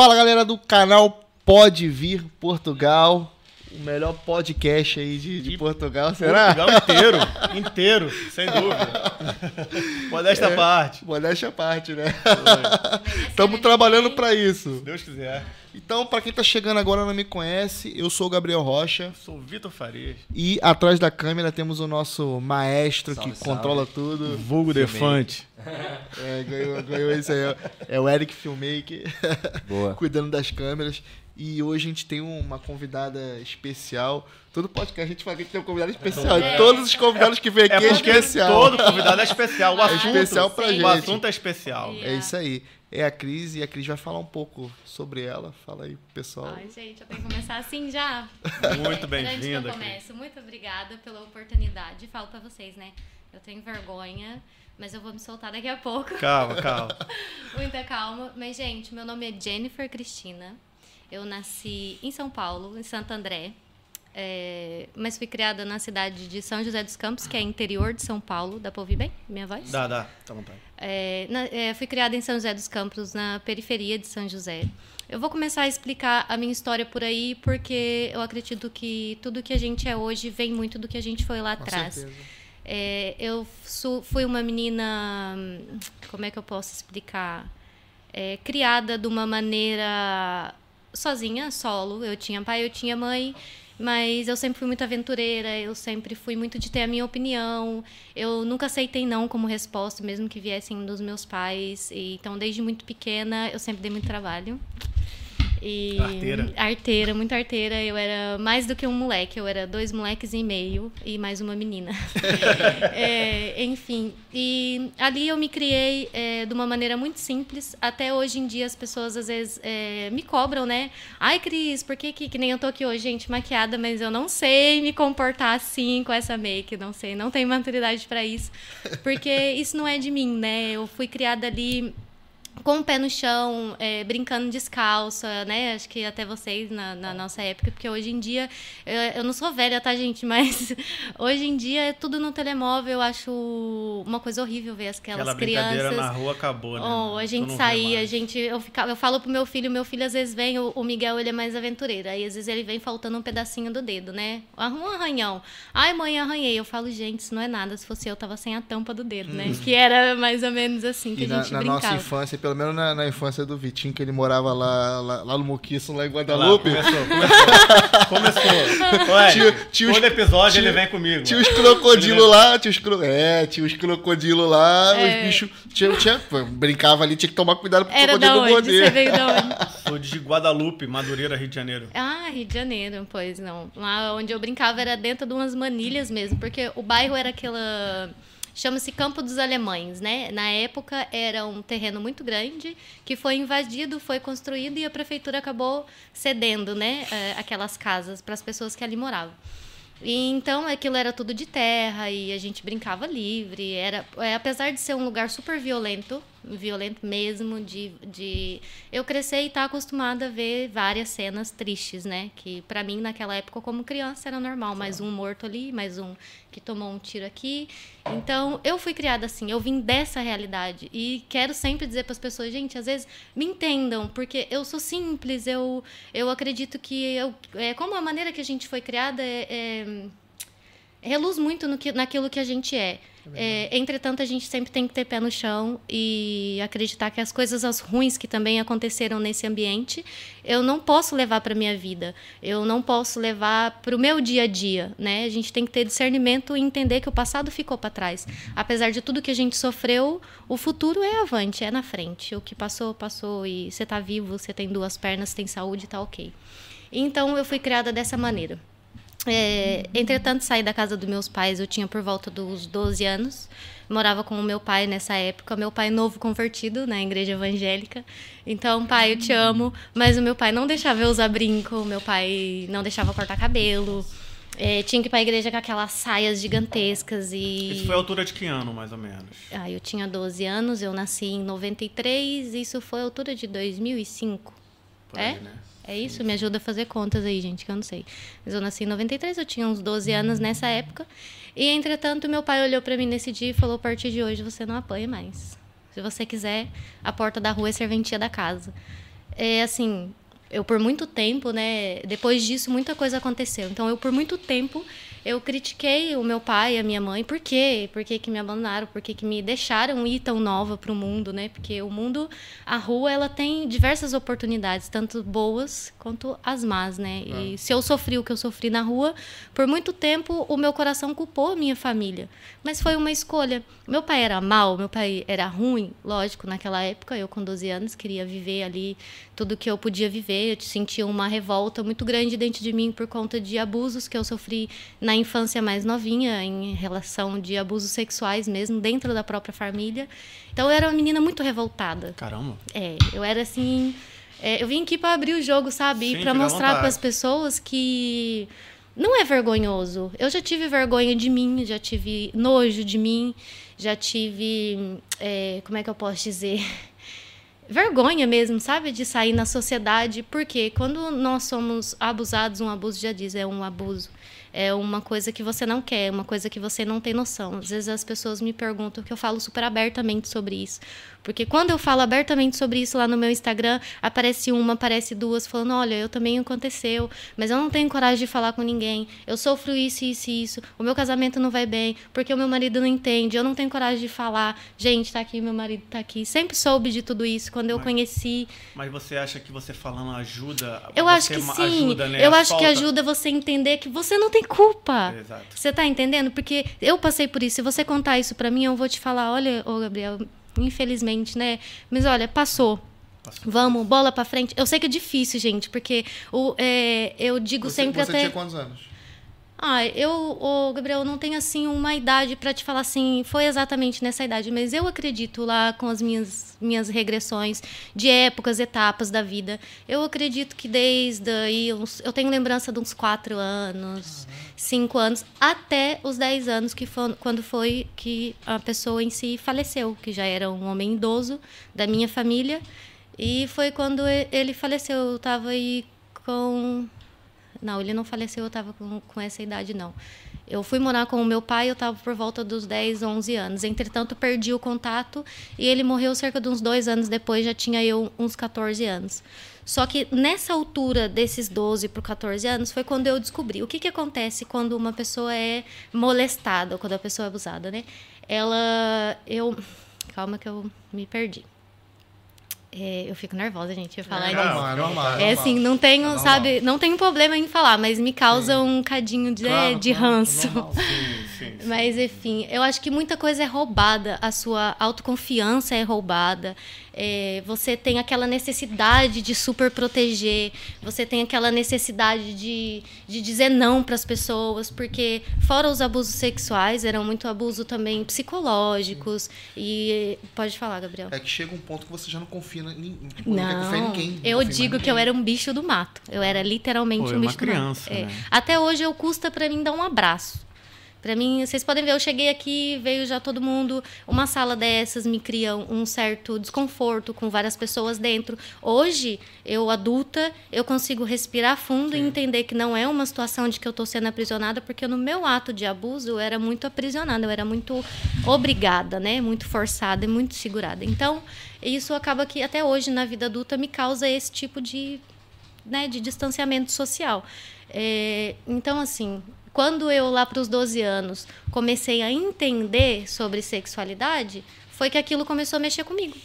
Fala galera do canal Pode Vir Portugal, o melhor podcast aí de, de Portugal, será? Portugal inteiro, inteiro, sem dúvida. Modesta É. parte. Modéstia à parte, né? Estamos é trabalhando para isso. Se Deus quiser. Então, para quem tá chegando agora e não me conhece, eu sou o Gabriel Rocha Sou o Vitor Farias. e atrás da câmera temos o nosso maestro Salve, que salve. controla tudo. Vulgo. Defante. É, ganhou, ganhou isso aí. É o Eric Filmmaker. Boa. cuidando das câmeras. E hoje a gente tem uma convidada especial. Todo podcast a gente fala que tem um convidado especial. E É. todos os convidados que vêm É aqui é, porque especial. todo convidado é especial. O É assunto, especial pra o gente. assunto é especial. E- É isso aí. É a Cris e a Cris vai falar um pouco sobre ela. Fala aí, pessoal. Ai, gente, eu tenho que começar assim já. Muito bem-vinda. Muito obrigada pela oportunidade. Falo pra vocês, né? Eu tenho vergonha, mas eu vou me soltar daqui a pouco. Calma, calma. Muita calma. Mas, gente, meu nome é Jennifer Cristina. Eu nasci em São Paulo, em Santo André. É, mas fui criada na cidade de São José dos Campos, que é interior de São Paulo. Dá pra ouvir bem minha voz? Dá, dá. Tá vontade. É, na- é, fui criada em São José dos Campos, na periferia de São José. Eu vou começar a explicar a minha história por aí, porque eu acredito que tudo que a gente é hoje vem muito do que a gente foi lá Com atrás. certeza. É, eu fui uma menina, como é que eu posso explicar? É, criada de uma maneira sozinha, solo. Eu tinha pai, eu tinha mãe, mas eu sempre fui muito aventureira, eu sempre fui muito de ter a minha opinião. Eu nunca aceitei não como resposta, mesmo que viessem dos meus pais. E, então, desde muito pequena, eu sempre dei muito trabalho. E Arteira. arteira, muito arteira. Eu era mais do que um moleque, eu era dois moleques e meio e mais uma menina. É, enfim, e ali eu me criei é, de uma maneira muito simples. Até hoje em dia as pessoas às vezes é, me cobram, né? Ai, Cris, por que, que que nem eu tô aqui hoje, gente, maquiada, mas eu não sei me comportar assim com essa make, não sei, não tenho maturidade para isso, porque isso não é de mim, né? Eu fui criada ali com o pé no chão, é, brincando descalça, né? Acho que até vocês na, na nossa época, porque hoje em dia, eu, eu não sou velha, tá, gente? Mas hoje em dia é tudo no telemóvel. Eu acho uma coisa horrível ver aquelas Aquela brincadeira crianças. na rua acabou, né? Oh, a gente saía, a gente, eu, ficava, eu falo pro meu filho, meu filho às vezes vem, o, o Miguel ele é mais aventureiro, aí às vezes ele vem faltando um pedacinho do dedo, né? Um arranhão. Ai, mãe, arranhei. Eu falo, gente, isso não é nada, se fosse eu, tava sem a tampa do dedo, né? Que era mais ou menos assim que Hum. E a na, gente na brincava. nossa infância, pelo menos na, na infância do Vitinho, que ele morava lá, lá, lá no Moquiço, lá em Olha lá, Guadalupe. começou, começou. começou. Ué, tinha os- todo episódio tinha- ele vem comigo. Tinha os crocodilos lá, tinha os cro... É, tinha os crocodilos lá, É. os bichos. Tinha, tinha, brincava ali, tinha que tomar cuidado pro Era da crocodilo onde? Você veio da onde? Sou de Guadalupe, Madureira, Rio de Janeiro. Ah, Rio de Janeiro, pois não. Lá onde eu brincava era dentro de umas manilhas mesmo, porque o bairro era aquela. Chama-se Campo dos Alemães, né? Na época era um terreno muito grande que foi invadido, foi construído e a prefeitura acabou cedendo, né? eh, Aquelas casas para as pessoas que ali moravam. E então aquilo era tudo de terra e a gente brincava livre. Era, é, apesar de ser um lugar super violento, violento mesmo, de, de eu crescer e estar acostumada a ver várias cenas tristes, né? Que pra mim naquela época como criança era normal, mais um morto ali, mais um que tomou um tiro aqui. Então eu fui criada assim, eu vim dessa realidade e quero sempre dizer para as pessoas, gente, às vezes me entendam, porque eu sou simples, eu eu acredito que eu, é, como a maneira que a gente foi criada é, é reluz muito no que, naquilo que a gente é. É, entretanto, a gente sempre tem que ter pé no chão e acreditar que as coisas as ruins que também aconteceram nesse ambiente, eu não posso levar para minha vida. Eu não posso levar para o meu dia a dia, né? A gente tem que ter discernimento e entender que o passado ficou para trás. Apesar de tudo que a gente sofreu, o futuro é avante, é na frente. O que passou, passou e você está vivo, você tem duas pernas, tem saúde, tá OK. Então eu fui criada dessa maneira. É, entretanto, saí da casa dos meus pais, eu tinha por volta dos 12 anos. Morava com o meu pai nessa época, meu pai novo convertido na igreja evangélica. Então, pai, eu te amo, mas o meu pai não deixava eu usar brinco, o meu pai não deixava eu cortar cabelo. É, tinha que ir pra igreja com aquelas saias gigantescas e. Isso foi a altura de que ano, mais ou menos? Ah, eu tinha 12 anos, eu nasci em 93, isso foi a altura de 2005. Por É? aí, né? É isso? Me ajuda a fazer contas aí, gente, que eu não sei. Mas eu nasci em 93, eu tinha uns 12 anos nessa época. E, entretanto, meu pai olhou para mim nesse dia e falou: a partir de hoje você não apanha mais. Se você quiser, a porta da rua é serventia da casa. é assim, eu por muito tempo, né? Depois disso, muita coisa aconteceu. Então, eu por muito tempo eu critiquei o meu pai e a minha mãe. Por quê? Por que, que me abandonaram? Por que, que me deixaram ir tão nova para o mundo, né? Porque o mundo, a rua, ela tem diversas oportunidades, tanto boas quanto as más, né? E se eu sofri o que eu sofri na rua, por muito tempo o meu coração culpou a minha família. Mas foi uma escolha. Meu pai era mal, meu pai era ruim, lógico, naquela época, eu com 12 anos queria viver ali tudo que eu podia viver. Eu sentia uma revolta muito grande dentro de mim por conta de abusos que eu sofri na infância mais novinha, em relação de abusos sexuais mesmo, dentro da própria família. Então eu era uma menina muito revoltada. Caramba. É, eu era assim. é, eu vim aqui para abrir o jogo, sabe? Sim, E para mostrar para as pessoas que não é vergonhoso. Eu já tive vergonha de mim, já tive nojo de mim, já tive. é, como é que eu posso dizer? Vergonha mesmo, sabe? De sair na sociedade. Porque quando nós somos abusados, um abuso já diz, é um abuso. É uma coisa que você não quer, uma coisa que você não tem noção. Às vezes as pessoas me perguntam que eu falo super abertamente sobre isso. Porque quando eu falo abertamente sobre isso lá no meu Instagram, aparece uma, aparece duas, falando: olha, eu também aconteceu, mas eu não tenho coragem de falar com ninguém. Eu sofro isso, isso e isso. O meu casamento não vai bem, porque o meu marido não entende. Eu não tenho coragem de falar. Gente, tá aqui, meu marido tá aqui. Sempre soube de tudo isso. Quando eu Mas- conheci, Mas você acha que você falando ajuda? eu acho que sim. Ajuda, né? Eu acho que falta- ajuda você a entender que você não tem culpa. Exato. Você tá entendendo? Porque eu passei por isso. Se você contar isso pra mim, eu vou te falar, olha, ô Gabriel, infelizmente, né? Mas olha, passou. Passou. Vamos, bola pra frente. Eu sei que é difícil, gente, porque o, é, eu digo Você, sempre você até. tinha quantos anos? Ah, eu, ô, Gabriel, não tenho assim uma idade pra te falar assim, foi exatamente nessa idade, mas eu acredito lá com as minhas minhas regressões de épocas, etapas da vida. Eu acredito que desde aí, uns- eu tenho lembrança de uns quatro anos, cinco anos, até os 10 anos, que foi quando foi que a pessoa em si faleceu, que já era um homem idoso da minha família. E foi quando ele faleceu. Eu tava aí com não, ele não faleceu, eu estava com, com essa idade, não. Eu fui morar com o meu pai, eu estava por volta dos 10, 11 anos. Entretanto, perdi o contato e ele morreu cerca de uns dois anos depois, já tinha eu uns 14 anos. Só que nessa altura desses 12 para 14 anos foi quando eu descobri o que, que acontece quando uma pessoa é molestada, quando a pessoa é abusada, né? Ela. Eu. Calma que eu me perdi. É, eu fico nervosa, gente. Eu falar É isso. normal, é normal. É assim, não tenho, sabe, não tenho problema em falar, mas me causa um cadinho de, Claro, de ranço. é normal. Sim, sim, sim. Mas enfim, eu acho que muita coisa é roubada, a sua autoconfiança é roubada, é, você tem aquela necessidade de super proteger, você tem aquela necessidade de, de dizer não para as pessoas, porque fora os abusos sexuais, eram muito abuso também psicológicos e pode falar, Gabriel. É que chega um ponto que você já não confia em ninguém. Tipo, não, em ninguém. não eu em digo que eu era um bicho do mato. Eu era literalmente Pô, é um uma bicho criança, do mato. É. né? Até hoje eu custa pra mim dar um abraço. Pra mim, vocês podem ver, eu cheguei aqui, veio já todo mundo, uma sala dessas me cria um certo desconforto com várias pessoas dentro. Hoje, eu adulta, eu consigo respirar fundo e entender que não é uma situação de que eu tô sendo aprisionada, porque no meu ato de abuso eu era muito aprisionada, eu era muito obrigada, né? Muito forçada e muito segurada. Então, isso acaba que até hoje na vida adulta me causa esse tipo de, né, de distanciamento social. É, então, assim, quando eu lá para os 12 anos comecei a entender sobre sexualidade, foi que aquilo começou a mexer comigo.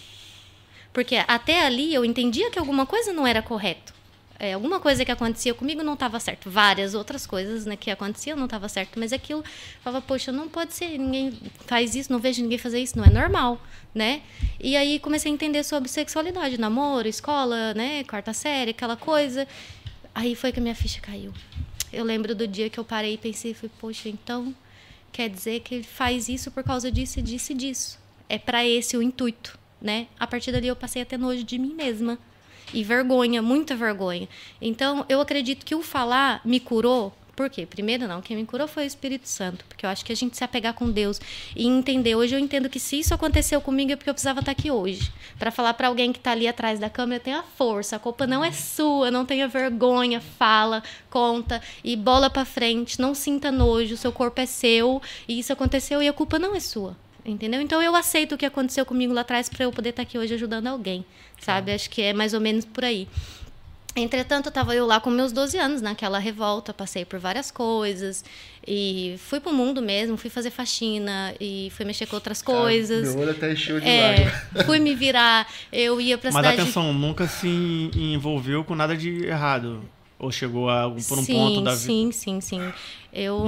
Porque até ali eu entendia que alguma coisa não era correto. É, alguma coisa que acontecia comigo não estava certo. Várias outras coisas né, que aconteciam não estava certo. Mas aquilo, eu falava, poxa, não pode ser, ninguém faz isso, não vejo ninguém fazer isso, não é normal, né? E aí comecei a entender sobre sexualidade, namoro, escola, né, quarta série, aquela coisa. Aí foi que a minha ficha caiu. Eu lembro do dia que eu parei e pensei, fui, poxa, então quer dizer que ele faz isso por causa disso, disso e disso. É para esse o intuito, né? A partir dali eu passei a ter nojo de mim mesma e vergonha, muita vergonha. Então, eu acredito que o falar me curou. Por quê? Primeiro, não. Quem me curou foi o Espírito Santo. Porque eu acho que a gente se apegar com Deus e entender. Hoje eu entendo que se isso aconteceu comigo é porque eu precisava estar aqui hoje. Para falar para alguém que está ali atrás da câmera, tenha força. A culpa não é sua. Não tenha vergonha. Fala, conta e bola para frente. Não sinta nojo. Seu corpo é seu. E isso aconteceu e a culpa não é sua. Entendeu? Então eu aceito o que aconteceu comigo lá atrás para eu poder estar aqui hoje ajudando alguém, sabe? Acho que é mais ou menos por aí. Entretanto, estava eu lá com meus 12 anos, naquela revolta, passei por várias coisas e fui pro mundo mesmo, fui fazer faxina e fui mexer com outras coisas. Meu olho até encheu de É, lágrimas. fui me virar, eu ia pra Mas cidade. atenção, nunca se envolveu com nada de errado. Ou chegou a, por um sim, ponto da vida. sim, sim, sim. Eu.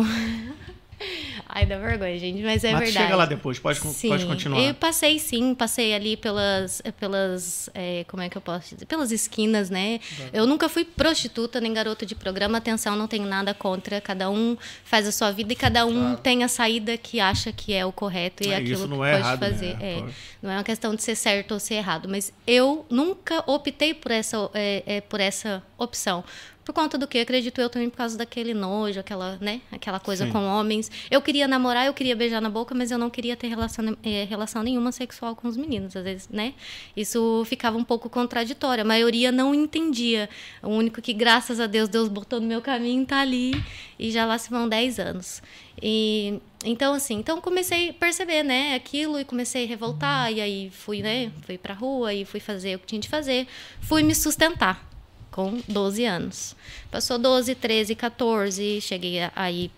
Ai, dá vergonha, gente, mas é Mas verdade. chega lá depois, pode, Sim, pode continuar. Eu passei sim, passei ali pelas, pelas é, como é que eu posso dizer? Pelas esquinas, né? Eu nunca fui prostituta nem garota de programa. Atenção, não tenho nada contra. Cada um faz a sua vida e cada um Claro. tem a saída que acha que é o correto e É, aquilo não que é pode errado, né? fazer. É, Pode. não é uma questão de ser certo ou ser errado, mas eu nunca optei por essa, é, é, por essa opção. Por conta do que? Acredito eu também por causa daquele nojo, aquela, né? Aquela coisa Sim. com homens. Eu queria namorar, eu queria beijar na boca, mas eu não queria ter relação, eh, relação nenhuma sexual com os meninos, às vezes, né? Isso ficava um pouco contraditório. A maioria não entendia. O único que, graças a Deus, Deus botou no meu caminho tá ali e já lá se vão 10 anos. E então assim, então comecei a perceber, né, aquilo e comecei a revoltar e aí fui, né, fui pra rua e fui fazer o que tinha de fazer, fui me sustentar com 12 anos. Passou 12, 13, 14, cheguei aí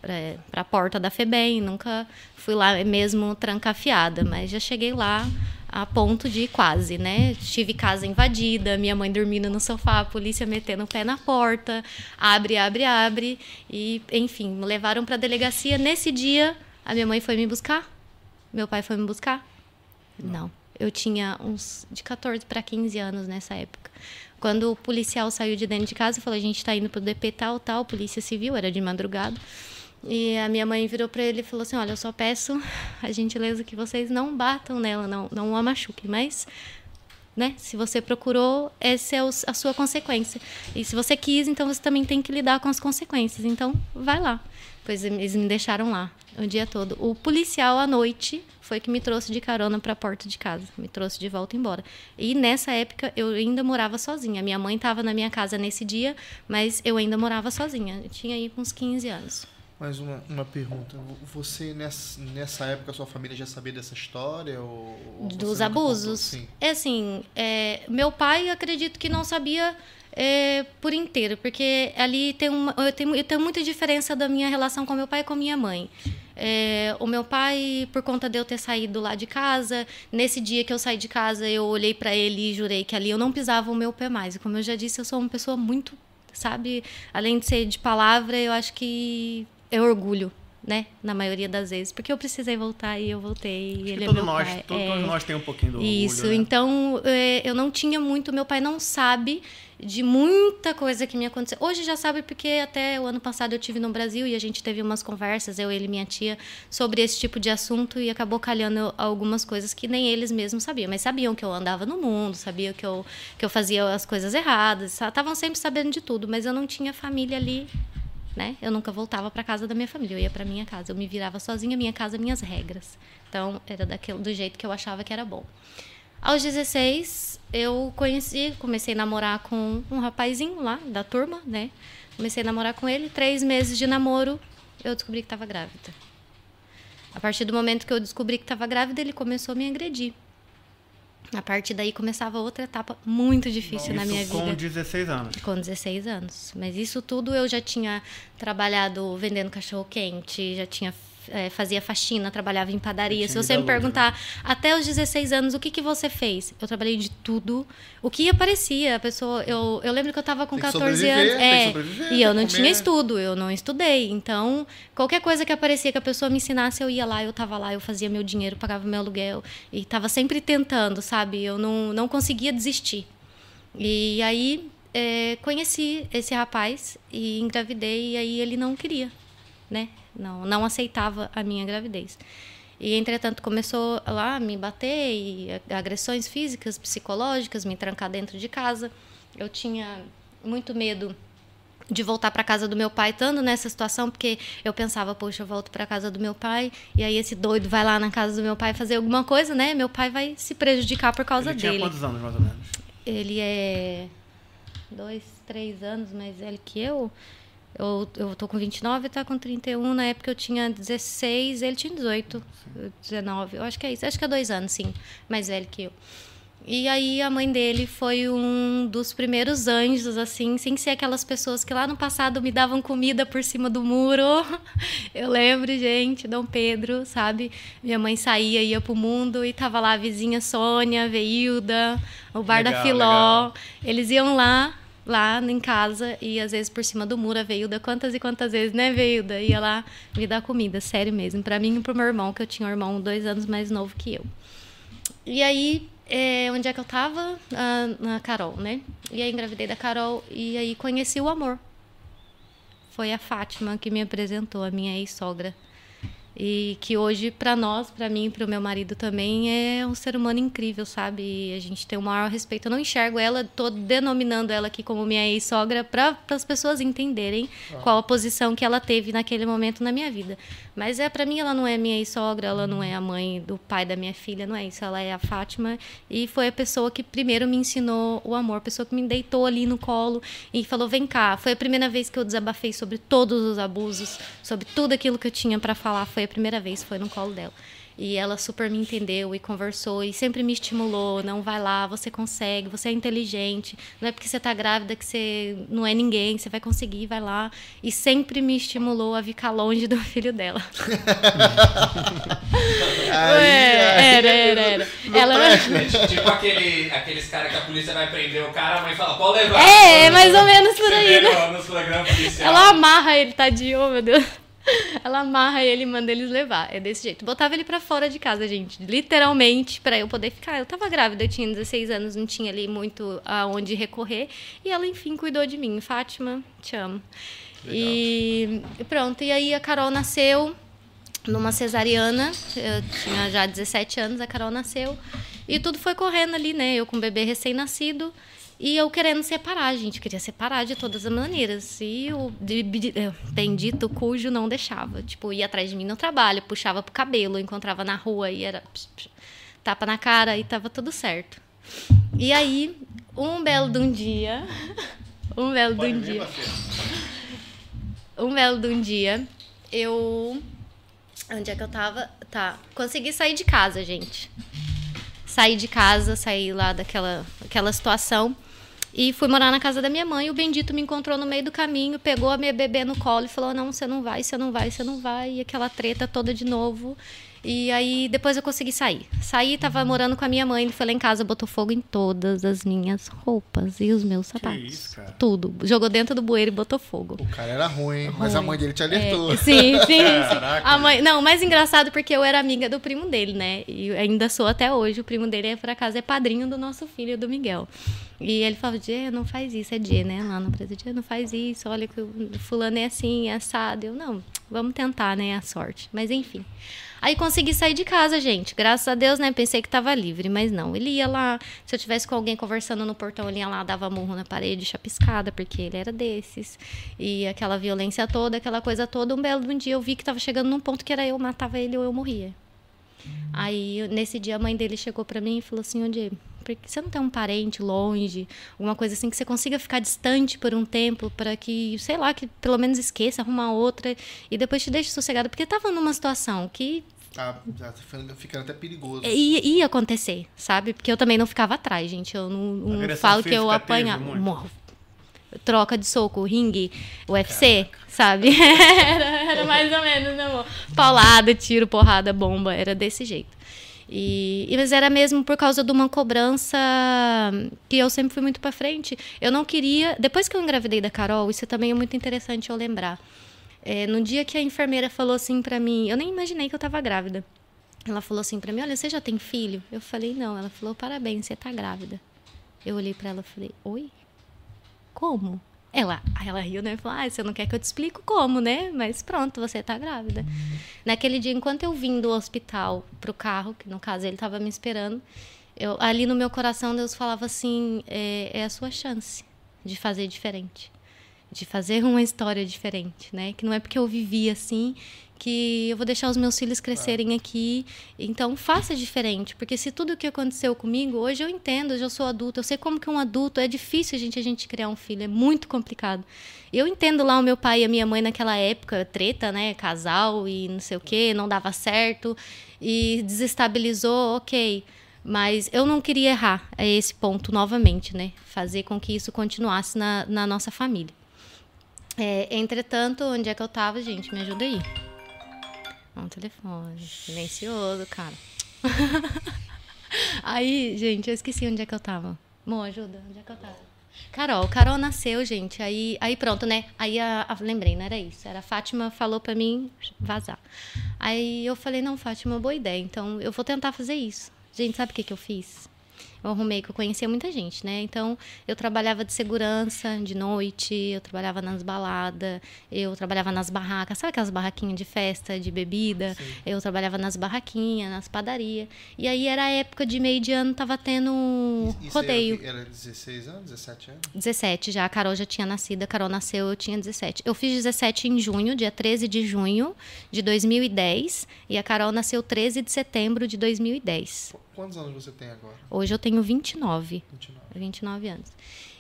para a porta da FEBEM, nunca fui lá mesmo trancafiada, mas já cheguei lá a ponto de quase, né? Tive casa invadida, minha mãe dormindo no sofá, a polícia metendo o pé na porta, abre, abre, abre, e enfim, me levaram para a delegacia. Nesse dia, a minha mãe foi me buscar, meu pai foi me buscar. Não. Eu tinha uns de 14 para 15 anos nessa época. Quando o policial saiu de dentro de casa, falou: a gente está indo pro DP tal, tal, polícia civil, era de madrugada. E a minha mãe virou para ele e falou assim: Olha, eu só peço a gentileza que vocês não batam nela, não, não a machuquem, mas. Né? Se você procurou, essa é a sua consequência. E se você quis, então você também tem que lidar com as consequências. Então, vai lá. Pois eles me deixaram lá o dia todo. O policial à noite foi que me trouxe de carona para a porta de casa, me trouxe de volta embora. E nessa época eu ainda morava sozinha. Minha mãe estava na minha casa nesse dia, mas eu ainda morava sozinha. Eu tinha aí uns 15 anos. Mais uma, uma pergunta. Você, nessa, nessa época, sua família já sabia dessa história? Ou, dos abusos. contou? Sim. É assim, é, meu pai acredito que não sabia é, por inteiro, porque ali tem uma, eu, tenho, eu tenho muita diferença da minha relação com meu pai e com minha mãe. É, o meu pai, por conta de eu ter saído lá de casa, nesse dia que eu saí de casa, eu olhei para ele e jurei que ali eu não pisava o meu pé mais. E como eu já disse, eu sou uma pessoa muito, sabe, além de ser de palavra, eu acho que é orgulho. Né? Na maioria das vezes. Porque eu precisei voltar e eu voltei. E ele é todo meu nós, pai. todos É. nós tem um pouquinho do Isso, orgulho, né? então é, eu não tinha muito, meu pai não sabe de muita coisa que me aconteceu. Hoje já sabe porque até o ano passado eu tive no Brasil e a gente teve umas conversas, eu, ele e minha tia, sobre esse tipo de assunto e acabou calhando algumas coisas que nem eles mesmos sabiam, mas sabiam que eu andava no mundo, sabiam que eu, que eu fazia as coisas erradas, estavam sempre sabendo de tudo, mas eu não tinha família ali né? Eu nunca voltava para casa da minha família, eu ia para minha casa, eu me virava sozinha, minha casa, minhas regras. Então, era daquele do jeito que eu achava que era bom. Aos 16, eu conheci, comecei a namorar com um rapazinho lá da turma, né? Comecei a namorar com ele, três meses de namoro, eu descobri que estava grávida. A partir do momento que eu descobri que estava grávida, ele começou a me agredir. A partir daí começava outra etapa muito difícil na minha com vida. 16 anos. Com 16 anos. Mas isso tudo eu já tinha trabalhado vendendo cachorro quente, já tinha eh, fazia faxina, trabalhava em padaria. Se você me perguntar até os 16 anos o que, que você fez, eu trabalhei de tudo. O que aparecia, a pessoa, eu, eu lembro que eu estava com Tem que 14 sobreviver, anos, é, e eu não comer. tinha estudo, eu não estudei. Então, qualquer coisa que aparecia que a pessoa me ensinasse, eu ia lá, eu estava lá, eu fazia meu dinheiro, pagava meu aluguel e estava sempre tentando, sabe? Eu não, não conseguia desistir. E aí é, conheci esse rapaz e engravidei e aí ele não queria, né? Não, não aceitava a minha gravidez. E entretanto começou lá a me bater e agressões físicas, psicológicas, me trancar dentro de casa. Eu tinha muito medo de voltar para casa do meu pai, estando nessa situação, porque eu pensava, poxa, eu volto para casa do meu pai, e aí esse doido vai lá na casa do meu pai fazer alguma coisa, né? Meu pai vai se prejudicar por causa Ele tinha dele. quantos anos, mais ou menos? Ele é dois, três anos mais velho que eu. Eu, eu tô com 29, tá com 31. Na época eu tinha 16, ele tinha 18, 19. Eu acho que é isso. Acho que é dois anos, sim. Mais velho que eu. E aí a mãe dele foi um dos primeiros anjos, assim, sem ser aquelas pessoas que lá no passado me davam comida por cima do muro. Eu lembro, gente, Dom Pedro, sabe? Minha mãe saía, ia pro mundo e tava lá a vizinha Sônia, Veilda, o bar Legal, da Filó. legal. Eles iam lá, lá em casa, e às vezes por cima do muro, a Veilda, quantas e quantas vezes, né, Veilda? Ia lá me dar comida, sério mesmo, pra mim e pro meu irmão, que eu tinha um irmão dois anos mais novo que eu. E aí, é, onde é que eu tava? Ah, na Carol, né? E aí engravidei da Carol e aí conheci o amor. Foi a Fátima que me apresentou, a minha ex-sogra. E que hoje, para nós, para mim e para o meu marido também, é um ser humano incrível, sabe? E a gente tem o maior respeito. Eu não enxergo ela, tô denominando ela aqui como minha ex-sogra para as pessoas entenderem qual a posição que ela teve naquele momento na minha vida. Mas é para mim ela não é minha ex-sogra, ela não é a mãe do pai da minha filha, não é isso. Ela é a Fátima e foi a pessoa que primeiro me ensinou o amor, a pessoa que me deitou ali no colo e falou: "Vem cá". Foi a primeira vez que eu desabafei sobre todos os abusos, sobre tudo aquilo que eu tinha para falar, foi a primeira vez, foi no colo dela. E ela super me entendeu e conversou e sempre me estimulou. Não vai lá, você consegue, você é inteligente. Não é porque você tá grávida que você não é ninguém, você vai conseguir, vai lá. E sempre me estimulou a ficar longe do filho dela. Aí, É, era, era, era. Ela. É tipo aquele, aqueles caras que a polícia vai prender o cara, a mãe fala, pode levar. É, é mais ou menos por aí, né? Ela amarra ele, tadinho, oh, meu Deus. Ela amarra ele e manda eles levar. É desse jeito. Botava ele pra fora de casa, gente. Literalmente, pra eu poder ficar. Eu tava grávida, eu tinha 16 anos, não tinha ali muito aonde recorrer. E ela, enfim, cuidou de mim. Fátima, te amo. E e pronto. E aí a Carol nasceu numa cesariana. Eu tinha já 17 anos, a Carol nasceu. E tudo foi correndo ali, né? Eu com um bebê recém-nascido. E eu querendo separar, gente. Queria separar de todas as maneiras. E o bendito cujo não deixava. Tipo, ia atrás de mim no trabalho, puxava pro cabelo, encontrava na rua e era tapa na cara e tava tudo certo. E aí, um belo de um dia. Um belo de um dia um belo de um dia, eu. Onde é que eu tava? Tá. Consegui sair de casa, gente. Saí de casa, saí lá daquela, daquela situação. E fui morar na casa da minha mãe. O bendito me encontrou no meio do caminho, pegou a minha bebê no colo e falou: Não, você não vai, você não vai, você não vai. E aquela treta toda de novo. E aí depois eu consegui sair. Saí, tava morando com a minha mãe. Ele foi lá em casa, botou fogo em todas as minhas roupas e os meus sapatos. isso, cara? Tudo. Jogou dentro do bueiro e botou fogo. O cara era ruim, mas a Ruim. mãe dele te alertou. É, sim, sim, sim. Caraca. A mãe, não, mais engraçado porque eu era amiga do primo dele, né? E ainda sou até hoje. O primo dele, é, por acaso, é padrinho do nosso filho, do Miguel. E ele falava, Dê, não faz isso, é Dê, né? Lá no Brasil, Dê, não faz isso, olha que o fulano é assim, é assado. Eu, não, vamos tentar, né? A sorte. Mas enfim. Aí consegui sair de casa, gente. Graças a Deus, né? Pensei que tava livre, mas não. Ele ia lá, se eu tivesse com alguém conversando no portão, ele ia lá, dava murro na parede, chapiscada, porque ele era desses. E aquela violência toda, aquela coisa toda. Um belo um dia eu vi que tava chegando num ponto que era eu matava ele ou eu morria. Aí, nesse dia, a mãe dele chegou pra mim e falou assim: Onde? Por que você não tem um parente longe, alguma coisa assim que você consiga ficar distante por um tempo para que, sei lá, que pelo menos esqueça, arrumar outra e depois te deixe sossegada? Porque tava numa situação que Tá, tá ficando, até perigoso. ia, ia acontecer, sabe? Porque eu também não ficava atrás, gente. Eu não, não Agressão falo que eu apanhava. Morro. Troca de soco, ringue, UFC, sabe? era, era mais ou menos, né, amor? Paulada, tiro, porrada, bomba, era desse jeito. E, mas era mesmo por causa de uma cobrança que eu sempre fui muito pra frente. Eu não queria. Depois que eu engravidei da Carol, isso também é muito interessante eu lembrar. É, no dia que a enfermeira falou assim pra mim, eu nem imaginei que eu tava grávida. Ela falou assim pra mim: Olha, você já tem filho? Eu falei: Não. Ela falou: Parabéns, você tá grávida. Eu olhei pra ela e falei: Oi? Como? Ela, ela riu, né? Falou: Ah, você não quer que eu te explique como, né? Mas pronto, você tá grávida. Naquele dia, enquanto eu vim do hospital pro carro, que no caso ele tava me esperando, eu, ali no meu coração Deus falava assim: é, é a sua chance de fazer diferente de fazer uma história diferente, né? Que não é porque eu vivi assim que eu vou deixar os meus filhos crescerem aqui. Então, faça diferente, porque se tudo o que aconteceu comigo, hoje eu entendo, hoje eu sou adulta, eu sei como que um adulto é difícil a gente a gente criar um filho, é muito complicado. Eu entendo lá o meu pai e a minha mãe naquela época, treta, né, casal e não sei o quê, não dava certo e desestabilizou, OK. Mas eu não queria errar a esse ponto novamente, né? Fazer com que isso continuasse na, na nossa família. É, entretanto, onde é que eu tava, gente? Me ajuda aí. Um telefone. Silencioso, cara. aí, gente, eu esqueci onde é que eu tava. Mo, ajuda. Onde é que eu tava? Carol, Carol nasceu, gente. Aí, aí pronto, né? Aí a, a, lembrei, não era isso. Era a Fátima falou para mim vazar. Aí eu falei, não, Fátima, boa ideia. Então eu vou tentar fazer isso. Gente, sabe o que, que eu fiz? Eu arrumei que eu conhecia muita gente, né? Então, eu trabalhava de segurança de noite, eu trabalhava nas baladas, eu trabalhava nas barracas, sabe aquelas barraquinhas de festa, de bebida? Sim. Eu trabalhava nas barraquinhas, nas padarias. E aí era a época de meio de ano, tava tendo Isso rodeio. Era, era 16 anos, 17 anos? 17 já, a Carol já tinha nascido, a Carol nasceu, eu tinha 17. Eu fiz 17 em junho, dia 13 de junho de 2010, e a Carol nasceu 13 de setembro de 2010. Quantos anos você tem agora? Hoje eu tenho 29. 29, 29 anos.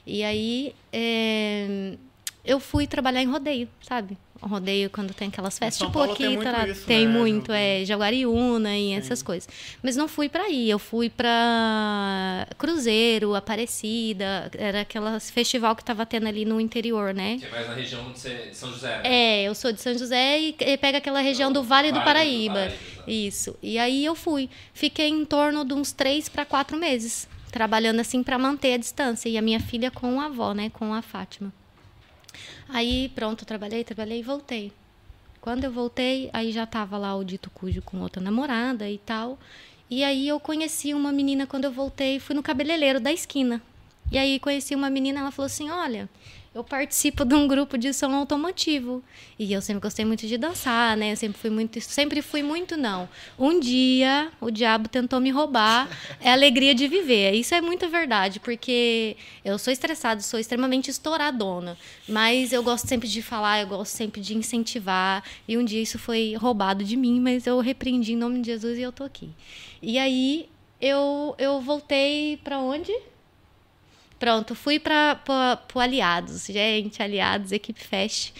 E aí é, eu fui trabalhar em rodeio, sabe? Rodeio quando tem aquelas festas. São tipo Paulo aqui, tem muito, tá, isso, tem né? muito é Jaguariúna e Sim. essas coisas. Mas não fui para aí, eu fui para Cruzeiro, Aparecida, era aquele festival que tava tendo ali no interior, né? Que é mais na região de São José. É, eu sou de São José e, pega aquela região do Vale, vale do Paraíba. Do Paraíba. Isso. E aí eu fui. Fiquei em torno de uns três para quatro meses trabalhando assim para manter a distância e a minha filha com a avó, né, com a Fátima. Aí, pronto, trabalhei, trabalhei e voltei. Quando eu voltei, aí já tava lá o dito cujo com outra namorada e tal. E aí eu conheci uma menina quando eu voltei, fui no cabeleireiro da esquina. E aí conheci uma menina, ela falou assim: "Olha, eu participo de um grupo de som automotivo. E eu sempre gostei muito de dançar, né? Eu sempre fui muito, sempre fui muito não. Um dia o diabo tentou me roubar é a alegria de viver. Isso é muita verdade, porque eu sou estressada, sou extremamente estouradona, mas eu gosto sempre de falar, eu gosto sempre de incentivar. E um dia isso foi roubado de mim, mas eu repreendi em nome de Jesus e eu tô aqui. E aí eu eu voltei para onde? Pronto, fui para o Aliados, gente, Aliados, Equipe Fest.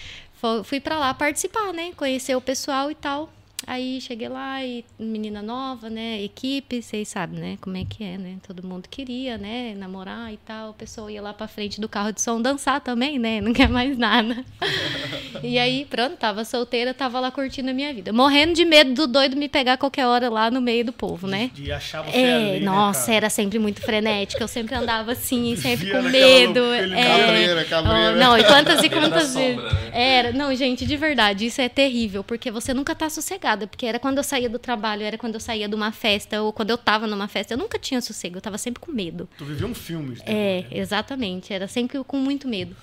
Fui para lá participar, né? Conhecer o pessoal e tal. Aí cheguei lá e menina nova, né? Equipe, vocês sabem, né? Como é que é, né? Todo mundo queria, né? Namorar e tal. A pessoa ia lá pra frente do carro de som dançar também, né? Não quer mais nada. e aí, pronto, tava solteira, tava lá curtindo a minha vida. Morrendo de medo do doido me pegar qualquer hora lá no meio do povo, né? De, de achar você é, ali, né, Nossa, né, era sempre muito frenética. Eu sempre andava assim, sempre com medo. É, cabreira, cabreira. Oh, não, e quantas e quantas vezes. Né? Era, não, gente, de verdade, isso é terrível, porque você nunca tá sossegado porque era quando eu saía do trabalho, era quando eu saía de uma festa, ou quando eu tava numa festa. Eu nunca tinha sossego, eu tava sempre com medo. Tu vivia um filme. É, exatamente. Era sempre com muito medo.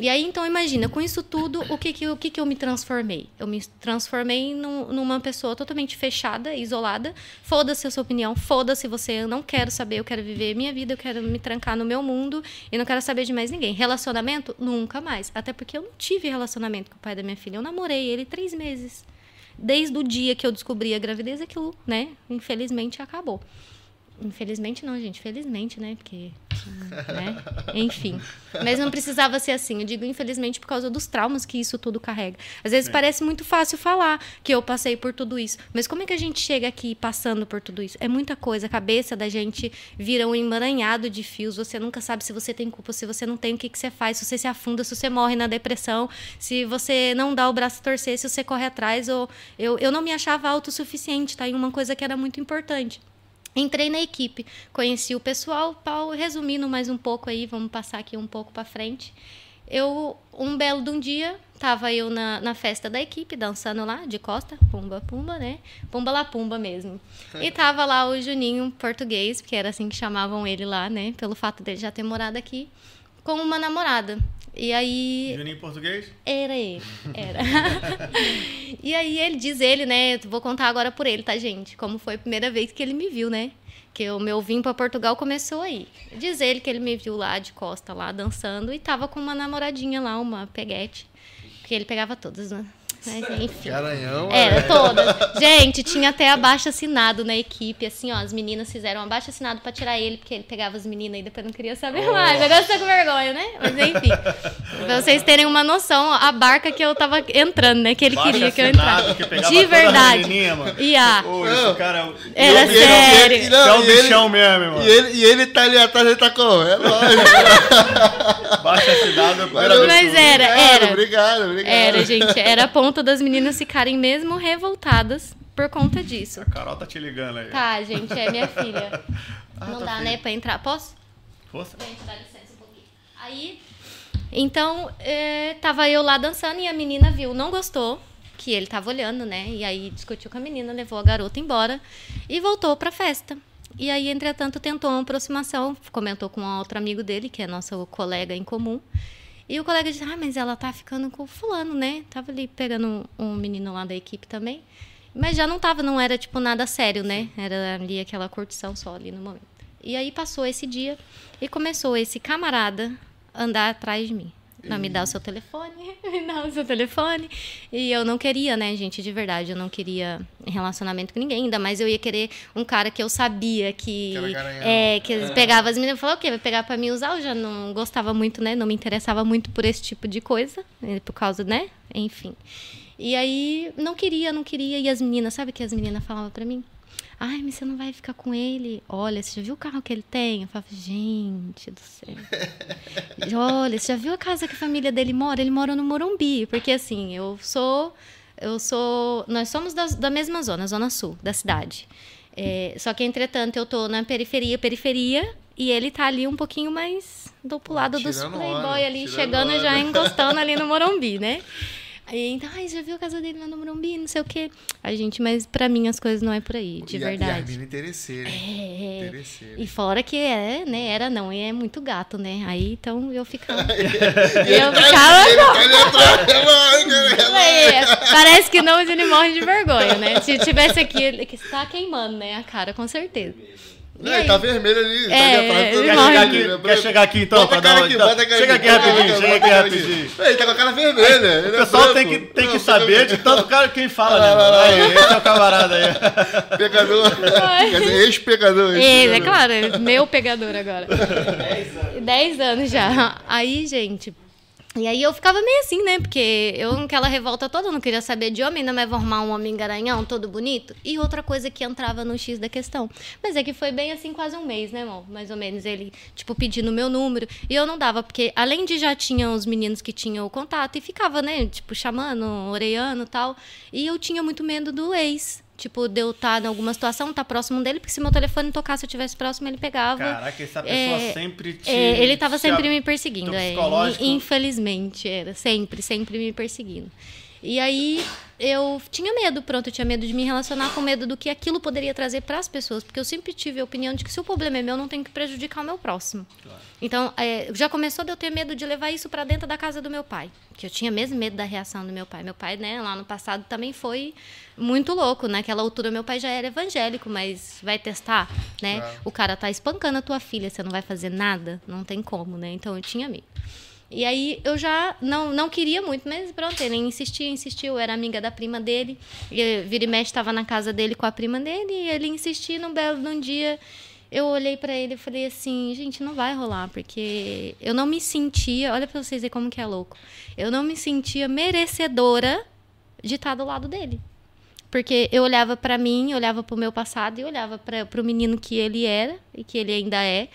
E aí, então, imagina, com isso tudo, o que que, o que, que eu me transformei? Eu me transformei num, numa pessoa totalmente fechada, isolada. Foda-se a sua opinião, foda-se você, eu não quero saber, eu quero viver minha vida, eu quero me trancar no meu mundo e não quero saber de mais ninguém. Relacionamento? Nunca mais. Até porque eu não tive relacionamento com o pai da minha filha. Eu namorei ele três meses desde o dia que eu descobri a gravidez, aquilo, né, infelizmente acabou. Infelizmente não, gente, felizmente, né? Porque. Né? Enfim. Mas não precisava ser assim. Eu digo infelizmente por causa dos traumas que isso tudo carrega. Às vezes é. parece muito fácil falar que eu passei por tudo isso. Mas como é que a gente chega aqui passando por tudo isso? É muita coisa. A cabeça da gente vira um emaranhado de fios. Você nunca sabe se você tem culpa, se você não tem, o que, que você faz, se você se afunda, se você morre na depressão, se você não dá o braço a torcer, se você corre atrás. Ou... Eu, eu não me achava autossuficiente, tá? E uma coisa que era muito importante. Entrei na equipe, conheci o pessoal, Paulo, resumindo mais um pouco aí, vamos passar aqui um pouco para frente. Eu, um belo de um dia, tava eu na, na festa da equipe, dançando lá, de costa, pumba, pumba, né? Pumba lá, pumba mesmo. E tava lá o Juninho português, porque era assim que chamavam ele lá, né? Pelo fato dele já ter morado aqui, com uma namorada. E aí. Juninho português? Era ele, era. e aí ele diz ele, né? Vou contar agora por ele, tá, gente? Como foi a primeira vez que ele me viu, né? Que o meu vim para Portugal começou aí. Diz ele que ele me viu lá de costa, lá dançando, e tava com uma namoradinha lá, uma peguete. Porque ele pegava todas, né? Mas enfim. Garanhão. Era, é. todas. Gente, tinha até abaixo assinado na equipe, assim, ó. As meninas fizeram abaixo assinado pra tirar ele, porque ele pegava as meninas e depois não queria saber mais. Agora você tá com vergonha, né? Mas enfim. pra vocês terem uma noção, ó, a barca que eu tava entrando, né? Que ele Baixa queria que eu entrasse. De verdade. mano. E a. Não. cara é Era E sério. ele- não, é um bichão mesmo, irmão. E ele, e ele tá ali atrás, ele tá como? É lógico. Baixa assinado, é a. Mas era, Obrigado, era. Obrigado, obrigado. Era, gente. Era a ponto das meninas ficarem mesmo revoltadas por conta disso. A Carol tá te ligando aí. Tá, gente, é minha filha. Ah, Não tá dá, feio. né, pra entrar. Posso? Força. Gente, dá licença um pouquinho. Aí, então, é, tava eu lá dançando e a menina viu, não gostou, que ele tava olhando, né? E aí discutiu com a menina, levou a garota embora e voltou pra festa. E aí, entretanto, tentou uma aproximação, comentou com um outro amigo dele, que é nosso colega em comum. E o colega disse: Ah, mas ela tá ficando com o fulano, né? Tava ali pegando um, um menino lá da equipe também. Mas já não tava, não era tipo nada sério, né? Era ali aquela curtição só ali no momento. E aí passou esse dia e começou esse camarada andar atrás de mim. Não, me dá o seu telefone, me dá o seu telefone. E eu não queria, né, gente, de verdade, eu não queria relacionamento com ninguém, ainda mais eu ia querer um cara que eu sabia que. É, que pegava as meninas e falava, o quê? Vai pegar pra mim usar? Eu já não gostava muito, né? Não me interessava muito por esse tipo de coisa, né, por causa, né? Enfim. E aí, não queria, não queria. E as meninas, sabe o que as meninas falavam pra mim? Ai, mas você não vai ficar com ele? Olha, você já viu o carro que ele tem? Eu falava, gente do céu. Olha, você já viu a casa que a família dele mora? Ele mora no Morumbi. Porque assim, eu sou. Eu sou. Nós somos da, da mesma zona, zona sul da cidade. É, só que, entretanto, eu tô na periferia, periferia, e ele tá ali um pouquinho mais do pro lado dos Tirando playboy onda, ali, chegando onda. já encostando ali no Morumbi, né? Aí, então, ai, já viu a casa dele lá no Morumbi, não sei o quê. A gente, mas pra mim as coisas não é por aí, de E a- E a verdade. mina interesseira. É. Interesseira. E fora que é, né? Era não, e é muito gato, né? Aí então eu ficava. Eu ficava. É, parece que não, mas ele morre de vergonha, né? Se tivesse aqui, ele está queimando, né? A cara, com certeza. E Não, ele aí? tá vermelho ali. tá É, ali atrás, ele Quer chegar, aqui, quer chegar aqui então? Bota pra dar aqui, bota cara Chega aqui. rapidinho, chega aqui cara rapidinho. Ele tá com a cara vermelha. ele O é pessoal tem que, tem que Não, saber de tanto cara quem fala, né? Aí, esse é o camarada aí. Pecador. Quer dizer, ex-pecador. Ele, é claro, meu pegador agora. 10 anos já. Aí, gente. E aí eu ficava meio assim, né? Porque eu, aquela revolta toda, não queria saber de homem, ainda mais arrumar um homem garanhão, todo bonito. E outra coisa que entrava no X da questão. Mas é que foi bem assim, quase um mês, né, amor? Mais ou menos. Ele, tipo, pedindo o meu número. E eu não dava, porque além de já tinha os meninos que tinham o contato, e ficava, né, tipo, chamando, oreando e tal. E eu tinha muito medo do ex. Tipo, de eu estar em alguma situação, estar próximo dele, porque se meu telefone tocasse, eu estivesse próximo, ele pegava. Caraca, essa pessoa É, sempre te. É, ele tava te sempre me perseguindo. teu É, infelizmente, era. Sempre, sempre me perseguindo. E aí eu tinha medo, pronto, eu tinha medo de me relacionar com medo do que aquilo poderia trazer para as pessoas, porque eu sempre tive a opinião de que se o problema é meu, não tem que prejudicar o meu próximo. Então, é, já começou de eu ter medo de levar isso para dentro da casa do meu pai, que eu tinha mesmo medo da reação do meu pai. Meu pai, né, lá no passado também foi muito louco. Naquela altura, meu pai já era evangélico, mas vai testar, né? Claro. O cara tá espancando a tua filha, você não vai fazer nada? Não tem como, né? Então, eu tinha medo. E aí eu já não, não queria muito, mas pronto, ele insistia, insistiu, eu era amiga da prima dele. E vira e mexe estava na casa dele com a prima dele, e ele insistia num belo de um dia. Eu olhei pra ele e falei assim, gente, não vai rolar, porque eu não me sentia, olha pra vocês verem como que é louco. Eu não me sentia merecedora de estar do lado dele. Porque eu olhava pra mim, olhava pro meu passado e olhava para pro menino que ele era e que ele ainda é.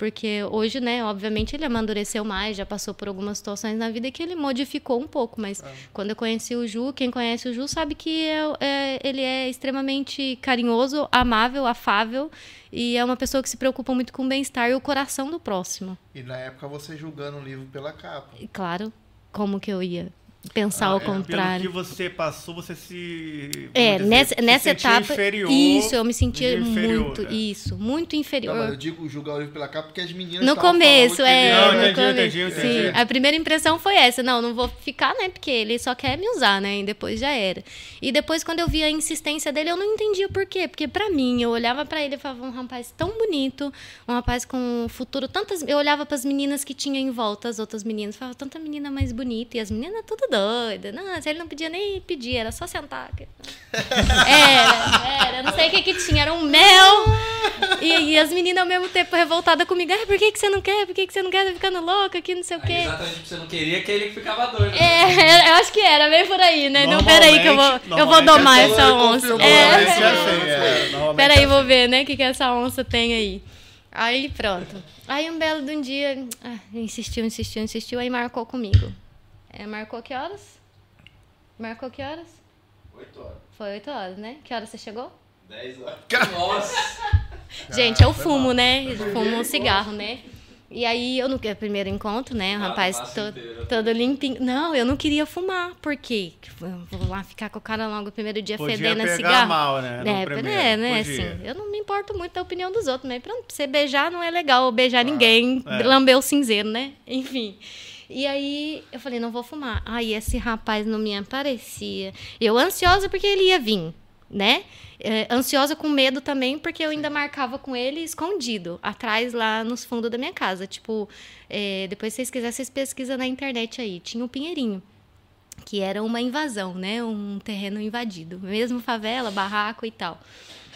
Porque hoje, né, obviamente ele amadureceu mais, já passou por algumas situações na vida que ele modificou um pouco. Mas quando eu conheci o Ju, quem conhece o Ju sabe que é, é- ele é extremamente carinhoso, amável, afável e é uma pessoa que se preocupa muito com o bem-estar e o coração do próximo. E na época você julgando o livro pela capa. Claro, como que eu ia pensar ao Ah, é, contrário? Pelo que você passou, você se. É, dizer, nessa, se nessa etapa. Inferior, Isso, eu me sentia inferior, muito. né? Isso, muito inferior. Não, mas eu digo julgar o livro pela capa porque as meninas No começo, é. Não, no entendi, começo. entendi, entendi. Sim, a primeira impressão foi essa. Não, não vou ficar, né? Porque ele só quer me usar, né? E depois já era. E depois, quando eu vi a insistência dele, eu não entendia por quê. Porque pra mim, eu olhava pra ele e falava, um rapaz tão bonito, um rapaz com um futuro. Tantas. Eu olhava pras meninas que tinha em volta, as outras meninas, falava, tanta menina mais bonita. E as meninas tudo doido. Não, ele não podia nem pedir, era só sentar. Era, era, não sei o que que tinha, era um mel. E, e as meninas ao mesmo tempo revoltadas comigo. Ah, por que, que você não quer? Por que, que você não quer? Tá ficando louca aqui, não sei o Aí, quê. exatamente porque você não queria que ele que ficava doido. É, eu acho que era, meio por aí, né? Não, peraí que eu vou, eu vou domar essa onça. É. É assim, é. Peraí, é vou assim. ver, né? O que, que essa onça tem aí. Aí pronto. Aí um belo de um dia, ah, insistiu, insistiu, insistiu, aí marcou comigo. É, marcou que horas? Marcou que horas? 8 horas. Foi 8 horas, né? Que horas você chegou? 10 horas. Nossa. Gente, eu fumo, né? Eu fumo um cigarro, né? E aí, eu não queria primeiro encontro, né? O Ah, rapaz todo, inteiro. todo limpinho. Não, eu não queria fumar. Por quê? Eu Vou lá ficar com o cara logo no primeiro dia Podia fedendo pegar cigarro. mal, né, no É, primeiro, é, né? podia. Assim, eu não me importo muito da opinião dos outros, mas pronto, pra você beijar não é legal beijar ninguém, é. lamber o cinzeiro, né? Enfim. E aí eu falei, não vou fumar. Aí esse rapaz não me aparecia. Eu ansiosa porque ele ia vir, né? É, ansiosa com medo também, porque eu ainda marcava com ele escondido, atrás lá nos fundos da minha casa. Tipo, é, depois se vocês quiserem, vocês pesquisam na internet aí. Tinha o Pinheirinho que era uma invasão, né? Um terreno invadido, mesmo favela, barraco e tal.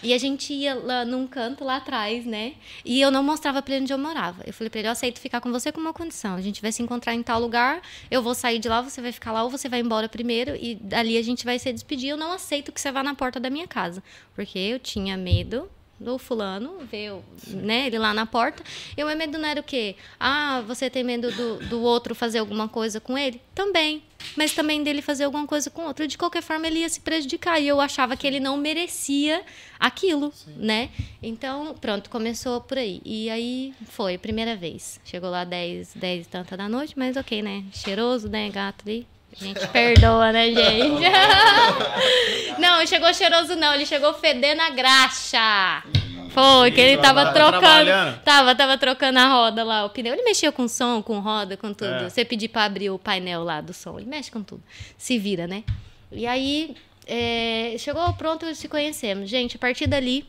E a gente ia lá num canto lá atrás, né? E eu não mostrava pra ele onde eu morava. Eu falei pra ele, eu aceito ficar com você com uma condição. A gente vai se encontrar em tal lugar, eu vou sair de lá, você vai ficar lá ou você vai embora primeiro e dali a gente vai se despedir. Eu não aceito que você vá na porta da minha casa, porque eu tinha medo do fulano ver o- né, ele lá na porta. E o meu medo não era o quê? Ah, você tem medo do, do outro fazer alguma coisa com ele? Também. Mas também dele fazer alguma coisa com o outro. De qualquer forma, ele ia se prejudicar. E eu achava que ele não merecia aquilo, né? Então, pronto, começou por aí. E aí foi, primeira vez. Chegou lá 10, 10 e tanta da noite, mas ok, né? Cheiroso, né, gato ali. A gente perdoa, né, gente? não, ele chegou cheiroso, não. Ele chegou fedendo a graxa. Foi, que ele tava Tava trocando. trabalhando. Tava, tava trocando a roda lá, o pneu. Ele mexia com som, com roda, com tudo. É. Você pedir pra abrir o painel lá do som, ele mexe com tudo. Se vira, né? E aí, é, chegou pronto, se conhecemos. Gente, a partir dali,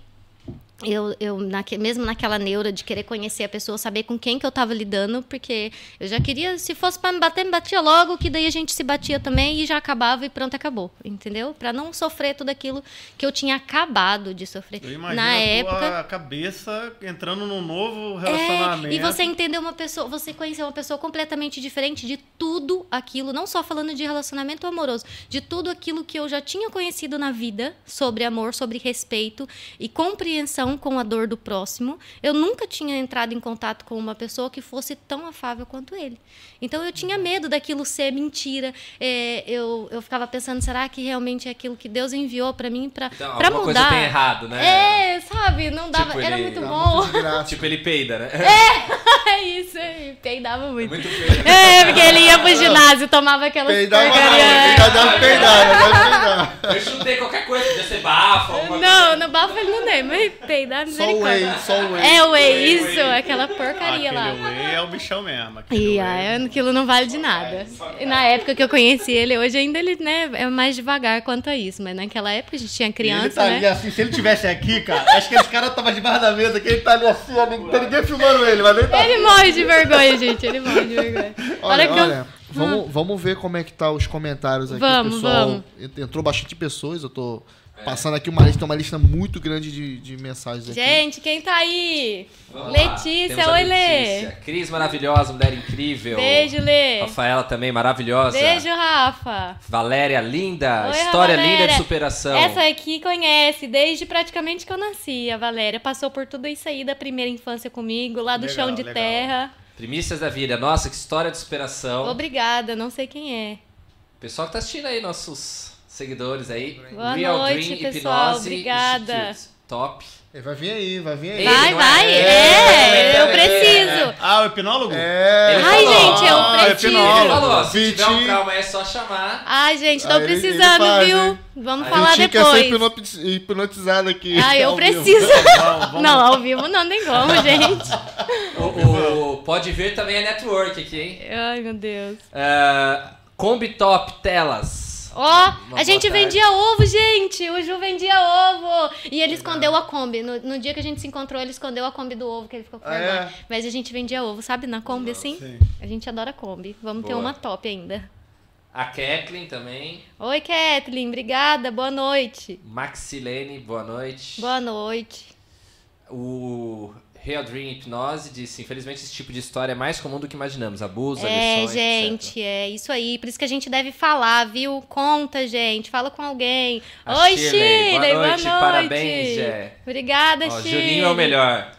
eu, eu naque- mesmo naquela neura de querer conhecer a pessoa, saber com quem que eu tava lidando, porque eu já queria, se fosse pra me bater, me batia logo, que daí a gente se batia também e já acabava e pronto, acabou. Entendeu? Pra não sofrer tudo aquilo que eu tinha acabado de sofrer. Eu imagino Na a época. tua cabeça entrando num novo É, relacionamento. e você entender uma pessoa, você conhecer uma pessoa completamente diferente de tudo aquilo, não só falando de relacionamento amoroso, de tudo aquilo que eu já tinha conhecido na vida sobre amor, sobre respeito e compreensão com a dor do próximo. Eu nunca tinha entrado em contato com uma pessoa que fosse tão afável quanto ele. Então eu tinha medo daquilo ser mentira. É, eu, eu ficava pensando, será que realmente é aquilo que Deus enviou para mim para Então, para alguma coisa mudar? tem errado, né? É, sabe? Não dava. Tipo, Era ele- muito bom. muito. Tipo, ele peida, né? É isso aí, peidava muito. Muito feio. É, porque ele ia pro ginásio, tomava ainda deve peidar, né? deve peidar. Eu chutei qualquer coisa, podia ser bafo, alguma Não, no bafo ele não tem, mas peidar Só o whey, só o whey. É o whey, isso, aquela porcaria Aquele lá. whey é o bichão mesmo. aquele E aí, aquilo não vale de nada. E na época que eu conheci ele, hoje ainda ele né, é mais devagar quanto a isso. Mas naquela época a gente tinha E ele criança, tá ali né? assim, se ele tivesse aqui, cara, acho que esse cara tava debaixo da mesa, que ele tá ali assim, não tem ninguém filmando ele, mas nem tá. Ele morre de vergonha, gente. Ele morre de vergonha. Olha, Olha que eu- olha, vamos, vamos ver como é que tá os comentários aqui, Vamos, pessoal. vamos. Entrou bastante pessoas, eu tô passando aqui uma lista, uma lista muito grande de, de mensagens aqui. Gente, quem tá aí? Vamos lá. Letícia, oi, Lê. Letícia. Cris maravilhosa, mulher incrível. Beijo, Lê. Rafaela também maravilhosa. Beijo, Rafa. Valéria linda, Oi, história Valéria. linda de superação. Essa aqui conhece desde praticamente que eu nasci, a Valéria. Passou por tudo isso aí da primeira infância comigo, lá do Legal, chão de legal. terra. Primícias da vida. Nossa, que história de superação. Obrigada, não sei quem é. Pessoal que tá assistindo aí, nossos seguidores aí. Boa Real noite, Dream pessoal. Hipnose Obrigada. Institute. Top. Ele vai vir aí, vai vir aí. Ele Vai, vai. é? É, eu É, preciso. Ah, o hipnólogo? É. Ele Ai, gente, eu Ah, preciso. hipnólogo. Ele falou, se tiver um trauma é só chamar. Ai, gente, tô Aí ele- ele precisando, faz, viu? hein? Vamos Aí falar Vitinho quer ser depois. hipnotiz- hipnotizado aqui. Ai, eu preciso. Não, ao vivo não tem como, gente. O, o Pode Ver também é network aqui, hein? Ai, meu Deus. Uh, Combi Top Telas. Ó, Uma a gente tarde. vendia ovo, gente. O Ju vendia ovo. E ele escondeu a Kombi. No, no dia que a gente se encontrou, ele escondeu a Kombi do ovo, que ele ficou com Ah, vergonha. é? Mas a gente vendia ovo, sabe? Na Kombi, assim. Sim. A gente adora Kombi. Vamos ter Boa. uma top ainda. A Kathleen também. Oi, Kathleen, obrigada, boa noite. Maxilene, boa noite. Boa noite. O Real Dream Hipnose disse: infelizmente esse tipo de história é mais comum do que imaginamos. Abuso, É, agressões, gente, é isso aí. Por isso que a gente deve falar, viu? Conta, gente. Fala com alguém. A Oi, Shirley, Shirley. boa noite, Boa parabéns, Jé. Obrigada, Ó, Shirley. Juninho é o melhor.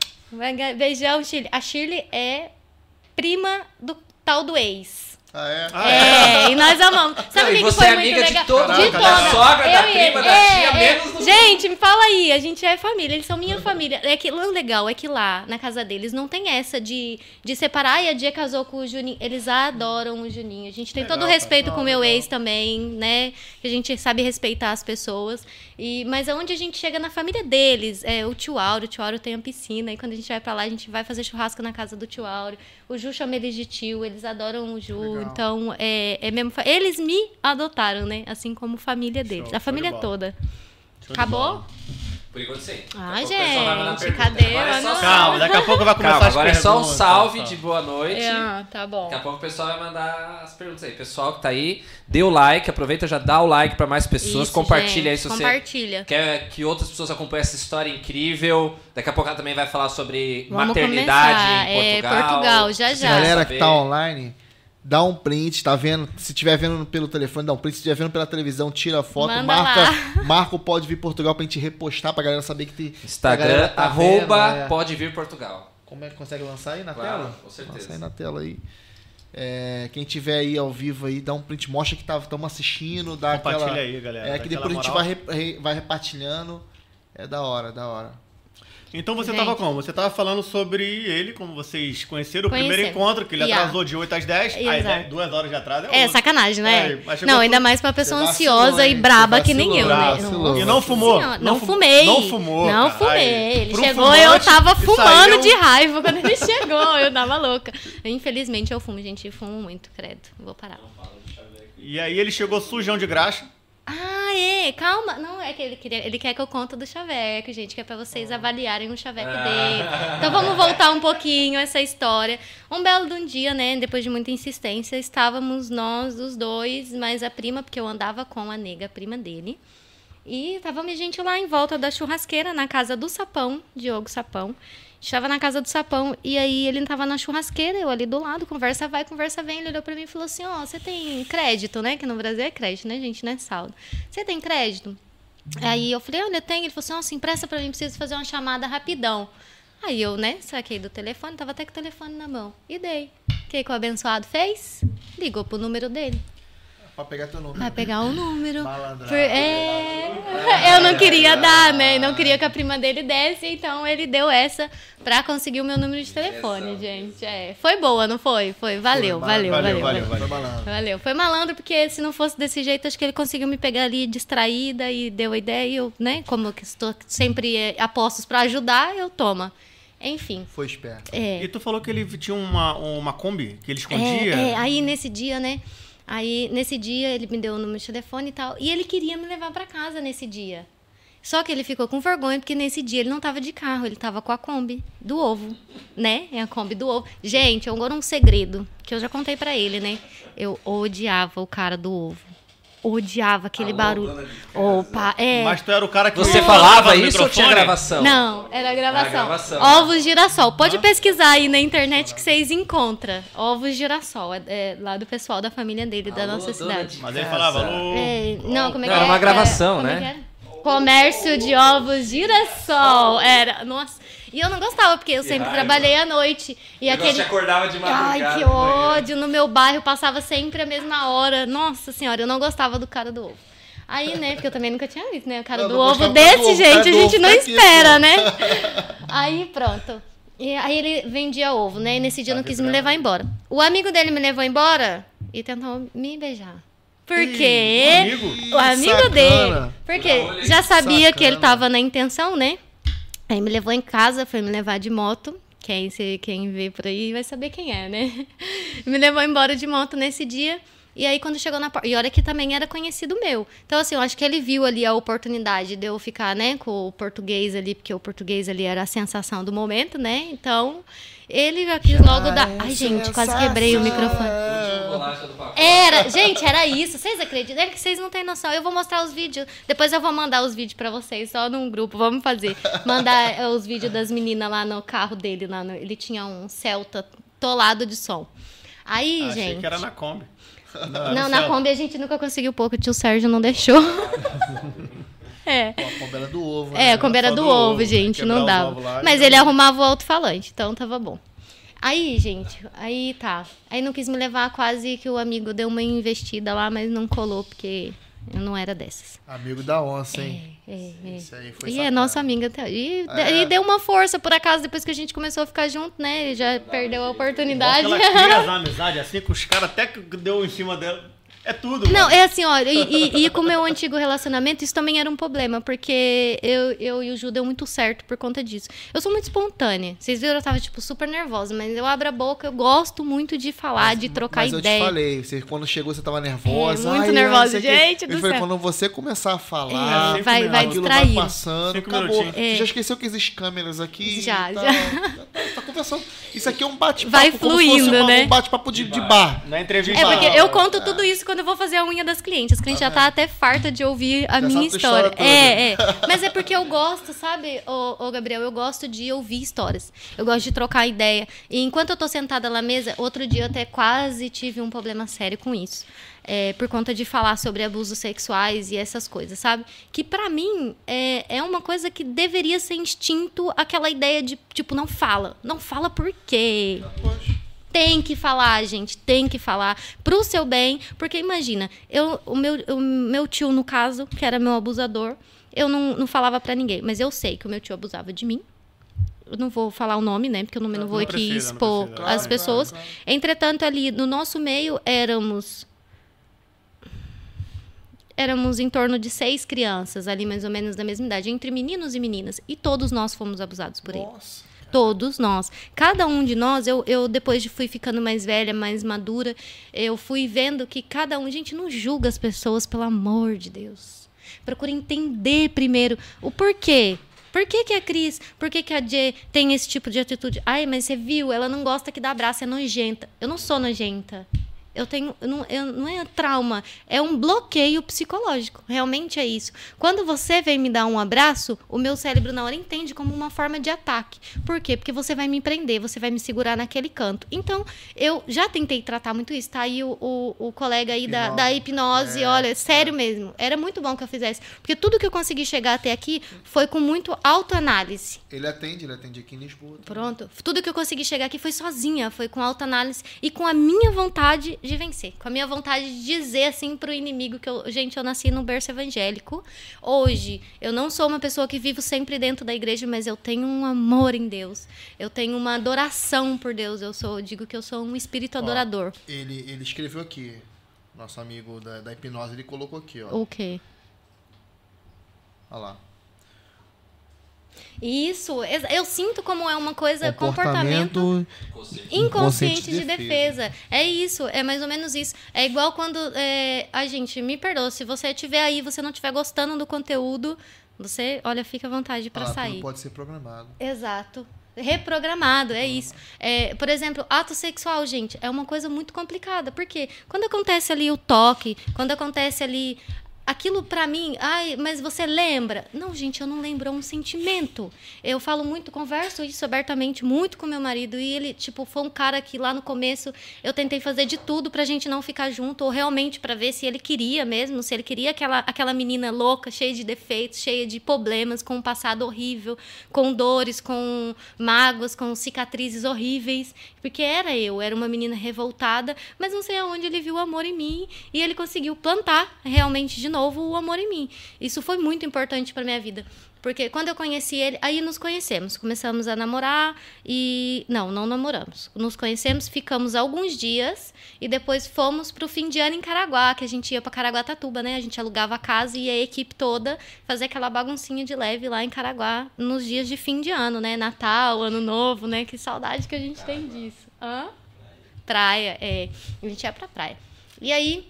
Beijão, Shirley. A Shirley é prima do tal do ex. Ah, é? Ah, É, e nós amamos. Sabe o que foi é muito amiga de legal? todo mundo, toda. da sogra, da Eu e prima, ele. da É, tia, é. menos do- Gente, me fala aí, a gente é família, eles são minha família. É que o legal é que lá, na casa deles, não tem essa de, de separar e a Dia casou com o Juninho. Eles adoram o Juninho. A gente tem todo o Legal, respeito com o meu legal. ex também, né? Que a gente sabe respeitar as pessoas. E, mas aonde a gente chega na família deles, é o tio Áureo, o tio Áureo tem a piscina, e quando a gente vai pra lá, a gente vai fazer churrasco na casa do tio Áureo. O Ju chama eles de tio, eles adoram o Ju, Legal. então é, é mesmo. Eles me adotaram, né? Assim como família deles, Show, a família toda. Acabou? Por enquanto sim. Daqui a Ai, pouco o pessoal vai mandar gente, pergunta. cadê? Agora é só. Calma, daqui a pouco vai começar Calma, as agora é só um salve tá? de boa noite. É, tá bom. Daqui a pouco o pessoal vai mandar as perguntas aí. Pessoal que tá aí, dê o like, aproveita já dá o like pra mais pessoas, Isso, compartilha aí gente, se você Compartilha. quer que outras pessoas acompanhem essa história incrível. Daqui a pouco ela também vai falar sobre Vamos maternidade começar. em É, Portugal. Portugal, já, já. Galera que tá online, dá um print, tá vendo? Se estiver vendo pelo telefone, dá um print. Se estiver vendo pela televisão, tira a foto, Manda marca, lá. marca o Pode Vir Portugal pra gente repostar pra galera saber que tem. a Instagram, tá arroba, vendo, é. pode vir Portugal. Como é que consegue lançar aí na Claro, tela? com certeza. Lança aí na tela aí. É, quem tiver aí ao vivo aí, dá um print, mostra que estamos assistindo, dá Compartilha aquela. aí, galera. É que depois a gente moral. vai, re- re- vai repartilhando. É da hora, da hora. Então você Gente. tava como? Você tava falando sobre ele, como vocês conheceram o primeiro encontro, que ele Yeah. atrasou de 8 às 10, aí né, duas horas de atraso é É, sacanagem, né? É, não, ainda mais pra pessoa Você vacilou, ansiosa e hein? braba Você que nem eu, né? vacilou. Nossa E não fumou? Não Não, fu- fumei. não fumou, Não fumei. Aí, Ele pro chegou e eu tava fumando eu- de raiva quando ele chegou. Eu tava louca. Infelizmente eu fumo, gente. Eu fumo muito, credo. Vou parar. E aí ele chegou sujão de graxa. Ah, é, calma. Não, é que ele, queria, ele quer que eu conte do chaveco, gente, que é pra vocês avaliarem o chaveco dele. Então vamos voltar um pouquinho essa história. Um belo de um dia, né, depois de muita insistência, estávamos nós, os dois, mais a prima, porque eu andava com a nega, a prima dele. E estávamos a gente lá em volta da churrasqueira, na casa do Sapão, Diogo Sapão. Estava na casa do Sapão e aí ele estava na churrasqueira, eu ali do lado, conversa vai, conversa vem. Ele olhou pra mim e falou assim: Ó, você tem crédito, né? Que no Brasil é crédito, né, gente? Não é saldo. Você tem crédito? Aí eu falei: Olha, tenho. Ele falou assim: se empresta pra mim, preciso fazer uma chamada rapidão. Aí eu, né, saquei do telefone, tava até com o telefone na mão. E dei. O que, que o abençoado fez? Ligou pro número dele. Pra pegar teu nome. Vai pegar o número. Por- é, eu não queria dar, né? Não queria que a prima dele desse, então ele deu essa pra conseguir o meu número de telefone, gente. É, foi boa, não foi? Foi, valeu, Foi, valeu, valeu, valeu, valeu, valeu. Foi malandro. Valeu. Foi malandro, porque se não fosse desse jeito, acho que ele conseguiu me pegar ali distraída e deu a ideia. E eu, né, como eu que estou sempre é, apostos pra ajudar, eu toma. Enfim. Foi esperto. É. E tu falou que ele tinha uma, uma Kombi que ele escondia. É, é, aí nesse dia, né? Aí nesse dia ele me deu o número de telefone e tal. E ele queria me levar pra casa nesse dia. Só que ele ficou com vergonha porque nesse dia ele não tava de carro, ele tava com a Kombi do ovo, né? É a Kombi do ovo. Gente, agora um segredo que eu já contei pra ele, né? Eu odiava o cara do ovo. Odiava aquele Alô, barulho. Opa, é. Mas tu era o cara que Você falava isso ou tinha gravação? Não, era gravação. Era gravação. Ovos girassol. Pode pesquisar aí na internet que vocês encontram. Ovos girassol. É, é lá do pessoal da família dele, da Alô, nossa dona cidade. de Mas ele falava, alô. É, não, como é que era é? uma gravação, É, é né? era? Comércio de ovos girassol. Era. Nossa. E eu não gostava, porque eu sempre raiva. trabalhei à noite. E Eu aquele. acordava de madrugada. Ai, que manhã. ódio. No meu bairro passava sempre a mesma hora. Nossa senhora, eu não gostava do cara do ovo. Aí, né, porque eu também nunca tinha visto, né? O cara Eu do não ovo do desse, ovo, gente, cara a do gente ovo não tá aqui, espera, pô. né? Aí, pronto. E aí ele vendia ovo, né? E nesse dia Tá não quis me levar embora. O amigo dele me levou embora e tentou me beijar. Por quê? um amigo? O amigo Sacana. dele. Porque já sabia que ele Sacana. tava na intenção, né? Aí me levou em casa, foi me levar de moto. Quem, se, quem vê por aí vai saber quem é, né? Me levou embora de moto nesse dia. E aí, quando chegou na porta. E olha que também era conhecido meu. Então, assim, eu acho que ele viu ali a oportunidade de eu ficar, né, com o português ali, porque o português ali era a sensação do momento, né? Então, ele já quis logo dar. Ai, gente, quase quebrei o microfone. Era, gente, era isso. Vocês acreditam? É que vocês não têm noção. Eu vou mostrar os vídeos. Depois eu vou mandar os vídeos pra vocês, só num grupo. Vamos fazer. Mandar eh, os vídeos das meninas lá no carro dele. Lá no- ele tinha um Celta tolado de som. Aí, Achei gente. que era na Kombi. Não, na Kombi a gente nunca conseguiu pouco. O tio Sérgio não deixou. é. Pô, a Kombi era do ovo. É, né? a Kombi era só do, do ovo, ovo, gente, não dava. lá, Mas ele não. arrumava o alto-falante, então tava bom. Aí, gente, aí tá. Aí não quis me levar, quase que o amigo deu uma investida lá, mas não colou, porque eu não era dessas. Amigo da onça, hein? É, é. Esse aí foi E é sacana. nossa amiga até. E, É. e deu uma força, por acaso, depois que a gente começou a ficar junto, né? Ele já perdeu a oportunidade. Ela cria as amizades assim, com os caras até que deu em cima dela. É tudo. Não, mano. é assim, ó, e, e- e com o meu antigo relacionamento, isso também era um problema, porque eu, eu e o Ju deu muito certo por conta disso. Eu sou muito espontânea. Vocês viram, eu tava, tipo, super nervosa, mas eu abro a boca, eu gosto muito de falar, de trocar Mas eu ideia. te falei, você, quando chegou você tava nervosa. É, muito ai, ai, nervosa, não quê. gente Eu do falei, céu. quando você começar a falar, É, vai, vai distrair. vai passando, Cinco acabou. minutinhos. Você É. já esqueceu que existem câmeras aqui? Já, tal. já. tá, tá conversando. Isso aqui é um bate-papo. Vai como se fosse fluindo, uma- né? Um bate-papo de, de bar. Na entrevista. É, porque eu conto tudo isso quando eu vou fazer a unha das clientes. As clientes já tá até farta de ouvir a Já minha história. É, é. Mas é porque eu gosto, sabe, ô, ô, Gabriel? Eu gosto de ouvir histórias. Eu gosto de trocar ideia. E enquanto eu tô sentada na mesa, outro dia eu até quase tive um problema sério com isso. É, por conta de falar sobre abusos sexuais e essas coisas, sabe? Que pra mim é, é uma coisa que deveria ser instinto aquela ideia de, tipo, não fala. Não fala por quê? Tem que falar, gente, tem que falar pro seu bem, porque imagina, eu, o, meu, o meu tio, no caso, que era meu abusador, eu não, não falava pra ninguém, mas eu sei que o meu tio abusava de mim. Eu não vou falar o nome, né? Porque eu não, não vou Não aqui expor. Claro, as pessoas. claro, claro. Entretanto, ali no nosso meio éramos. Éramos em torno de seis crianças, ali mais ou menos da mesma idade, entre meninos e meninas. E todos nós fomos abusados por ele. Todos nós. Cada um de nós, eu, eu depois de fui ficando mais velha, mais madura, eu fui vendo que cada um, gente, não julga as pessoas, pelo amor de Deus. Procura entender primeiro o porquê. Por que, que a Cris, por que, que a Jay tem esse tipo de atitude? Ai, mas você viu, ela não gosta que dá abraço, é nojenta. Eu não sou nojenta. Eu tenho. Não, eu- não é trauma, é um bloqueio psicológico. Realmente é isso. Quando você vem me dar um abraço, o meu cérebro na hora entende como uma forma de ataque. Por quê? Porque você vai me prender, você vai me segurar naquele canto. Então, eu já tentei tratar muito isso. Tá aí o, o, o colega aí da, da hipnose, olha, sério mesmo. Era muito bom que eu fizesse. Porque tudo que eu consegui chegar até aqui foi com muito autoanálise. Ele atende, ele atende aqui em Lisboa. Pronto. Tudo que eu consegui chegar aqui foi sozinha, foi com autoanálise e com a minha vontade de vencer, com a minha vontade de dizer assim pro inimigo que eu, gente, eu nasci num berço evangélico. Hoje, eu não sou uma pessoa que vivo sempre dentro da igreja, mas eu tenho um amor em Deus. Eu tenho uma adoração por Deus. Eu sou, digo que eu sou um espírito adorador. Ele, ele escreveu aqui. Nosso amigo da, da hipnose, ele colocou aqui, ó. O quê? Olha lá. Isso, eu sinto como é uma coisa comportamento Inconsciente. Inconsciente Inconsciente de de defesa. É isso, é mais ou menos isso. É igual quando. É... Ai, gente, me perdoa. Se você estiver aí e você não estiver gostando do conteúdo, você, olha, fica à vontade para Ah, sair. pode ser programado. Exato. Reprogramado, é isso. É, por exemplo, ato sexual, gente, é uma coisa muito complicada. Porque quando acontece ali o toque, quando acontece ali. Aquilo pra mim, ai, mas você lembra? Não, gente, eu não lembro, é um sentimento. Eu falo muito, converso isso abertamente muito com meu marido e ele, tipo, foi um cara que lá no começo eu tentei fazer de tudo pra gente não ficar junto ou realmente pra ver se ele queria mesmo, se ele queria aquela, aquela menina louca, cheia de defeitos, cheia de problemas, com um passado horrível, com dores, com mágoas, com cicatrizes horríveis, porque era eu, era uma menina revoltada, mas não sei aonde ele viu o amor em mim e ele conseguiu plantar realmente de novo o amor em mim. Isso foi muito importante para minha vida. Porque quando eu conheci ele, aí nos conhecemos, começamos a namorar e não, não namoramos. Nos conhecemos, ficamos alguns dias e depois fomos pro fim de ano em Caraguá, que a gente ia para Caraguatatuba, né? A gente alugava a casa e a equipe toda fazer aquela baguncinha de leve lá em Caraguá nos dias de fim de ano, né? Natal, Ano Novo, né? Que saudade que a gente tem disso. Hã? Praia, é. A gente ia pra praia. E aí,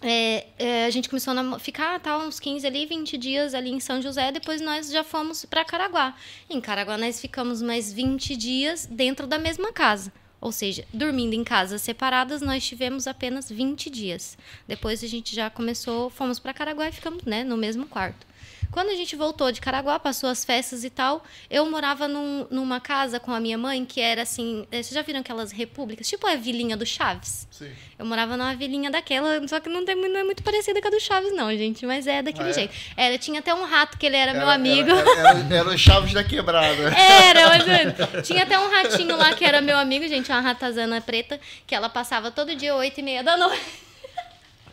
é, é, a gente começou a ficar tá, uns 15 ali, 20 dias ali em São José, depois nós já fomos para Caraguá. Em Caraguá nós ficamos mais 20 dias dentro da mesma casa. Ou seja, dormindo em casas separadas, nós tivemos apenas 20 dias. Depois a gente já começou, fomos para Caraguá e ficamos né, no mesmo quarto. Quando a gente voltou de Caraguá, passou as festas e tal, eu morava num- numa casa com a minha mãe que era assim. eh, Vocês já viram aquelas repúblicas? Tipo a vilinha do Chaves. Sim. Eu morava numa vilinha daquela, só que não, tem, não é muito parecida com a do Chaves, não, gente. Mas é daquele Ah, é? jeito. Era, tinha até um rato que ele era, meu amigo. Era, era, era, era o Chaves da Quebrada. Era, mas é, tinha até um ratinho lá que era meu amigo, gente, uma ratazana preta, que ela passava todo dia, oito e meia da noite.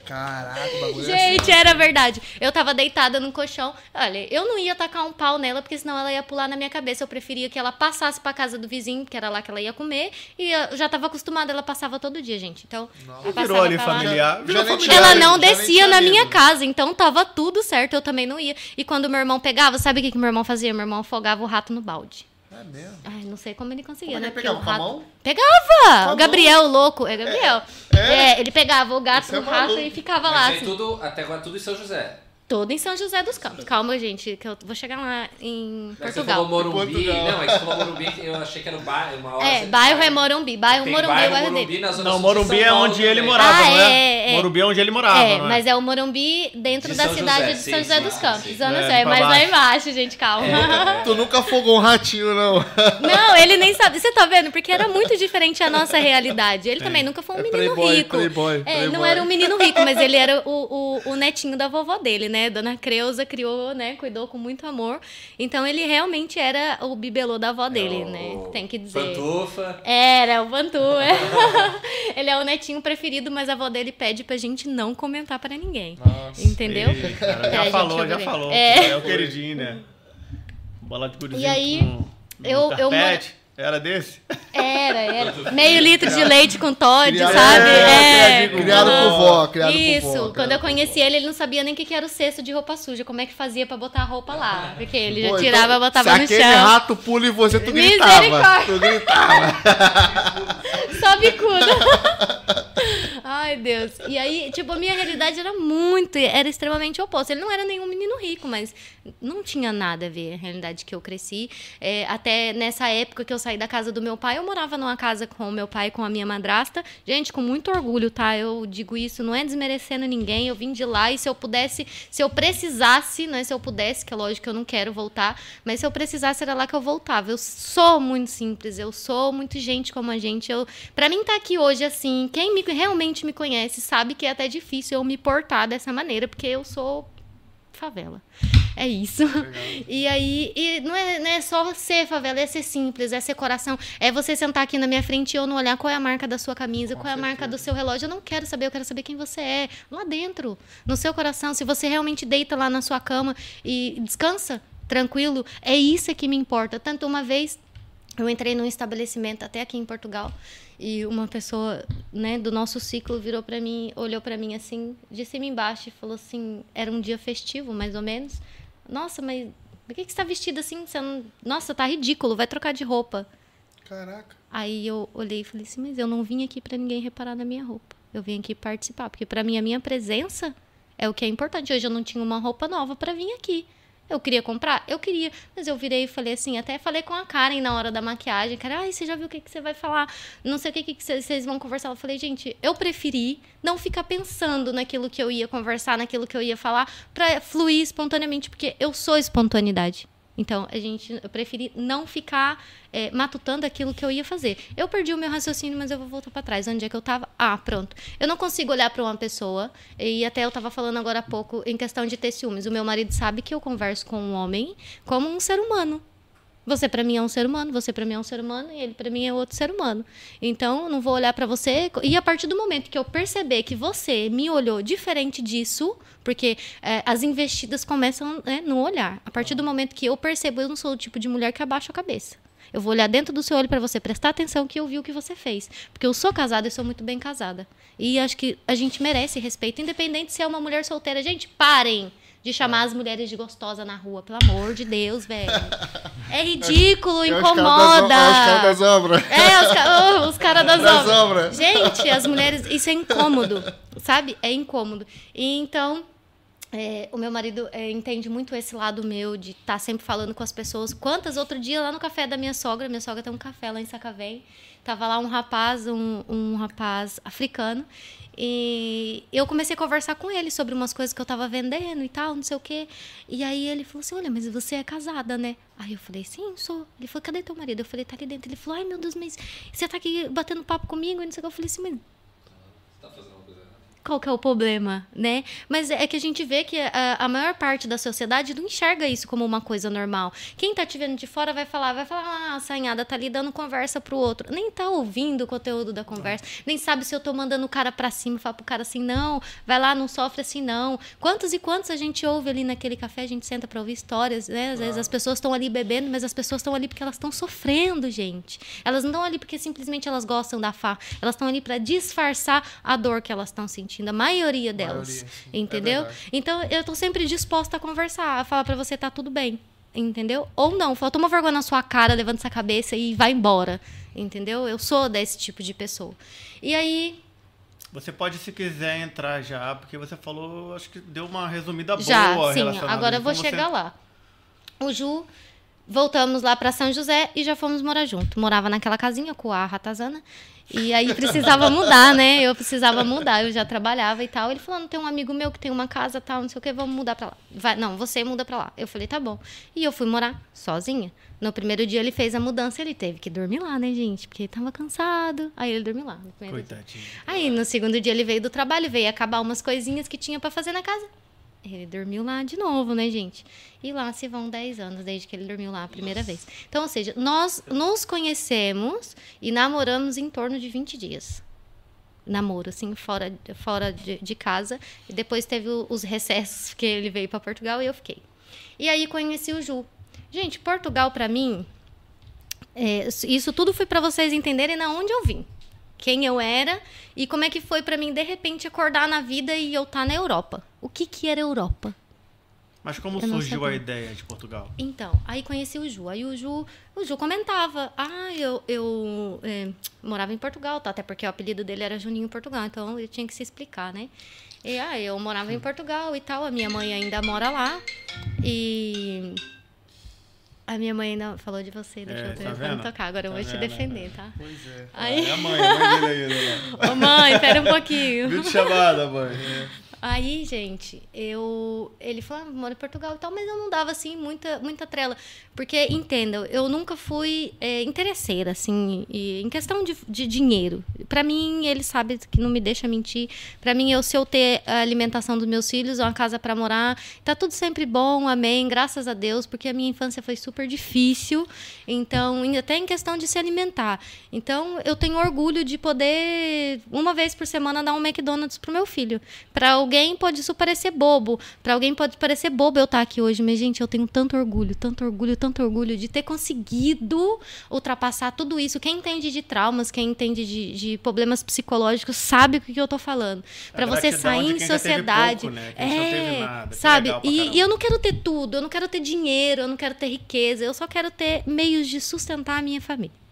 Caraca, o bagulho é Gente, era verdade. Eu tava deitada no colchão. Olha, eu não ia tacar um pau nela, porque senão ela ia pular na minha cabeça. Eu preferia que ela passasse pra casa do vizinho, porque era lá que ela ia comer. E eu já tava acostumada, ela passava todo dia, gente. Então, ela Virou ali familiar. Virou familiar. Ela não descia na minha casa, então tava tudo certo, eu também não ia. E quando meu irmão pegava, sabe o que, que meu irmão fazia? Meu irmão afogava o rato no balde. É mesmo. Ai, não sei como ele conseguia, Como é né? ele Porque o pegava? Com a rato. mão? Pegava! Com a o Gabriel, o louco, é Gabriel. É? É, ele pegava o gato Isso é do rato e ficava lá. Mas aí Assim, tudo, até agora tudo em São José. Todo em São José dos Campos. Calma, gente, que eu vou chegar lá em Mas Você falou Portugal. Morumbi. Portugal. Não, é que você falou Morumbi, que eu achei que era o bairro. Uma hora É, bairro é Morumbi. Bairro Tem Morumbi é o bairro bairro Morumbi dele. na zona Não, Morumbi é onde ele morava, Ah, não é, é? é. Morumbi é onde ele morava, É, não é? mas é o Morumbi dentro De da São cidade José, de sim, São José sim, dos sim, Campos. sim. Zona É, Sé, pra mas lá baixo. embaixo, gente, calma. Tu nunca afogou um ratinho, não. Não, ele nem sabe. Você tá vendo? Porque era muito diferente a nossa realidade. Ele também nunca foi um É menino playboy, rico. playboy, É, não playboy. era um menino rico, mas ele era o, o, o netinho da vovó dele, né? Dona Creuza criou, né? Cuidou com muito amor. Então ele realmente era o bibelô da avó dele, É o- né? Tem que dizer. Pantufa. Era, o Bantu. É. ele é o netinho preferido, mas a avó dele pede pra gente não comentar pra ninguém. Entendeu? Ih, cara, É, já gente, falou, já vou- falou. É. É. o queridinho, né? Bola de gurizinho E aí, com- no eu- eu carpete. Era desse? Era, era. Meio litro de leite com Todd, Criado- sabe? é, É. criado por vó, criado por Isso. vó, Quando criado eu por conheci ele, ele não sabia nem o que que era o cesto de roupa suja. Como é que fazia pra botar a roupa lá. Porque ele já Pô, tirava, então, botava se no aquele chão. rato pula em você, tu gritava. Misericórdia. Tu gritava. Só bicuda. Ai, Deus. E aí, tipo, a minha realidade era muito, era extremamente oposta. Ele não era nenhum menino rico, mas não tinha nada a ver a realidade que eu cresci. É, até nessa época que eu saí da casa do meu pai, eu morava numa casa com o meu pai com a minha madrasta. Gente, com muito orgulho, tá? Eu digo isso, não é desmerecendo ninguém. Eu vim de lá e se eu pudesse, se eu precisasse, não é se eu pudesse, que é lógico que eu não quero voltar, mas se eu precisasse era lá que eu voltava. Eu sou muito simples, eu sou muito gente como a gente. Eu, para mim estar aqui hoje assim, quem me, realmente me conhece sabe que é até difícil eu me portar dessa maneira, porque eu sou favela. É isso. E aí, e não, é, não é só ser favela, é ser simples, é ser coração. É você sentar aqui na minha frente e eu não olhar qual é a marca da sua camisa, qual é a marca do seu relógio. Eu não quero saber, eu quero saber quem você é. Lá dentro, no seu coração. Se você realmente deita lá na sua cama e descansa, tranquilo, é isso que me importa. Tanto uma vez eu entrei num estabelecimento até aqui em Portugal e uma pessoa, né, do nosso ciclo virou para mim, olhou para mim assim, de cima embaixo e falou assim, era um dia festivo, mais ou menos. Nossa, mas por que que você está vestida assim? Você não... Nossa, tá ridículo, vai trocar de roupa. Caraca. Aí eu olhei e falei assim, mas eu não vim aqui para ninguém reparar na minha roupa. Eu vim aqui participar, porque para mim a minha presença é o que é importante. Hoje eu não tinha uma roupa nova para vir aqui. Eu queria comprar? Eu queria. Mas eu virei e falei assim, até falei com a Karen na hora da maquiagem. Cara, ai, você já viu o que, que você vai falar? Não sei o que, que vocês vão conversar. Eu falei, gente, eu preferi não ficar pensando naquilo que eu ia conversar, naquilo que eu ia falar, pra fluir espontaneamente, porque eu sou espontaneidade. Então, a gente, eu preferi não ficar é, matutando aquilo que eu ia fazer. Eu perdi o meu raciocínio, mas eu vou voltar para trás. Onde é que eu estava? Ah, pronto. Eu não consigo olhar para uma pessoa, e até eu estava falando agora há pouco em questão de ter ciúmes. O meu marido sabe que eu converso com um homem como um ser humano. Você para mim é um ser humano, você para mim é um ser humano e ele para mim é outro ser humano. Então, não vou olhar para você e a partir do momento que eu perceber que você me olhou diferente disso, porque é, as investidas começam né, no olhar. A partir do momento que eu percebo, eu não sou o tipo de mulher que abaixa a cabeça. Eu vou olhar dentro do seu olho para você prestar atenção que eu vi o que você fez. Porque eu sou casada e sou muito bem casada. E acho que a gente merece respeito, independente se é uma mulher solteira. Gente, parem de chamar as mulheres de gostosa na rua, pelo amor de Deus, velho. É ridículo, É incomoda. É os caras das obras. É, os, ca- oh, os caras das, Das obras. obras. Gente, as mulheres, isso é incômodo, sabe? É incômodo. E então, é, o meu marido é, entende muito esse lado meu de estar tá sempre falando com as pessoas. Quantas outro dia lá no café da minha sogra, minha sogra tem um café lá em Sacavém, tava lá um rapaz, um, um rapaz africano, e eu comecei a conversar com ele sobre umas coisas que eu estava vendendo e tal, não sei o quê. E aí ele falou assim: Olha, mas você é casada, né? Aí eu falei: Sim, sou. Ele falou: Cadê teu marido? Eu falei: Tá ali dentro. Ele falou: Ai, meu Deus, mas você tá aqui batendo papo comigo e não sei o que. Eu falei assim: Mas qual que é o problema, né? Mas é que a gente vê que a, a, maior parte da sociedade não enxerga isso como uma coisa normal. Quem tá te vendo de fora vai falar, vai falar, ah, a sanhada tá ali dando conversa pro outro. Nem tá ouvindo o conteúdo da conversa, nem sabe se eu tô mandando o cara pra cima, falar pro cara assim, não, vai lá, não sofre assim, não. Quantos e quantos a gente ouve ali naquele café, a gente senta pra ouvir histórias, né? Às vezes as pessoas estão ali bebendo, mas as pessoas estão ali porque elas estão sofrendo, gente. Elas não estão ali porque simplesmente elas gostam da fá. Elas estão ali para disfarçar a dor que elas estão sentindo sentindo, a maioria delas. Maioria, entendeu? É então eu tô sempre disposta a conversar, a falar para você tá tudo bem. Entendeu? Ou não, falta uma vergonha na sua cara, levanta essa cabeça e vai embora. Entendeu? Eu sou desse tipo de pessoa. E aí, você pode, se quiser, entrar já, porque você falou, acho que deu uma resumida já, boa. Já, sim. Agora eu vou chegar você... lá. O Ju, voltamos lá para São José e já fomos morar junto. Morava naquela casinha com a Ratazana. E aí precisava mudar, né? Eu precisava mudar, eu já trabalhava e tal. Ele falou: não tem um amigo meu que tem uma casa tal, não sei o que, vamos mudar pra lá. Vai, não, você muda pra lá. Eu falei: tá bom. E eu fui morar sozinha. No primeiro dia ele fez a mudança, ele teve que dormir lá, né, gente? Porque ele tava cansado. Aí ele dormiu lá. Coitadinho. Aí no segundo dia ele veio do trabalho, veio acabar umas coisinhas que tinha para fazer na casa. Ele dormiu lá de novo, né, gente? E lá se vão 10 anos desde que ele dormiu lá a primeira Nossa. vez. Então, ou seja, nós nos conhecemos e namoramos em torno de 20 dias. Namoro, assim, fora, fora de, de casa. E depois teve os recessos que ele veio para Portugal e eu fiquei. E aí conheci o Ju. Gente, Portugal para mim, é, isso tudo foi para vocês entenderem na onde eu vim quem eu era e como é que foi para mim de repente acordar na vida e eu estar tá na Europa. O que que era Europa? Mas como eu surgiu a ideia de Portugal? Então, aí conheci o Ju. Aí o Ju, o Ju comentava: Ah, eu, eu é, morava em Portugal, tá? Até porque o apelido dele era Juninho Portugal, então ele tinha que se explicar, né? E ah, eu morava em Portugal e tal, a minha mãe ainda mora lá. E a minha mãe ainda falou de você, deixa é, eu tá telefone tocar. Agora tá eu vou vendo? te defender, tá? Pois é. Aí... É a mãe, a mãe dele ainda. Ô mãe, espera um pouquinho. Vídeo chamada, mãe. É. Aí, gente, eu. Ele falou, ah, moro em Portugal e tal, mas eu não dava, assim, muita, muita trela. Porque, entendam, eu nunca fui é, interesseira, assim, e, em questão de, de dinheiro. Para mim, ele sabe que não me deixa mentir. Para mim, eu, se eu ter a alimentação dos meus filhos, uma casa para morar, tá tudo sempre bom, amém, graças a Deus, porque a minha infância foi super difícil. Então, até em questão de se alimentar. Então, eu tenho orgulho de poder, uma vez por semana, dar um McDonald's pro meu filho. Para alguém alguém pode isso parecer bobo. Para alguém pode parecer bobo eu estar tá aqui hoje, mas gente, eu tenho tanto orgulho, tanto orgulho, tanto orgulho de ter conseguido ultrapassar tudo isso. Quem entende de traumas, quem entende de, de problemas psicológicos, sabe o que eu tô falando. Para você sair em sociedade, pouco, né? é, nada, sabe? E, e eu não quero ter tudo, eu não quero ter dinheiro, eu não quero ter riqueza, eu só quero ter meios de sustentar a minha família.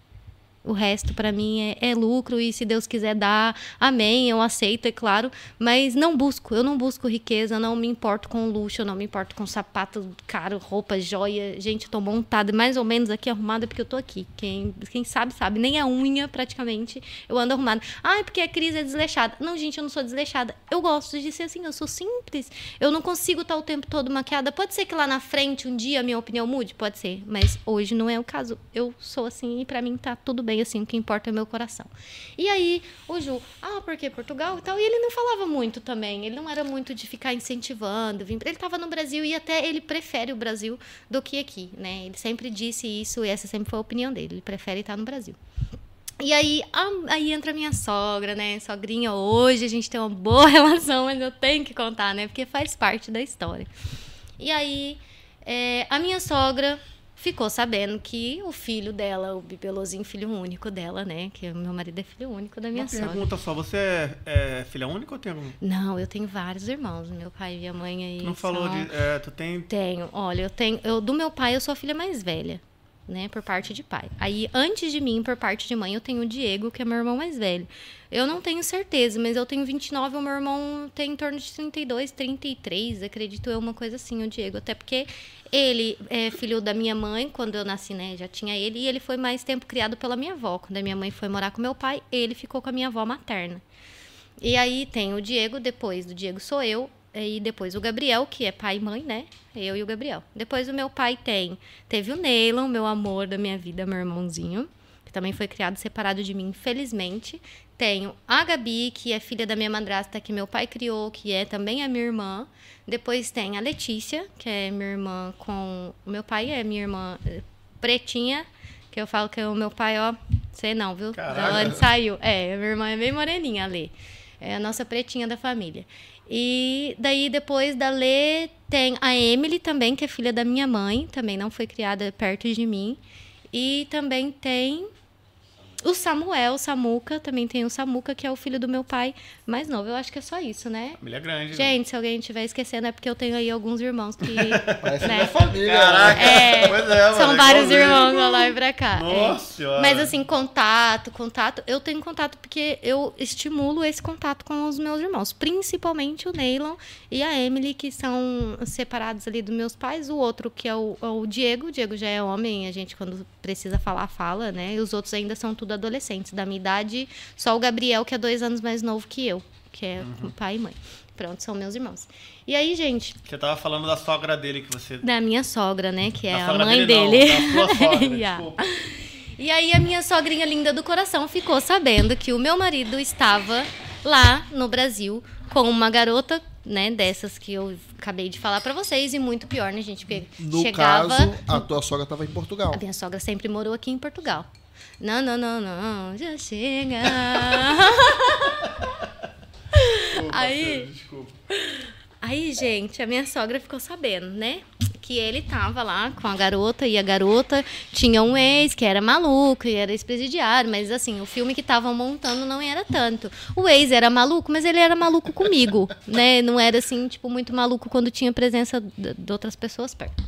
O resto, para mim, é, é, lucro e se Deus quiser dar, amém, eu aceito, é claro. Mas não busco, eu não busco riqueza, não me importo com luxo, não me importo com sapato caro, roupa, joia. Gente, eu tô montada mais ou menos aqui arrumada porque eu tô aqui. Quem, quem sabe, sabe. Nem a unha, praticamente, eu ando arrumada. Ah, é porque a Cris é desleixada. Não, gente, eu não sou desleixada. Eu gosto de ser assim, eu sou simples. Eu não consigo estar o tempo todo maquiada. Pode ser que lá na frente, um dia, a minha opinião mude? Pode ser. Mas hoje não é o caso. Eu sou assim e para mim tá tudo bem assim, o que importa é o meu coração. E aí, o Ju, ah, porque Portugal e tal, e ele não falava muito também, ele não era muito de ficar incentivando, ele estava no Brasil e até ele prefere o Brasil do que aqui, né? Ele sempre disse isso e essa sempre foi a opinião dele, ele prefere estar no Brasil. E aí, aí entra minha sogra, né? Sogrinha, hoje a gente tem uma boa relação, mas eu tenho que contar, né? Porque faz parte da história. E aí, é, a minha sogra ficou sabendo que o filho dela, o Bibelozinho, filho único dela, né? Que o meu marido é filho único da minha Uma sogra. pergunta só, você é, é, filha única ou tem algum? Não, eu tenho vários irmãos. Meu pai e minha mãe aí. Não falou de. É, tu tem. Tenho. Olha, eu tenho. Eu, do meu pai, eu sou a filha mais velha. Né, por parte de pai. Aí, antes de mim, por parte de mãe, eu tenho o Diego, que é meu irmão mais velho. Eu não tenho certeza, mas eu tenho 29, o meu irmão tem em torno de 32, 33, acredito eu, uma coisa assim, o Diego. Até porque ele é filho da minha mãe, quando eu nasci, né, já tinha ele, e ele foi mais tempo criado pela minha avó. Quando a minha mãe foi morar com meu pai, ele ficou com a minha avó materna. E aí tem o Diego, depois do Diego sou eu, e depois o Gabriel, que é pai e mãe, né? Eu e o Gabriel. Depois o meu pai tem. Teve o Neylon, meu amor da minha vida, meu irmãozinho, que também foi criado separado de mim, infelizmente. Tenho a Gabi, que é filha da minha madrasta, que meu pai criou, que é também a minha irmã. Depois tem a Letícia, que é minha irmã com. O meu pai é minha irmã eh, pretinha, que eu falo que o meu pai, ó. Sei não, viu? Caraca. Da onde saiu. É, a minha irmã é bem moreninha ali. É a nossa pretinha da família. E daí depois da Lê tem a Emily também, que é filha da minha mãe, também não foi criada perto de mim. E também tem o Samuel, o Samuca, também tem o Samuca, que é o filho do meu pai mais novo. Eu acho que é só isso, né? Família grande. né? Gente, se alguém estiver esquecendo, é porque eu tenho aí alguns irmãos que. Parece né? minha família. Caraca. É, Pois é, mano, são é vários igualzinho. irmãos pra lá e pra cá. é. Nossa senhora. Mas assim, contato, contato. Eu tenho contato porque eu estimulo esse contato com os meus irmãos. Principalmente o Neylon e a Emily, que são separados ali dos meus pais. O outro, que é o, é o Diego. O Diego já é homem, a gente, quando precisa falar, fala, né? E os outros ainda são tudo adolescentes. Da minha idade, só o Gabriel, que é dois anos mais novo que eu, que é Uhum. pai e mãe. Pronto, são meus irmãos. E aí, gente, Você tava falando da sogra dele que você. da minha sogra, né? Que é a mãe dele, dele. Não, da sua sogra. Yeah. E aí a minha sogrinha linda do coração ficou sabendo que o meu marido estava lá no Brasil com uma garota, né, dessas que eu acabei de falar pra vocês e muito pior, né, gente, porque No chegava caso, a tua sogra tava em Portugal. a minha sogra sempre morou aqui em Portugal. Não, não, não, não, já chega. aí, Desculpa. Aí, gente, a minha sogra ficou sabendo, né? Que ele tava lá com a garota e a garota tinha um ex que era maluco e era ex-presidiário, mas assim, o filme que estavam montando não era tanto. O ex era maluco, mas ele era maluco comigo, né? Não era assim, tipo, muito maluco quando tinha presença de outras pessoas perto.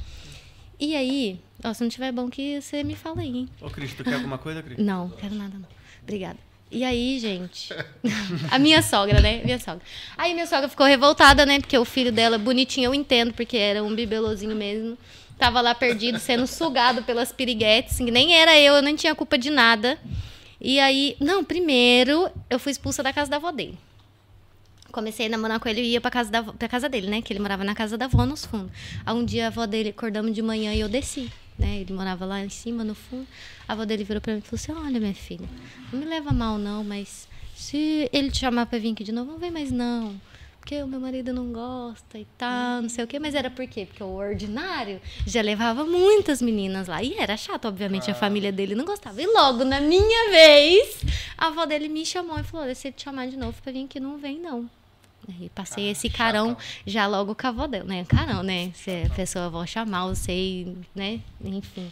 E aí, ó, se não tiver bom que você me fala aí, hein? Ô, Cris, tu quer alguma coisa, Cris? Não, quero nada não. Obrigada. E aí, gente, a minha sogra, né? Minha sogra. Aí minha sogra ficou revoltada, né? Porque o filho dela, bonitinho, eu entendo, porque era um bibelozinho mesmo. Tava lá perdido, sendo sugado pelas piriguetes. Nem era eu, eu nem tinha culpa de nada. E aí, não, primeiro eu fui expulsa da casa da avó dele. Comecei a namorar com ele e ia pra casa, da, pra casa dele, né? Que ele morava na casa da avó, nos fundos. Aí um dia a avó dele, acordamos de manhã e eu desci, né? Ele morava lá em cima, no fundo. A avó dele virou pra mim e falou assim, olha, minha filha, não me leva mal não, mas se ele te chamar pra vir aqui de novo, não vem mais não. Porque o meu marido não gosta e tal, não sei o quê. Mas era por quê? Porque o ordinário já levava muitas meninas lá. E era chato, obviamente, a família dele não gostava. E logo, na minha vez, a avó dele me chamou e falou, se ele te chamar de novo pra vir aqui, não vem não. E passei esse carão já logo com a avó dela, né? Carão, né? Se a pessoa vó chamar, eu sei, né? Enfim.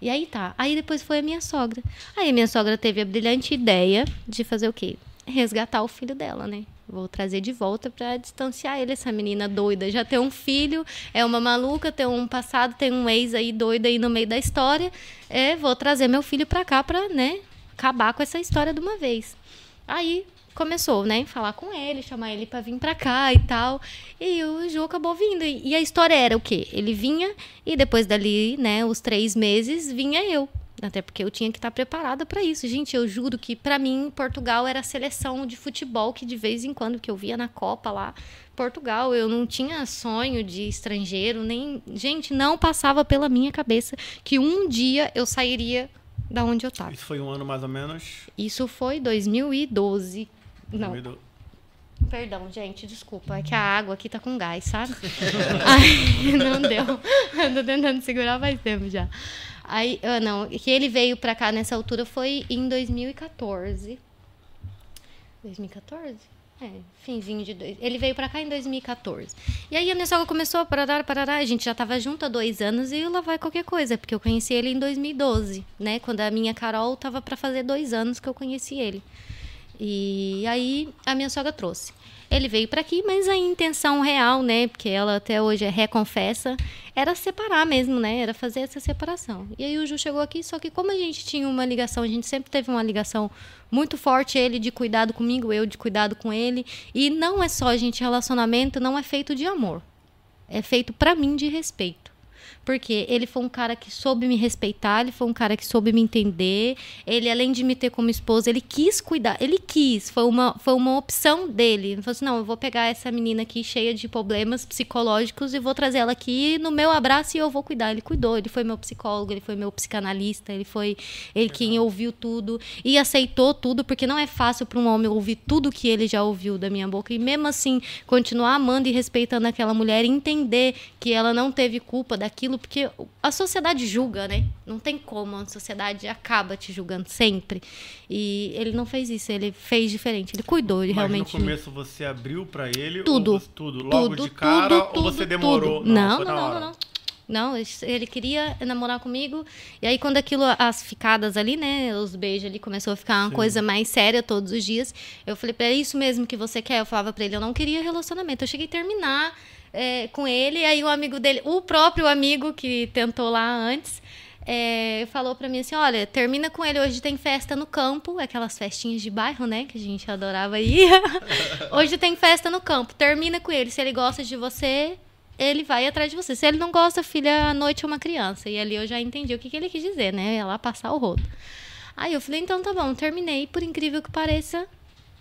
E aí tá. Aí depois foi a minha sogra. Aí a minha sogra teve a brilhante ideia de fazer o quê? Resgatar o filho dela, né? Vou trazer de volta pra distanciar ele, essa menina doida. Já tem um filho, é uma maluca, tem um passado, tem um ex aí doido aí no meio da história. É, vou trazer meu filho pra cá pra, né, acabar com essa história de uma vez. Aí começou, né, falar com ele, chamar ele pra vir pra cá e tal. E o Ju acabou vindo. E a história era o quê? Ele vinha e depois dali, né, os três meses, vinha eu. Até porque eu tinha que estar preparada para isso. Gente, eu juro que para mim Portugal era a seleção de futebol que de vez em quando que eu via na Copa lá, Portugal, eu não tinha sonho de estrangeiro, nem, gente, não passava pela minha cabeça que um dia eu sairia da onde eu tava. Isso foi um ano mais ou menos. Isso foi 2012. Não, 2012. Perdão, gente, desculpa. É que a água aqui tá com gás, sabe? Aí, não deu. Eu tô tentando segurar faz tempo já. Aí, ah, não, que ele veio pra cá nessa altura foi em 2014. 2014? É, finzinho de dois. Ele veio pra cá em 2014. E aí a minha sogra começou a parar, parar. A gente já tava junto há dois anos e lá vai qualquer coisa, porque eu conheci ele em 2012, né? Quando a minha Carol tava pra fazer dois anos que eu conheci ele. E aí a minha sogra trouxe. Ele veio para aqui, mas a intenção real, né, porque ela até hoje é reconfessa, era separar mesmo, né, era fazer essa separação. E aí o Ju chegou aqui, só que como a gente tinha uma ligação, a gente sempre teve uma ligação muito forte, ele de cuidado comigo, eu de cuidado com ele, e não é só, gente, relacionamento não é feito de amor. É feito para mim de respeito. Porque ele foi um cara que soube me respeitar, ele foi um cara que soube me entender. Ele, além de me ter como esposa, ele quis cuidar. Ele quis. Foi uma, foi uma opção dele. Ele falou assim: não, eu vou pegar essa menina aqui cheia de problemas psicológicos e vou trazer ela aqui no meu abraço e eu vou cuidar. Ele cuidou. Ele foi meu psicólogo, ele foi meu psicanalista, ele foi ele quem ouviu tudo e aceitou tudo, porque não é fácil para um homem ouvir tudo que ele já ouviu da minha boca e mesmo assim continuar amando e respeitando aquela mulher e entender que ela não teve culpa daquilo porque a sociedade julga, né? Não tem como, a sociedade acaba te julgando sempre. E ele não fez isso, ele fez diferente, ele cuidou, ele Mas realmente. no começo você abriu pra ele? Tudo. Ou você- tudo. Logo tudo, de cara? tudo, ou você demorou? tudo. Não, não, não, não, não. Não, ele queria namorar comigo. E aí, quando aquilo, as ficadas ali, né? Os beijos ali começou a ficar uma Sim. coisa mais séria todos os dias. Eu falei pra ele, é isso mesmo que você quer? Eu falava pra ele, eu não queria relacionamento. Eu cheguei a terminar é, com ele. Aí, o amigo dele, o próprio amigo que tentou lá antes, é, falou pra mim assim: olha, termina com ele. Hoje tem festa no campo, aquelas festinhas de bairro, né? Que a gente adorava ir. Hoje tem festa no campo. Termina com ele. Se ele gosta de você, ele vai atrás de você. Se ele não gosta, filha, à noite é uma criança. E ali eu já entendi o que, que ele quis dizer, né? Ia lá passar o rodo. Aí eu falei, então tá bom, terminei. Por incrível que pareça,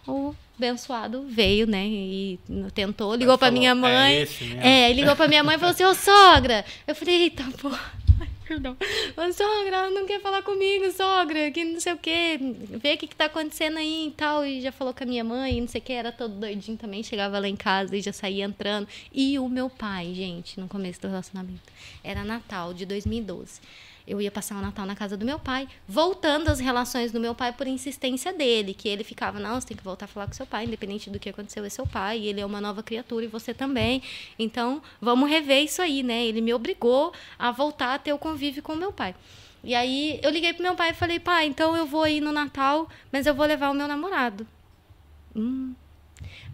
o abençoado veio, né? E tentou, ligou pra falou, minha "É mãe. esse mesmo." É, ele ligou pra minha mãe e falou assim, ô sogra! Eu falei, eita, porra. Ai, Perdão. Ô, sogra, ela não quer falar comigo, sogra, que não sei o quê. Vê o que, que tá acontecendo aí e tal. E já falou com a minha mãe, não sei o que, era todo doidinho também. Chegava lá em casa e já saía entrando. E o meu pai, gente, no começo do relacionamento. Era Natal de 2012. Eu ia passar o Natal na casa do meu pai, voltando às relações do meu pai por insistência dele, que ele ficava, não, você tem que voltar a falar com seu pai, independente do que aconteceu, é seu pai, ele é uma nova criatura e você também. Então, vamos rever isso aí, né? Ele me obrigou a voltar a ter o convívio com meu pai. E aí eu liguei pro meu pai e falei, pai, então eu vou aí no Natal, mas eu vou levar o meu namorado. Hum.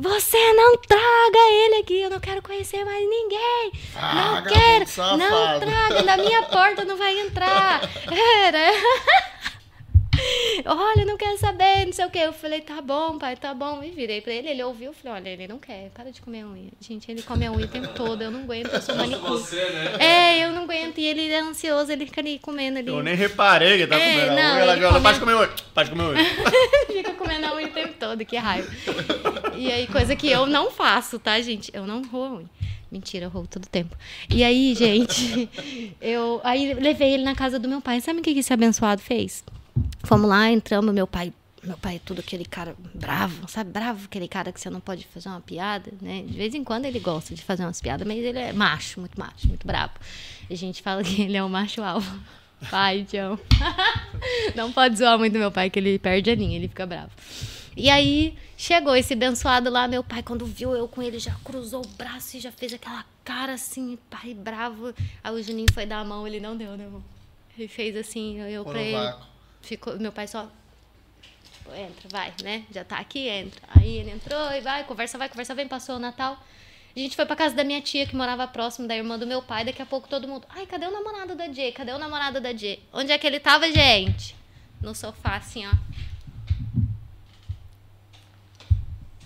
Você não traga ele aqui, eu não quero conhecer mais ninguém. não quero, não traga, na minha porta não vai entrar. Era. Olha, não quero saber, não sei o que. Eu falei, tá bom, pai, tá bom. E virei pra ele, ele ouviu, falei, olha, ele não quer, para de comer a unha. Gente, ele come a unha o tempo todo, eu não aguento, eu sou manicure. Você, né? É, eu não aguento. E ele é ansioso, ele fica ali comendo ali. Eu nem reparei que ele tá É, comendo a não, unha. Ela come- pode comer hoje. Pode comer hoje. Fica comendo a unha o tempo todo, que raiva. E aí, coisa que eu não faço, tá, gente? Eu não roo a unha. Mentira, eu roo todo tempo. E aí, gente, eu aí levei ele na casa do meu pai. Sabe o que que esse abençoado fez? Fomos lá, entramos, meu pai. Meu pai é tudo aquele cara bravo, sabe? Bravo, aquele cara que você não pode fazer uma piada, né? De vez em quando ele gosta de fazer umas piadas, mas ele é macho, muito macho, muito bravo. A gente fala que ele é um macho alvo. Pai, amo. Não pode zoar muito meu pai, que ele perde a linha, ele fica bravo. E aí, chegou esse abençoado lá, meu pai, quando viu eu com ele, já cruzou o braço e já fez aquela cara assim, pai bravo. Aí o Juninho foi dar a mão, ele não deu, né, irmão? Ele fez assim, eu Pô pra ele. vácuo. Ficou, meu pai só. Entra, vai, né? Já tá aqui, entra. Aí ele entrou e vai, conversa, vai, conversa, vem, passou o Natal. A gente foi pra casa da minha tia, que morava próximo da irmã do meu pai. Daqui a pouco todo mundo. Ai, cadê o namorado da Jay? Cadê o namorado da Jay? Onde é que ele tava, gente? No sofá, assim, ó.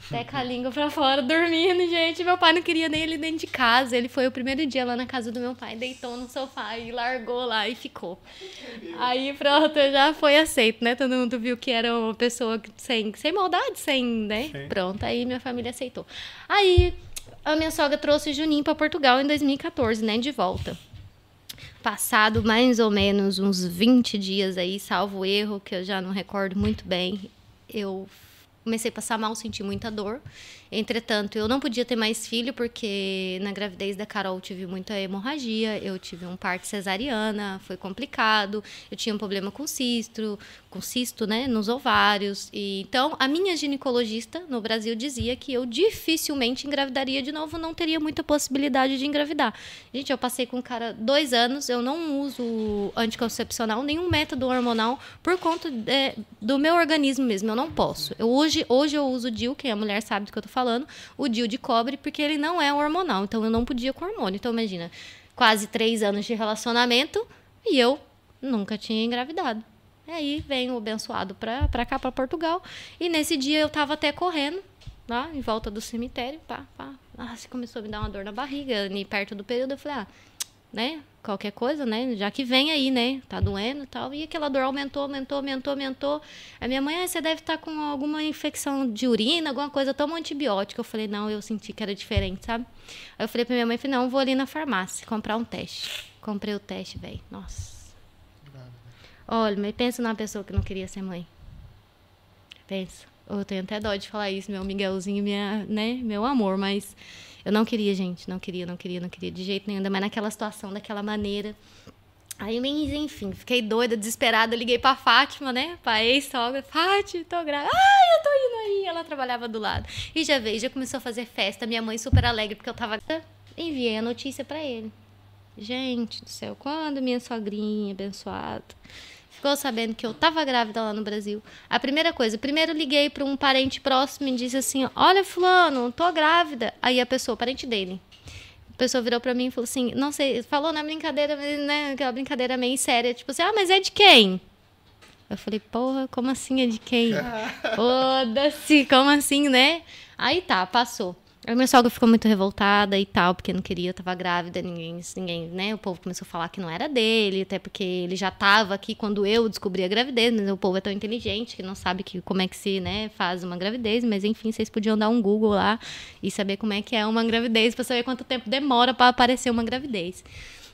Até com a língua pra fora, dormindo, gente. Meu pai não queria nem ele dentro de casa. Ele foi o primeiro dia lá na casa do meu pai, deitou no sofá e largou lá e ficou. Aí pronto, já foi aceito, né? Todo mundo viu que era uma pessoa sem, sem maldade, sem, né? Sim. Pronto, aí minha família aceitou. Aí a minha sogra trouxe o Juninho pra Portugal em 2014, né? De volta. Passado mais ou menos uns 20 dias aí, salvo erro, que eu já não recordo muito bem, eu comecei a passar mal, senti muita dor. Entretanto, eu não podia ter mais filho porque na gravidez da Carol tive muita hemorragia, eu tive um parto cesariana, foi complicado, eu tinha um problema com cisto, com cisto, né, nos ovários. E então, a minha ginecologista no Brasil dizia que eu dificilmente engravidaria de novo, não teria muita possibilidade de engravidar. Gente, eu passei com o cara dois anos, eu não uso anticoncepcional, nenhum método hormonal por conta é, do meu organismo mesmo, eu não posso. Eu, hoje Hoje, eu uso DIU, quem é mulher sabe do que eu tô falando, o DIU de cobre, porque ele não é hormonal. Então eu não podia com hormônio. Então imagina, quase três anos de relacionamento e eu nunca tinha engravidado. E aí vem o abençoado pra, pra cá, pra Portugal. E nesse dia eu tava até correndo, lá em volta do cemitério, pá, pá. Nossa, começou a me dar uma dor na barriga, ali perto do período. Eu falei, ah, né? Qualquer coisa, né? Já que vem aí, né? Tá doendo e tal. E aquela dor aumentou, aumentou, aumentou, aumentou. A minha mãe, ah, você deve estar com alguma infecção de urina, alguma coisa, toma antibiótico. Eu falei, não, eu senti que era diferente, sabe? Aí eu falei pra minha mãe, falei, não, vou ali na farmácia comprar um teste. Comprei o teste, velho. Nossa. Olha, mas pensa numa pessoa que não queria ser mãe. Pensa. Eu tenho até dó de falar isso, meu Miguelzinho, minha, né, meu amor, mas eu não queria, gente, não queria, não queria, não queria de jeito nenhum, ainda mais naquela situação, daquela maneira. Aí, enfim, fiquei doida, desesperada, liguei pra Fátima, né, pra ex-sogra, Fátima, tô grávida, ai, eu tô indo aí, ela trabalhava do lado. E já veio, já começou a fazer festa, minha mãe super alegre, porque eu tava... Enviei a notícia pra ele. Gente do céu, quando minha sogrinha abençoada ficou sabendo que eu estava grávida lá no Brasil, a primeira coisa, primeiro liguei para um parente próximo e disse assim: Olha, Fulano, tô grávida. Aí a pessoa, parente dele, a pessoa virou para mim e falou assim: Não sei, falou na brincadeira, né? Aquela brincadeira meio séria, tipo assim: Ah, mas é de quem? Eu falei, porra, como assim é de quem? Foda-se, como assim, né? Aí tá, passou. A minha sogra ficou muito revoltada e tal, porque não queria, eu tava grávida, ninguém, ninguém, né? O povo começou a falar que não era dele, até porque ele já tava aqui quando eu descobri a gravidez, mas o povo é tão inteligente que não sabe que, como é que se, né, faz uma gravidez, mas enfim, vocês podiam dar um Google lá e saber como é que é uma gravidez, para saber quanto tempo demora para aparecer uma gravidez.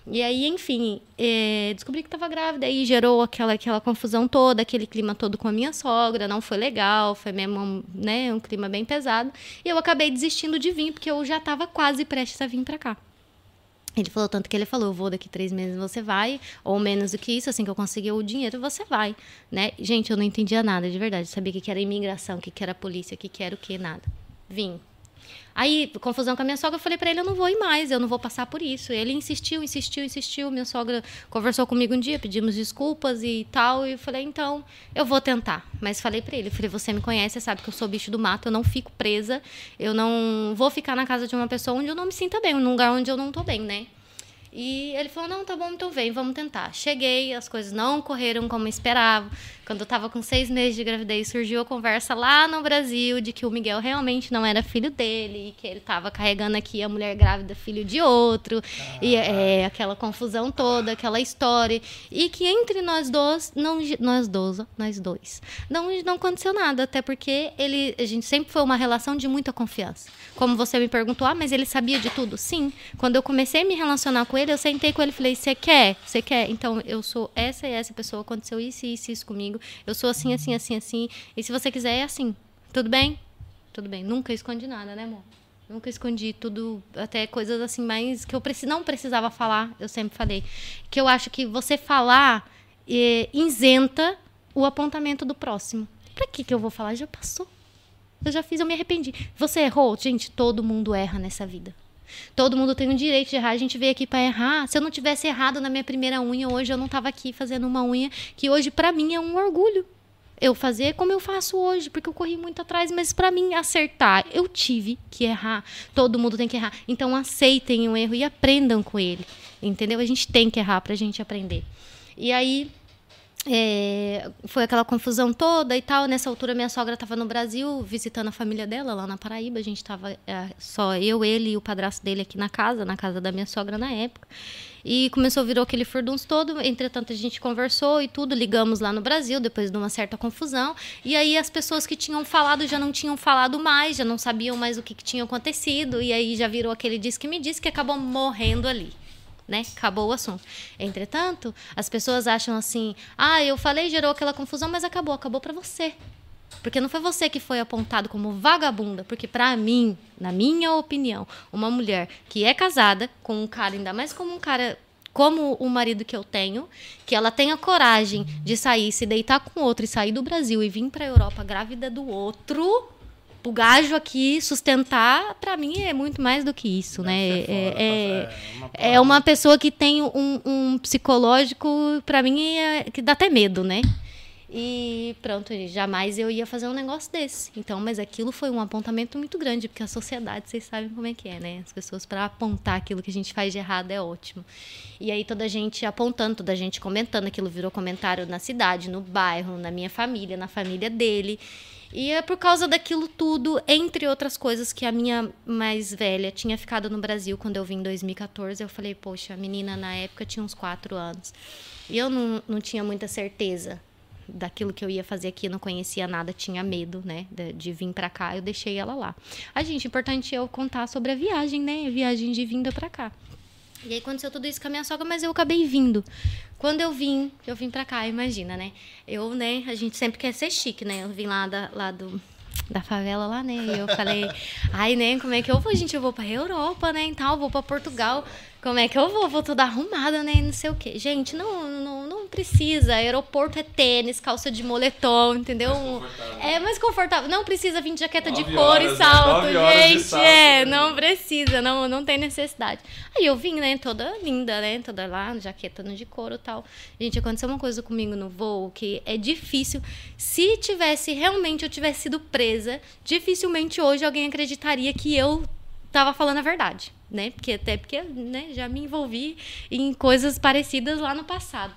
E aí, enfim, é, descobri que estava grávida e gerou aquela, aquela confusão toda, aquele clima todo com a minha sogra, não foi legal, foi mesmo né, um clima bem pesado. E eu acabei desistindo de vir, porque eu já estava quase prestes a vir para cá. Ele falou tanto que ele falou, eu vou daqui três meses, você vai, ou menos do que isso, assim que eu conseguir o dinheiro, você vai, né? Gente, eu não entendia nada, de verdade, sabia que era imigração, que era polícia, que era o que, nada. Vim, Aí, confusão com a minha sogra, eu falei para ele, eu não vou ir mais, eu não vou passar por isso. Ele insistiu, insistiu, insistiu. Minha sogra conversou comigo um dia, pedimos desculpas e tal, e eu falei, então, eu vou tentar. Mas falei para ele, falei, você me conhece, você sabe que eu sou bicho do mato, eu não fico presa, eu não vou ficar na casa de uma pessoa onde eu não me sinta bem, num lugar onde eu não tô bem, né? E ele falou: não, tá bom, então vem, vamos tentar. Cheguei, as coisas não correram como esperava. Quando eu estava com seis meses de gravidez, surgiu a conversa lá no Brasil de que o Miguel realmente não era filho dele, e que ele estava carregando aqui a mulher grávida, filho de outro, ah. e é, aquela confusão toda, aquela história. E que entre nós dois, não, nós dois, nós dois, não, não aconteceu nada, até porque ele, a gente sempre foi uma relação de muita confiança. Como você me perguntou, ah, mas ele sabia de tudo? Sim. Quando eu comecei a me relacionar com ele, eu sentei com ele e falei: Você quer? Você quer? Então, eu sou essa e essa pessoa, aconteceu isso e isso, isso comigo. Eu sou assim, assim, assim, assim. E se você quiser, é assim. Tudo bem? Tudo bem. Nunca escondi nada, né, amor? Nunca escondi tudo, até coisas assim mais que eu não precisava falar, eu sempre falei. Que eu acho que você falar é, isenta o apontamento do próximo. Pra que, que eu vou falar? Já passou. Eu já fiz, eu me arrependi. Você errou? Gente, todo mundo erra nessa vida. Todo mundo tem o direito de errar. A gente veio aqui para errar. Se eu não tivesse errado na minha primeira unha, hoje eu não tava aqui fazendo uma unha que hoje para mim é um orgulho. Eu fazer como eu faço hoje, porque eu corri muito atrás, mas para mim acertar, eu tive que errar. Todo mundo tem que errar. Então aceitem o erro e aprendam com ele. Entendeu? A gente tem que errar pra gente aprender. E aí é, foi aquela confusão toda e tal. Nessa altura, minha sogra estava no Brasil visitando a família dela lá na Paraíba. A gente estava é, só eu, ele e o padrasto dele aqui na casa, na casa da minha sogra na época. E começou, virou aquele furdunço todo. Entretanto, a gente conversou e tudo, ligamos lá no Brasil, depois de uma certa confusão. E aí as pessoas que tinham falado já não tinham falado mais, já não sabiam mais o que, que tinha acontecido. E aí já virou aquele diz que me disse que acabou morrendo ali né? Acabou o assunto. Entretanto, as pessoas acham assim: "Ah, eu falei, gerou aquela confusão, mas acabou, acabou para você". Porque não foi você que foi apontado como vagabunda, porque para mim, na minha opinião, uma mulher que é casada com um cara ainda mais como um cara como o marido que eu tenho, que ela tenha coragem de sair, se deitar com outro e sair do Brasil e vir para a Europa grávida do outro, o gajo aqui sustentar, para mim, é muito mais do que isso, né? É, é, é, uma pessoa que tem um, um psicológico, para mim, é, que dá até medo, né? E pronto, jamais eu ia fazer um negócio desse. Então, mas aquilo foi um apontamento muito grande, porque a sociedade, vocês sabem como é que é, né? As pessoas, para apontar aquilo que a gente faz de errado, é ótimo. E aí, toda a gente apontando, toda a gente comentando, aquilo virou comentário na cidade, no bairro, na minha família, na família dele. E é por causa daquilo tudo, entre outras coisas, que a minha mais velha tinha ficado no Brasil quando eu vim em 2014. Eu falei, poxa, a menina na época tinha uns quatro anos. E eu não, não tinha muita certeza daquilo que eu ia fazer aqui, não conhecia nada, tinha medo, né, de, de vir para cá, eu deixei ela lá. A gente, importante eu contar sobre a viagem, né, a viagem de vinda para cá. E aí aconteceu tudo isso com a minha sogra, mas eu acabei vindo. Quando eu vim, eu vim pra cá, imagina, né? Eu, né, a gente sempre quer ser chique, né? Eu vim lá, da, lá do, da favela lá, né? E eu falei, ai, né, como é que eu vou, gente? Eu vou pra Europa, né, e tal, vou pra Portugal. Como é que eu vou? Vou toda arrumada, né? Não sei o quê. Gente, não, não, não precisa. Aeroporto é tênis, calça de moletom, entendeu? Mais é mais confortável. Não precisa vir de jaqueta de couro e salto, né? gente. Salto, é, né? não precisa, não, não tem necessidade. Aí eu vim, né, toda linda, né? Toda lá, jaqueta de couro e tal. Gente, aconteceu uma coisa comigo no voo que é difícil. Se tivesse realmente eu tivesse sido presa, dificilmente hoje alguém acreditaria que eu tava falando a verdade né? Porque até porque, né, já me envolvi em coisas parecidas lá no passado.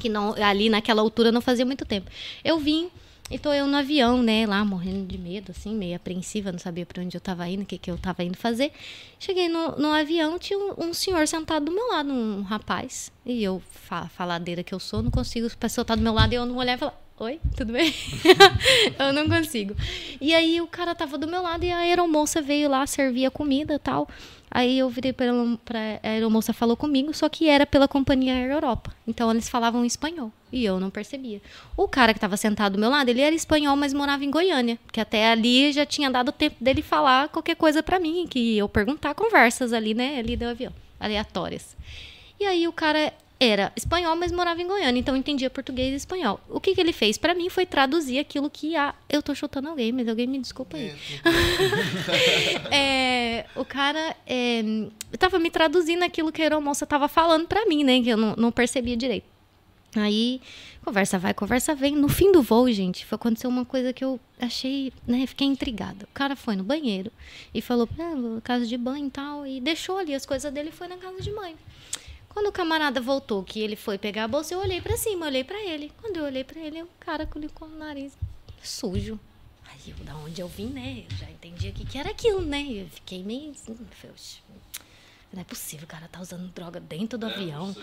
Que não ali naquela altura não fazia muito tempo. Eu vim e tô eu no avião, né, lá morrendo de medo, assim, meio apreensiva, não sabia para onde eu tava indo, o que, que eu tava indo fazer. Cheguei no, no avião, tinha um, um senhor sentado do meu lado, um rapaz. E eu, fa faladeira que eu sou, não consigo, a pessoa tá do meu lado e eu não olhar e falar, Oi, tudo bem? eu não consigo. E aí o cara tava do meu lado e a aeromoça veio lá servir a comida tal. Aí eu virei para a aeromoça falou comigo, só que era pela companhia Air Europa. Então eles falavam espanhol e eu não percebia. O cara que estava sentado do meu lado, ele era espanhol, mas morava em Goiânia, que até ali já tinha dado tempo dele falar qualquer coisa para mim, que eu perguntar conversas ali, né, ali do avião, aleatórias. E aí o cara era espanhol, mas morava em Goiânia, então entendia português e espanhol. O que, que ele fez para mim foi traduzir aquilo que a. Eu tô chutando alguém, mas alguém me desculpa aí. É, é, o cara é, tava me traduzindo aquilo que a aeromoça tava falando para mim, né? Que eu não, não percebia direito. Aí, conversa vai, conversa vem. No fim do voo, gente, foi acontecer uma coisa que eu achei, né? Fiquei intrigada. O cara foi no banheiro e falou, ah, casa de banho e tal, e deixou ali as coisas dele e foi na casa de banho. Quando o camarada voltou, que ele foi pegar a bolsa, eu olhei para cima, olhei para ele. Quando eu olhei para ele, o cara com o nariz sujo. Aí, eu, da onde eu vim, né? Eu já entendi aqui que era aquilo, né? Eu fiquei meio assim, não é possível, o cara tá usando droga dentro do é, avião.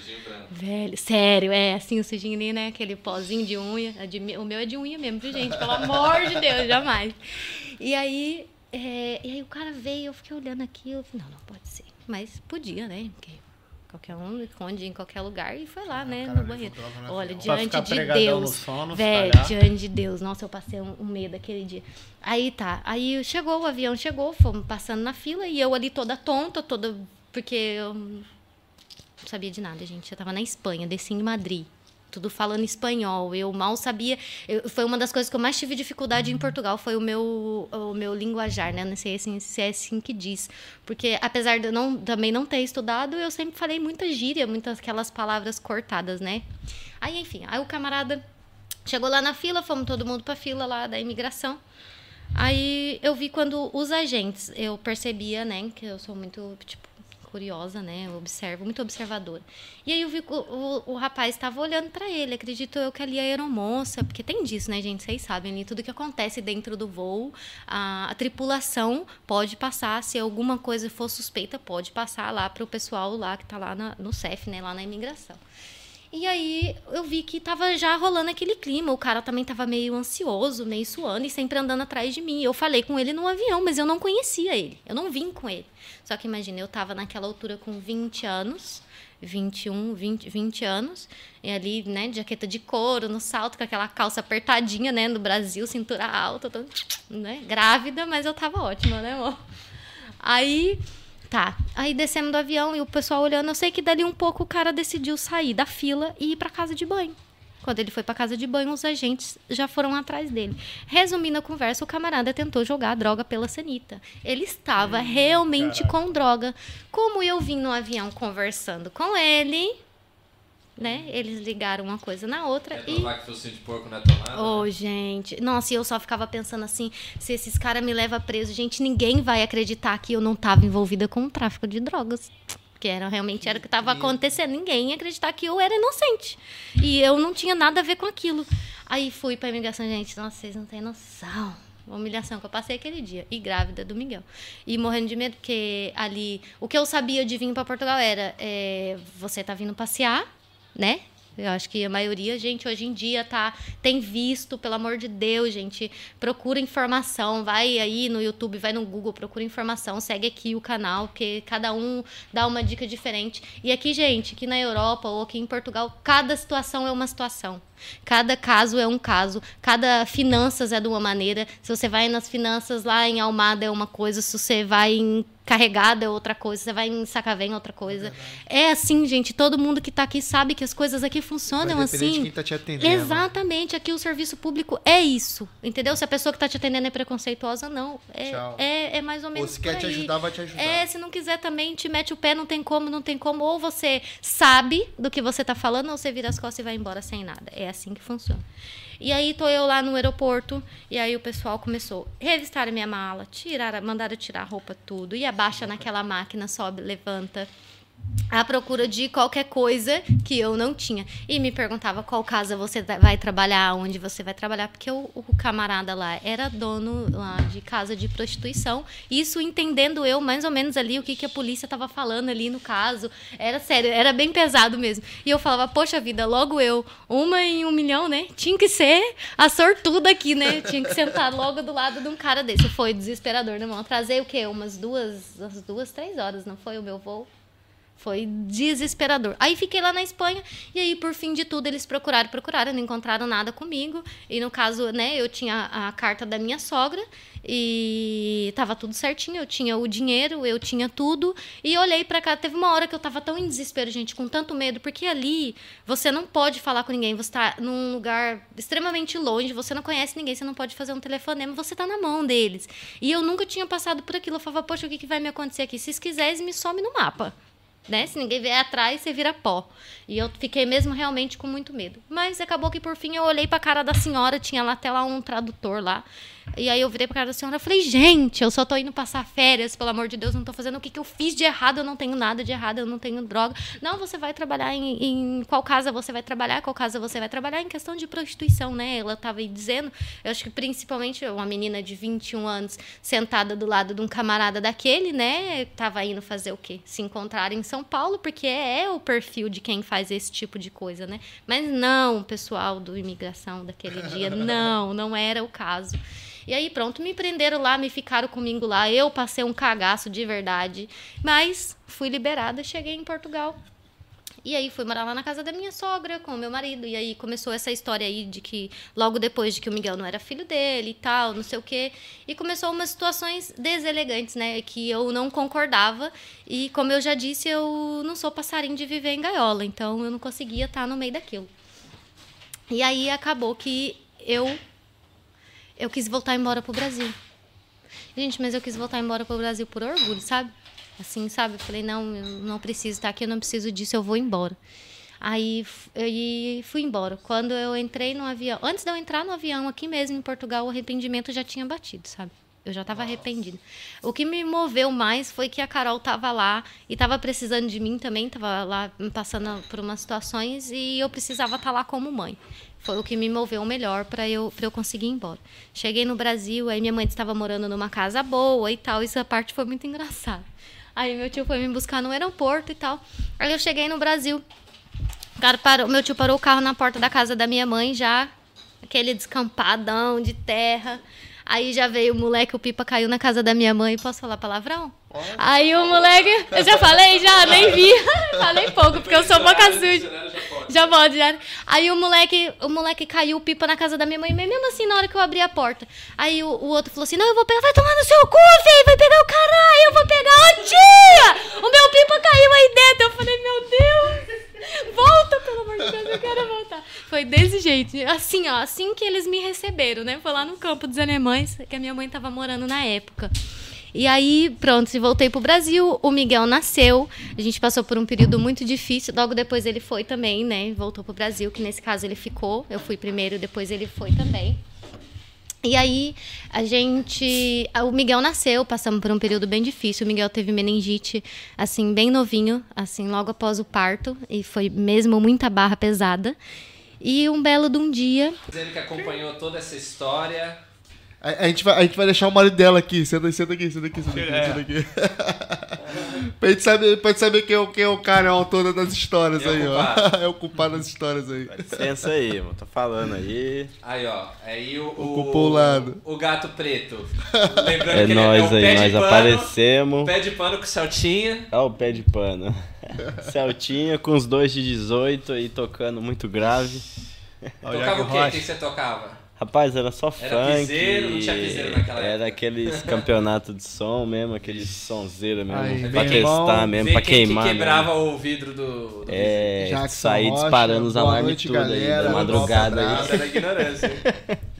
Velho, sério, é assim, o sujinho ali, né? Aquele pozinho de unha. De, o meu é de unha mesmo, viu, gente? Pelo amor de Deus, jamais. E aí, é, e aí o cara veio, eu fiquei olhando aqui, eu falei, não, não pode ser. Mas podia, né? Porque Qualquer um esconde em qualquer lugar e foi lá, ah, né, no banheiro. Olha, diante de Deus. Sono, velho, diante de Deus. Nossa, eu passei um, um, medo aquele dia. Aí tá. Aí chegou, o avião chegou, fomos passando na fila e eu ali toda tonta, toda. Porque eu não sabia de nada, gente. Eu tava na Espanha, desci em Madrid tudo falando espanhol. Eu mal sabia. Eu, foi uma das coisas que eu mais tive dificuldade em Portugal, foi o meu, o meu linguajar, né? Não sei assim, se é assim que diz. Porque apesar de eu não, também não ter estudado, eu sempre falei muita gíria, muitas aquelas palavras cortadas, né? Aí, enfim, aí o camarada chegou lá na fila, fomos todo mundo pra fila lá da imigração. Aí eu vi quando os agentes, eu percebia, né, que eu sou muito, tipo, curiosa, né? Eu observo, muito observadora. E aí eu vi que o, o, o rapaz estava olhando para ele. Acredito eu que ali a aeromoça, porque tem disso, né, gente? Vocês sabem, ali, tudo que acontece dentro do voo, a, a tripulação pode passar, se alguma coisa for suspeita, pode passar lá para o pessoal lá que está lá na, no CEF, né? Lá na imigração. E aí eu vi que tava já rolando aquele clima. O cara também tava meio ansioso, meio suando e sempre andando atrás de mim. Eu falei com ele no avião, mas eu não conhecia ele. Eu não vim com ele. Só que imagina, eu tava naquela altura com 20 anos. 21, 20, 20 anos, e ali, né, de jaqueta de couro, no salto, com aquela calça apertadinha, né, no Brasil, cintura alta, né, grávida, mas eu tava ótima, né, amor? Aí Tá. Aí descemos do avião e o pessoal olhando. Eu sei que dali um pouco o cara decidiu sair da fila e ir para casa de banho. Quando ele foi para casa de banho, os agentes já foram atrás dele. Resumindo a conversa, o camarada tentou jogar a droga pela sanita. Ele estava hum, realmente com droga. Como eu vim no avião conversando com ele, né? Eles ligaram uma coisa na outra Quer e focinho de porco não é tomada? Ô, gente. Nossa, e eu só ficava pensando assim: se esses caras me levam preso, gente, ninguém vai acreditar que eu não estava envolvida com o tráfico de drogas. Que era, realmente era o que estava acontecendo. Ninguém ia acreditar que eu era inocente. E eu não tinha nada a ver com aquilo. Aí fui pra imigração, gente. Nossa, vocês não têm noção. A humilhação que eu passei aquele dia. E grávida do Miguel. E morrendo de medo, porque ali. O que eu sabia de vir para Portugal era: é, você tá vindo passear, né? Eu acho que a maioria, gente, hoje em dia tá tem visto, pelo amor de Deus, gente, procura informação, vai aí no YouTube, vai no Google, procura informação, segue aqui o canal, porque cada um dá uma dica diferente. E aqui, gente, aqui na Europa ou aqui em Portugal, cada situação é uma situação. Cada caso é um caso, cada finanças é de uma maneira. Se você vai nas finanças lá em Almada é uma coisa, se você vai em Carregada é outra coisa, você vai em Sacavém é outra coisa. É, assim, gente, todo mundo que tá aqui sabe que as coisas aqui funcionam depender assim. de quem tá te atendendo. Exatamente, aqui o serviço público é isso, entendeu? Se a pessoa que está te atendendo é preconceituosa, não. É, Tchau. é, é mais ou Ou menos. se quer te ajudar, vai te ajudar. É, se não quiser também, te mete o pé, não tem como, não tem como. Ou você sabe do que você tá falando, ou você vira as costas e vai embora sem nada. É assim que funciona. E aí tô eu lá no aeroporto, e aí o pessoal começou a revistar minha mala, tirar, mandaram tirar a roupa, tudo, e abaixa naquela máquina, sobe, levanta à procura de qualquer coisa que eu não tinha. E me perguntava qual casa você vai trabalhar, onde você vai trabalhar, porque o, o camarada lá era dono lá de casa de prostituição. Isso entendendo eu mais ou menos ali o que, que a polícia estava falando ali no caso. Era sério, era bem pesado mesmo. E eu falava, poxa vida, logo eu, uma em um milhão, né? Tinha que ser a sortuda aqui, né? Tinha que sentar logo do lado de um cara desse. Foi desesperador, né, irmão? Atrasei o quê? Umas duas, umas duas, três horas, não foi o meu voo? Foi desesperador. Aí fiquei lá na Espanha e aí por fim de tudo eles procuraram, procuraram, não encontraram nada comigo. E no caso, né, eu tinha a carta da minha sogra e tava tudo certinho, eu tinha o dinheiro, eu tinha tudo e olhei pra cá, teve uma hora que eu tava tão em desespero, gente, com tanto medo, porque ali você não pode falar com ninguém, você tá num lugar extremamente longe, você não conhece ninguém, você não pode fazer um telefonema, você tá na mão deles. E eu nunca tinha passado por aquilo, eu falava, poxa, o que, que vai me acontecer aqui? Se quiseres, me some no mapa né? Se ninguém vier atrás, você vira pó. E eu fiquei mesmo realmente com muito medo. Mas acabou que por fim eu olhei pra cara da senhora, tinha lá até lá um tradutor lá. E aí eu virei pra cara da senhora e falei, gente, eu só tô indo passar férias, pelo amor de Deus, não tô fazendo o que, que eu fiz de errado, eu não tenho nada de errado, eu não tenho droga. Não, você vai trabalhar em, em qual casa você vai trabalhar, qual casa você vai trabalhar em questão de prostituição, né? Ela tava aí dizendo, eu acho que principalmente uma menina de 21 anos sentada do lado de um camarada daquele, né? Tava indo fazer o quê? Se encontrar em São Paulo, porque é, é o perfil de quem faz esse tipo de coisa, né? Mas não, pessoal do imigração daquele dia, não, não era o caso. E aí, pronto, me prenderam lá, me ficaram comigo lá. Eu passei um cagaço de verdade. Mas fui liberada, cheguei em Portugal. E aí fui morar lá na casa da minha sogra com o meu marido. E aí começou essa história aí de que logo depois de que o Miguel não era filho dele e tal, não sei o quê. E começou umas situações deselegantes, né? Que eu não concordava. E como eu já disse, eu não sou passarinho de viver em gaiola. Então eu não conseguia estar no meio daquilo. E aí acabou que eu eu quis voltar embora pro Brasil. Gente, mas eu quis voltar embora pro Brasil por orgulho, sabe? Assim, sabe? Eu falei, não, eu não preciso estar aqui, eu não preciso disso, eu vou embora. Aí eu fui embora. Quando eu entrei no avião, antes de eu entrar no avião aqui mesmo em Portugal, o arrependimento já tinha batido, sabe? Eu já estava arrependida. O que me moveu mais foi que a Carol estava lá e estava precisando de mim também, estava lá passando por umas situações e eu precisava estar lá como mãe. Foi o que me moveu melhor para eu, eu conseguir ir embora. Cheguei no Brasil, aí minha mãe estava morando numa casa boa e tal, essa parte foi muito engraçada. Aí meu tio foi me buscar no aeroporto e tal. Aí eu cheguei no Brasil. O cara parou, meu tio parou o carro na porta da casa da minha mãe já, aquele descampadão de terra. Aí já veio o moleque, o pipa caiu na casa da minha mãe. Posso falar palavrão? Aí o moleque. Eu já falei, já, nem vi. falei pouco, porque eu sou boca suja. Já pode, já. Aí o moleque, o moleque caiu o pipa na casa da minha mãe, mesmo assim, na hora que eu abri a porta. Aí o, o outro falou assim: Não, eu vou pegar, vai tomar no seu cu, filho, vai pegar o caralho, eu vou pegar, ô tia! O meu pipa caiu aí dentro. Eu falei: Meu Deus, volta, pelo amor de Deus, eu quero voltar. Foi desse jeito, assim, ó, receberam, né? Foi lá no campo dos alemães, que a minha mãe tava morando na época. E aí, pronto, voltei pro Brasil, o Miguel nasceu. A gente passou por um período muito difícil. Logo depois ele foi também, né? Voltou pro Brasil, que nesse caso ele ficou. Eu fui primeiro, depois ele foi também. E aí, a gente. O Miguel nasceu, passamos por um período bem difícil. O Miguel teve meningite, assim, bem novinho, assim, logo após o parto. E foi mesmo muita barra pesada. E um belo de um dia. Dizendo que acompanhou toda essa história. A, a gente vai, a gente vai deixar o marido dela aqui. Senta, senta aqui, senta aqui, senta aqui, É. senta aqui. pra, gente saber, pra gente saber quem é, o- quem é o cara, é o autor das histórias É o aí, ó. É o culpado das histórias aí. Licença aí, mano. Tô falando aí. Aí, ó. Aí o. o Ocupou o lado. O gato preto. Lembrando É que ele nós é o pé aí, de nós pano. aparecemos. Pé de pano com Celtinha. Olha o pé de pano. Celtinha com os dois de 18 aí tocando muito grave. Olha tocava o quê? O que você tocava? Rapaz, era só Era funk. piseiro, não tinha piseiro naquela Era época. aqueles campeonatos de som mesmo, aqueles sonzeira mesmo. Aí, pra testar mesmo, pra quem queimar. que mesmo. quebrava o vidro do. do É, Jackson sair Rocha, disparando os alarmes tudo aí, galera. da madrugada aí. Era ignorância.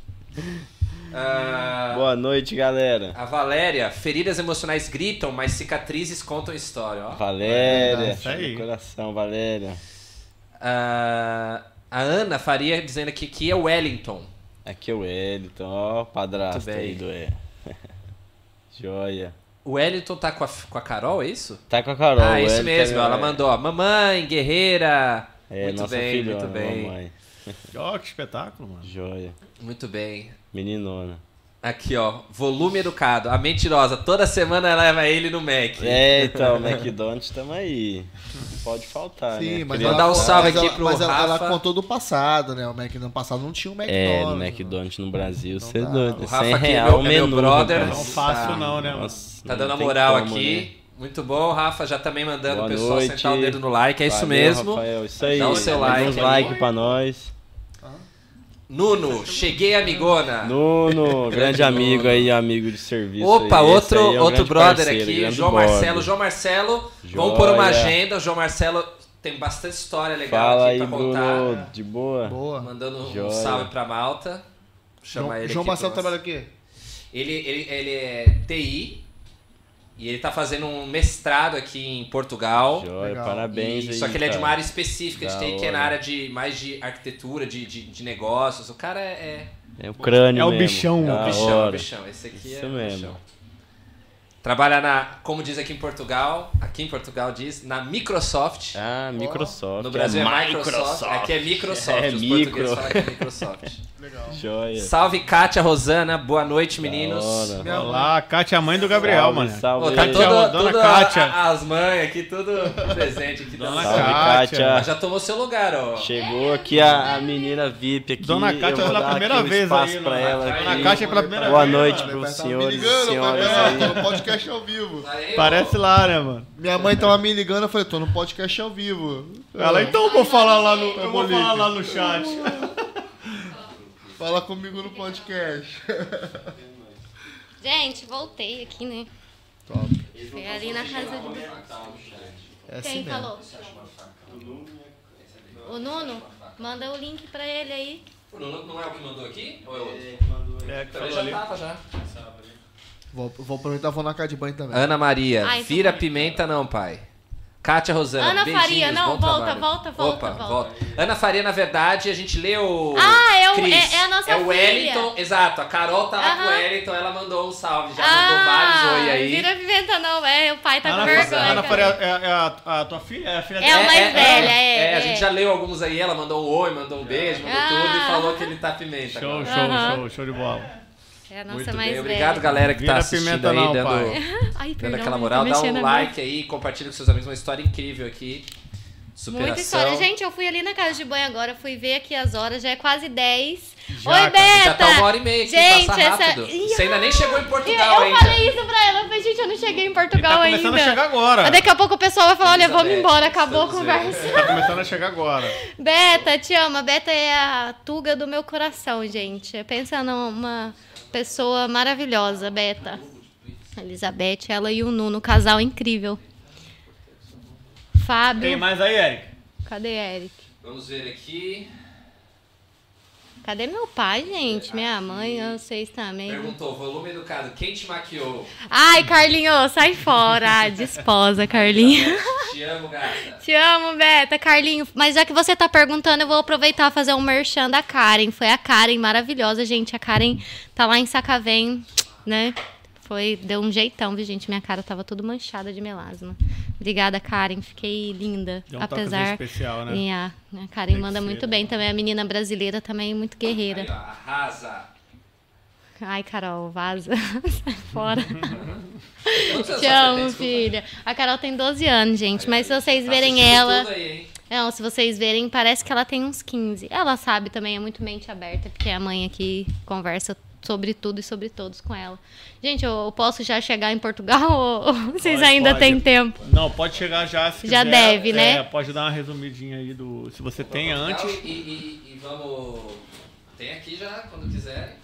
Ah, Boa noite, galera. a Valéria, feridas emocionais gritam, mas cicatrizes contam história, ó. Valéria, aí. no coração, Valéria. Ah, a Ana Faria dizendo aqui que é Wellington. Aqui é o Wellington, ó, padrasto aí do E. Joia. O Wellington tá com a, com a Carol, é isso? Tá com a Carol. ah, isso mesmo, é- ela mandou, ó, mamãe, guerreira. É, muito nossa bem, filhona, muito bem. mamãe. Ó, que espetáculo, mano. Joia. Muito bem. Meninona. Aqui, ó, volume educado. A mentirosa, toda semana leva ele no Mac. É, então, McDonald's tamo aí. Pode faltar, Sim, né? mas Queria- Mandar um salve aqui ela, pro Mas ela, ela Rafa. contou do passado, né? O Mac no passado não tinha o McDonald's. É, no né? McDonald's no Brasil, você é dá. doido. O Rafa 100 aqui é real meu- o é meu menu, brother. Não fácil Tá. não, né? Nossa, Tá dando a moral como, aqui. né? Muito bom, Rafa. Já também mandando Boa o pessoal noite. sentar o dedo no like. É isso Valeu, mesmo. Rafael, isso aí. Dá o seu like uns aí. like pra nós. Nuno, cheguei, amigona. Nuno, grande amigo aí, amigo de serviço. Opa, aí. Outro, aí é um outro brother parceiro, aqui, João. Marcelo. João Marcelo, vamos pôr uma Joia. agenda. O João Marcelo tem bastante história legal Fala aqui aí, pra contar. Bruno, de boa. Boa. Mandando um Joia. salve pra Malta. Chama João, ele João aqui Marcelo trabalha aqui? Ele, ele, ele é TI e ele tá fazendo um mestrado aqui em Portugal. Joia, Legal. parabéns E- aí, só que ele é de uma área específica de TI, que é na área de mais de arquitetura, de, de, de negócios. O cara é, É o crânio É o mesmo. bichão, é, um bichão, é hora. bichão. Esse aqui Isso é um mesmo. bichão. Trabalha na, como diz aqui em Portugal, aqui em Portugal diz, na Microsoft. Ah, Microsoft. No Brasil é, é Microsoft, aqui é Microsoft, É os micro. portugueses falam que é Microsoft. Joia. Salve Kátia Rosana, boa noite meninos. Hora. Olá, Kátia, a mãe do Gabriel, Salve, mano. Salve, Pô, tá toda, dona toda Kátia. a- as mães aqui, tudo presente aqui. Dona Salve, Kátia. Kátia. Já tomou seu lugar, ó. Chegou aqui a, a menina VIP aqui. Dona Kátia pela primeira um vez aí, pra ela Dona. Kátia pela primeira Boa vez, noite mano. pros tá me senhores e ligando, senhoras aí. Podcast ao vivo. Aí, Parece lá, né, mano? Minha mãe tava me ligando, eu falei, tô no podcast ao vivo. Ela, então eu vou falar lá no, eu vou falar lá no chat. Fala comigo no podcast. Gente, voltei aqui, né? Top. Foi ali na casa de. É assim Quem mesmo. falou? O Nuno? Manda o link pra ele aí. ó. Não, não é o que mandou aqui? Ou é outro? É, que Também falou já ali. tava já. Vou, vou aproveitar e vou na casa de banho também. Ana Maria, então vira pimenta não, pai. Kátia Rosana, Ana Faria, não, bom volta, trabalho. volta, volta, Opa, volta. Ana Faria, na verdade, a gente leu. Ah, é o- Cris, é- é a nossa É o Wellington, filha. exato. A Carol tá lá com o. Wellington, ela mandou um salve, já mandou vários oi aí. Ah, Vira pimenta não, é, o pai tá Ana, com vergonha. Ana. Faria é, é a, a tua filha? É a filha É dela? o mais velha, é, É, a é. gente já leu alguns aí, ela mandou um oi, mandou um beijo, mandou Ah. tudo e falou que ele tá pimenta. Show, show, show, show de bola. É a nossa Muito mais bem, velha. obrigado galera que Vira tá assistindo aí, não, dando. Ai, dando perdão, aquela gente, moral. Dá um like aí, compartilha com seus amigos, uma história incrível aqui. Superação. Muita história. Gente, eu fui ali na casa de banho agora, fui ver aqui as horas, já é quase 10. Já, Oi, Beta! Já tá uma hora e meia aqui, Gente, passa essa- rápido. Ih, Você ainda nem chegou em Eu, Portugal eu ainda. falei isso pra ela, eu falei, gente, eu não cheguei em Portugal tá começando ainda. a chegar agora. Mas daqui a pouco o pessoal vai falar, olha, vamos embora, acabou a conversa. Tá começando a chegar agora. Beta, te amo. A Beta é a tuga do meu coração, gente. Pensa numa pessoa maravilhosa, Beta. Elizabeth, ela e o Nuno, casal incrível. Fábio. Tem mais aí, Eric? Cadê Eric? Vamos ver aqui. Cadê meu pai, gente? Minha mãe, vocês também. Perguntou, volume educado, quem te maquiou? Ai, Carlinho, sai fora. Desposa, Carlinho. Te amo, gata. Te amo, Beta. Carlinho, mas já que você tá perguntando, eu vou aproveitar e fazer um merchan da Karen. Foi a Karen, maravilhosa, gente. A Karen tá lá em Sacavém, né? Foi, deu um jeitão, viu, gente? Minha cara tava tudo manchada de melasma. Obrigada, Karen. Fiquei linda. Deu um apesar. especial, né? E a, a Karen Tem manda ser, muito né? bem também. A menina brasileira também, muito guerreira. Aí, ó, arrasa. Ai, Carol, vaza. Sai fora. Anos Te amo, filha. A Carol tem 12 anos, gente. Mas se vocês Tá verem ela. aí, hein? Não, se vocês verem, parece que ela tem uns 15. Ela sabe também, é muito mente aberta, porque a mãe aqui conversa sobre tudo e sobre todos com ela. Gente, eu eu posso já chegar em Portugal ou vocês Pode, ainda pode. têm tempo? Não, pode chegar já se Já quiser. deve, né? É, pode dar uma resumidinha aí do. Se você tem antes. E, e- e vamos. Tem aqui já, quando quiserem.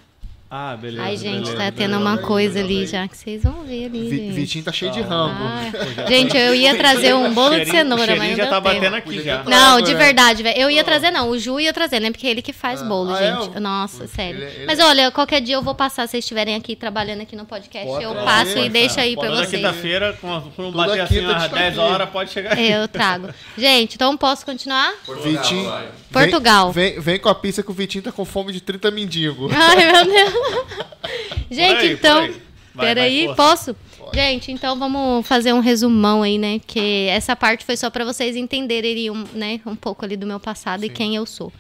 Ah, beleza. Ai, gente, beleza, tá tendo beleza. uma coisa ali já que vocês vão ver ali. Vi-. Vitinho tá cheio de rango. Ah, gente, eu ia trazer um bolo de cenoura, mas não já tá tempo. batendo aqui já. Não, de né? verdade, velho. Eu ia trazer, não. O Ju ia trazer, né? Porque é ele que faz Ah, bolo, ah, é? gente. Nossa, sério. Ele- ele- Mas olha, qualquer dia eu vou passar, se vocês estiverem aqui trabalhando aqui no podcast, Pode eu trazer, passo e deixo aí pode pra vocês. quinta-feira, quando bater assim às tá 10 aqui. horas, pode chegar aqui. Eu trago. Gente, então posso continuar? Portugal, Vitinho. Portugal. Vem com a pizza que o Vitinho tá com fome de 30 mendigos. Ai, meu Deus. Gente, aí, então. Peraí, posso? Gente, então vamos fazer um resumão aí, né? Que essa parte foi só pra vocês entenderem um, né, um pouco ali do meu passado e quem eu sou.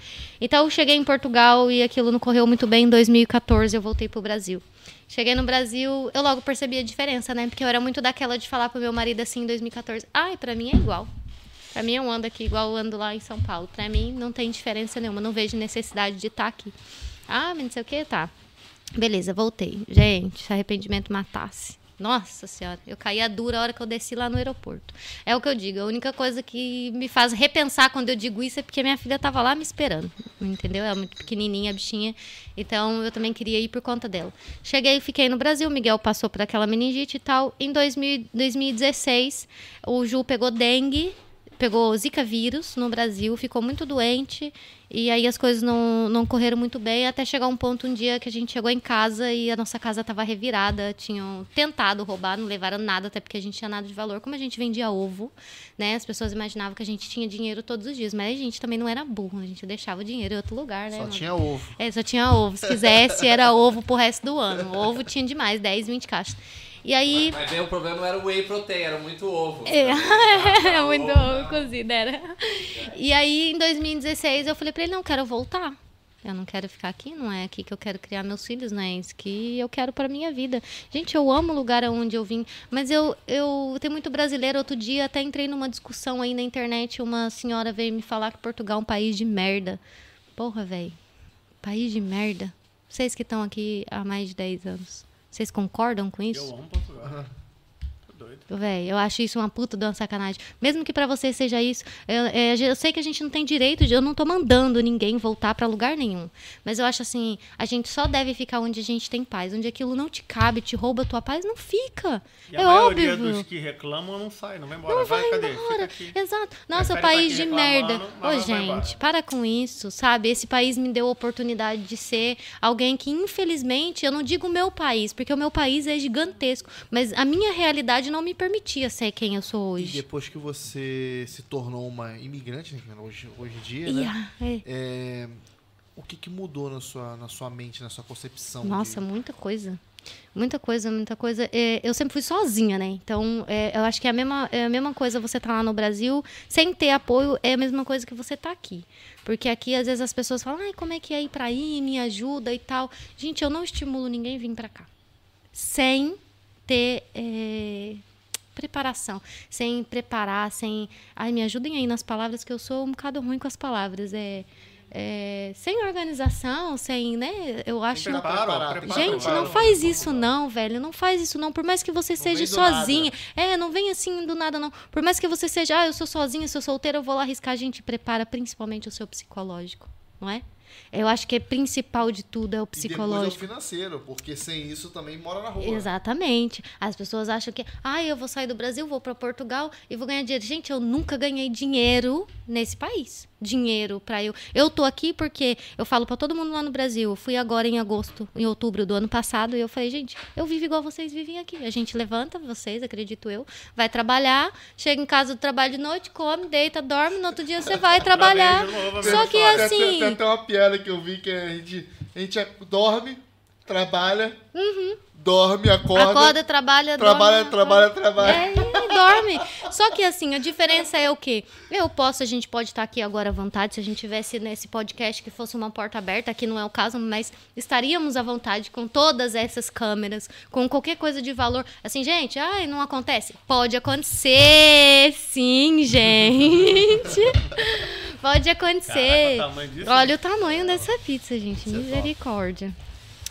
Então, eu cheguei em Portugal e aquilo não correu muito bem. Em 2014, eu voltei pro Brasil. Cheguei no Brasil, eu logo percebi a diferença, né? Porque eu era muito daquela de falar pro meu marido assim em 2014: ai, pra mim é igual. Pra mim, eu ando aqui igual eu ando lá em São Paulo. Pra mim, não tem diferença nenhuma. Não vejo necessidade de estar aqui. Ah, mas não sei o que, tá. Beleza, voltei. Gente, se arrependimento matasse. Nossa senhora, eu caía dura a hora que eu desci lá no aeroporto. É o que eu digo, a única coisa que me faz repensar quando eu digo isso é porque minha filha estava lá me esperando, entendeu? Ela é muito pequenininha, a bichinha, então eu também queria ir por conta dela. Cheguei fiquei no Brasil, Miguel passou por aquela meningite e tal. Em 2000, 2016, o Ju pegou dengue, pegou zika vírus no Brasil, ficou muito doente e aí as coisas não, não correram muito bem até chegar um ponto um dia que a gente chegou em casa e a nossa casa estava revirada, tinham tentado roubar, não levaram nada até porque a gente tinha nada de valor, como a gente vendia ovo, né? As pessoas imaginavam que a gente tinha dinheiro todos os dias, mas a gente também não era burro, a gente deixava o dinheiro em outro lugar, né? Só Não- tinha ovo. é, só tinha ovo. Se quisesse, era ovo pro resto do ano. Ovo tinha demais, 10, 20 caixas. E aí. Mas bem, o problema não era o whey protein, era muito ovo. É, Tá, muito ovo, ovo tá. cozido, era. E aí, em 2016, eu falei pra ele, não, quero voltar. Eu não quero ficar aqui, não é aqui que eu quero criar meus filhos, não é isso que eu quero pra minha vida. Gente, eu amo o lugar onde eu vim, mas eu, eu tem muito brasileiro. Outro dia até entrei numa discussão aí na internet, uma senhora veio me falar que Portugal é um país de merda. Porra, velho. País de merda. Vocês que estão aqui há mais de 10 anos. Vocês concordam com isso? Eu amo Portugal. Véi, eu acho isso uma puta de uma sacanagem. Mesmo que pra você seja isso, eu, é, eu sei que a gente não tem direito, de, eu não tô mandando ninguém voltar pra lugar nenhum. Mas eu acho assim, a gente só deve ficar onde a gente tem paz. Onde aquilo não te cabe, te rouba a tua paz, não fica. E a é maioria óbvio. dos que reclamam não sai, não vai embora. Não vai, vai cadê? embora. Exato. Nossa, Prefere país tá de merda. Ô, gente, para com isso, sabe? Esse país me deu a oportunidade de ser alguém que, infelizmente, eu não digo o meu país, porque o meu país é gigantesco, mas a minha realidade não me permitia ser quem eu sou E hoje. depois que você se tornou uma imigrante, né, hoje, hoje em dia, E, né? é. É, o que, que mudou na sua, na sua mente, na sua concepção? Nossa, de- muita coisa. Muita coisa, muita coisa. É, eu sempre fui sozinha, né? Então, é, eu acho que é a, mesma, é a mesma coisa você tá lá no Brasil sem ter apoio, é a mesma coisa que você tá aqui. Porque aqui, às vezes, as pessoas falam, ai, como é que é ir pra aí, me ajuda e tal. Gente, eu não estimulo ninguém a vir pra cá. Sem ter é, preparação. Sem preparar, sem... Ai, me ajudem aí nas palavras, que eu sou um bocado ruim com as palavras. É... é, sem organização, sem, né? Eu acho. Preparo, preparo, Gente, preparo. não faz isso não, velho. Não faz isso não. Por mais que você seja sozinha. É, não vem assim do nada não. Por mais que você seja, ah, eu sou sozinha, sou solteira, eu vou lá arriscar. A gente prepara principalmente o seu psicológico, não é? Eu acho que é principal de tudo é o E depois é o psicológico. financeiro, porque sem isso também mora na rua. Exatamente. As pessoas acham que, ah, eu vou sair do Brasil, vou para Portugal e vou ganhar dinheiro. Gente, eu nunca ganhei dinheiro nesse país. Dinheiro para eu. Eu tô aqui porque eu falo para todo mundo lá no Brasil. Eu fui agora em agosto, em outubro do ano passado, e eu falei, gente, eu vivo igual vocês vivem aqui. A gente levanta, vocês, acredito eu, vai trabalhar, chega em casa do trabalho de noite, come, deita, dorme, no outro dia você vai trabalhar. novo, Só que assim. Tem até uma piada que eu vi que a gente, a gente é- dorme, trabalha, dorme, acorda. Uhum. Acorda, trabalha, trabalha, dorme, trabalha, acorda. trabalha. É, e dorme. Só que assim, a diferença é o quê? Eu posso, a gente pode estar aqui agora à vontade, se a gente tivesse nesse podcast que fosse uma porta aberta, aqui não é o caso, mas estaríamos à vontade com todas essas câmeras, com qualquer coisa de valor. Assim, gente, ai, não acontece? Pode acontecer, sim, gente. Pode acontecer. Caraca, o disso. Olha o tamanho dessa pizza, gente. Misericórdia.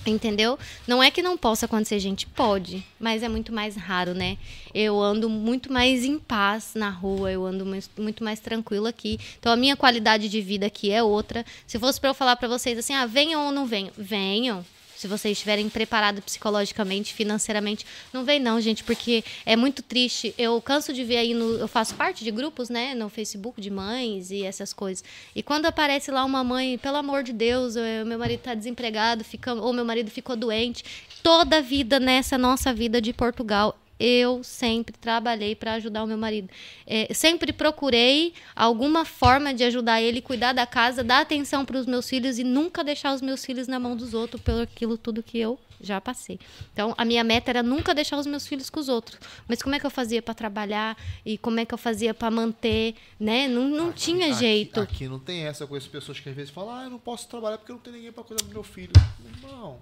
Entendeu? Não é que não possa acontecer, gente, pode, mas é muito mais raro, né? Eu ando muito mais em paz na rua, eu ando muito mais tranquilo aqui. Então a minha qualidade de vida aqui é outra. Se fosse pra eu falar pra vocês assim, ah, venham ou não venham? Venham. Se vocês estiverem preparados psicologicamente, financeiramente, não vem não, gente, porque é muito triste. Eu canso de ver aí no, eu faço parte de grupos, né, no Facebook de mães e essas coisas. E quando aparece lá uma mãe, pelo amor de Deus, eh, meu marido está desempregado, fica, ou meu marido ficou doente, toda a vida nessa nossa vida de Portugal, eu sempre trabalhei para ajudar o meu marido. É, sempre procurei alguma forma de ajudar ele, cuidar da casa, dar atenção para os meus filhos e nunca deixar os meus filhos na mão dos outros pelo aquilo tudo que eu já passei. Então, a minha meta era nunca deixar os meus filhos com os outros. Mas como é que eu fazia para trabalhar e como é que eu fazia para manter, né? Não, não tinha Aqui- jeito. Aqui não tem essa. Eu conheço pessoas que às vezes falam, ah, eu não posso trabalhar porque não tem ninguém pra cuidar do meu filho. Irmão,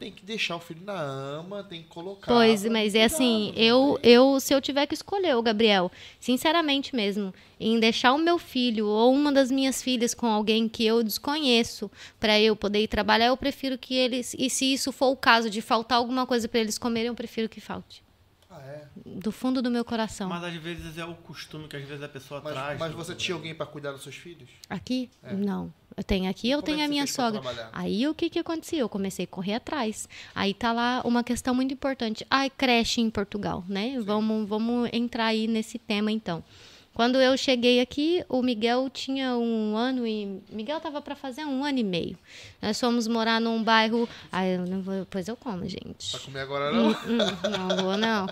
tem que deixar o filho na ama, tem que colocar. Pois, mas é assim, eu, eu, se eu tiver que escolher, o Gabriel, sinceramente mesmo, em deixar o meu filho ou uma das minhas filhas com alguém que eu desconheço para eu poder ir trabalhar, eu prefiro que eles, e se isso for o caso de faltar alguma coisa para eles comerem, eu prefiro que falte. Ah, é. Do fundo do meu coração. Mas às vezes é o costume que às vezes a pessoa Mas, traz. mas você tinha alguém pra cuidar dos seus filhos? Aqui? Não. Eu tenho aqui, eu Como é tenho que a minha sogra. Aí o que que acontecia? Eu comecei a correr atrás. Aí tá lá uma questão muito importante. Ai, creche em Portugal, né? Vamos, vamos entrar aí nesse tema então. Quando eu cheguei aqui, o Miguel tinha um ano e. Miguel tava para fazer um ano e meio. Nós fomos morar num bairro. Ai, eu não vou. Depois eu como, gente. Pra comer agora não? Hum, não vou, não.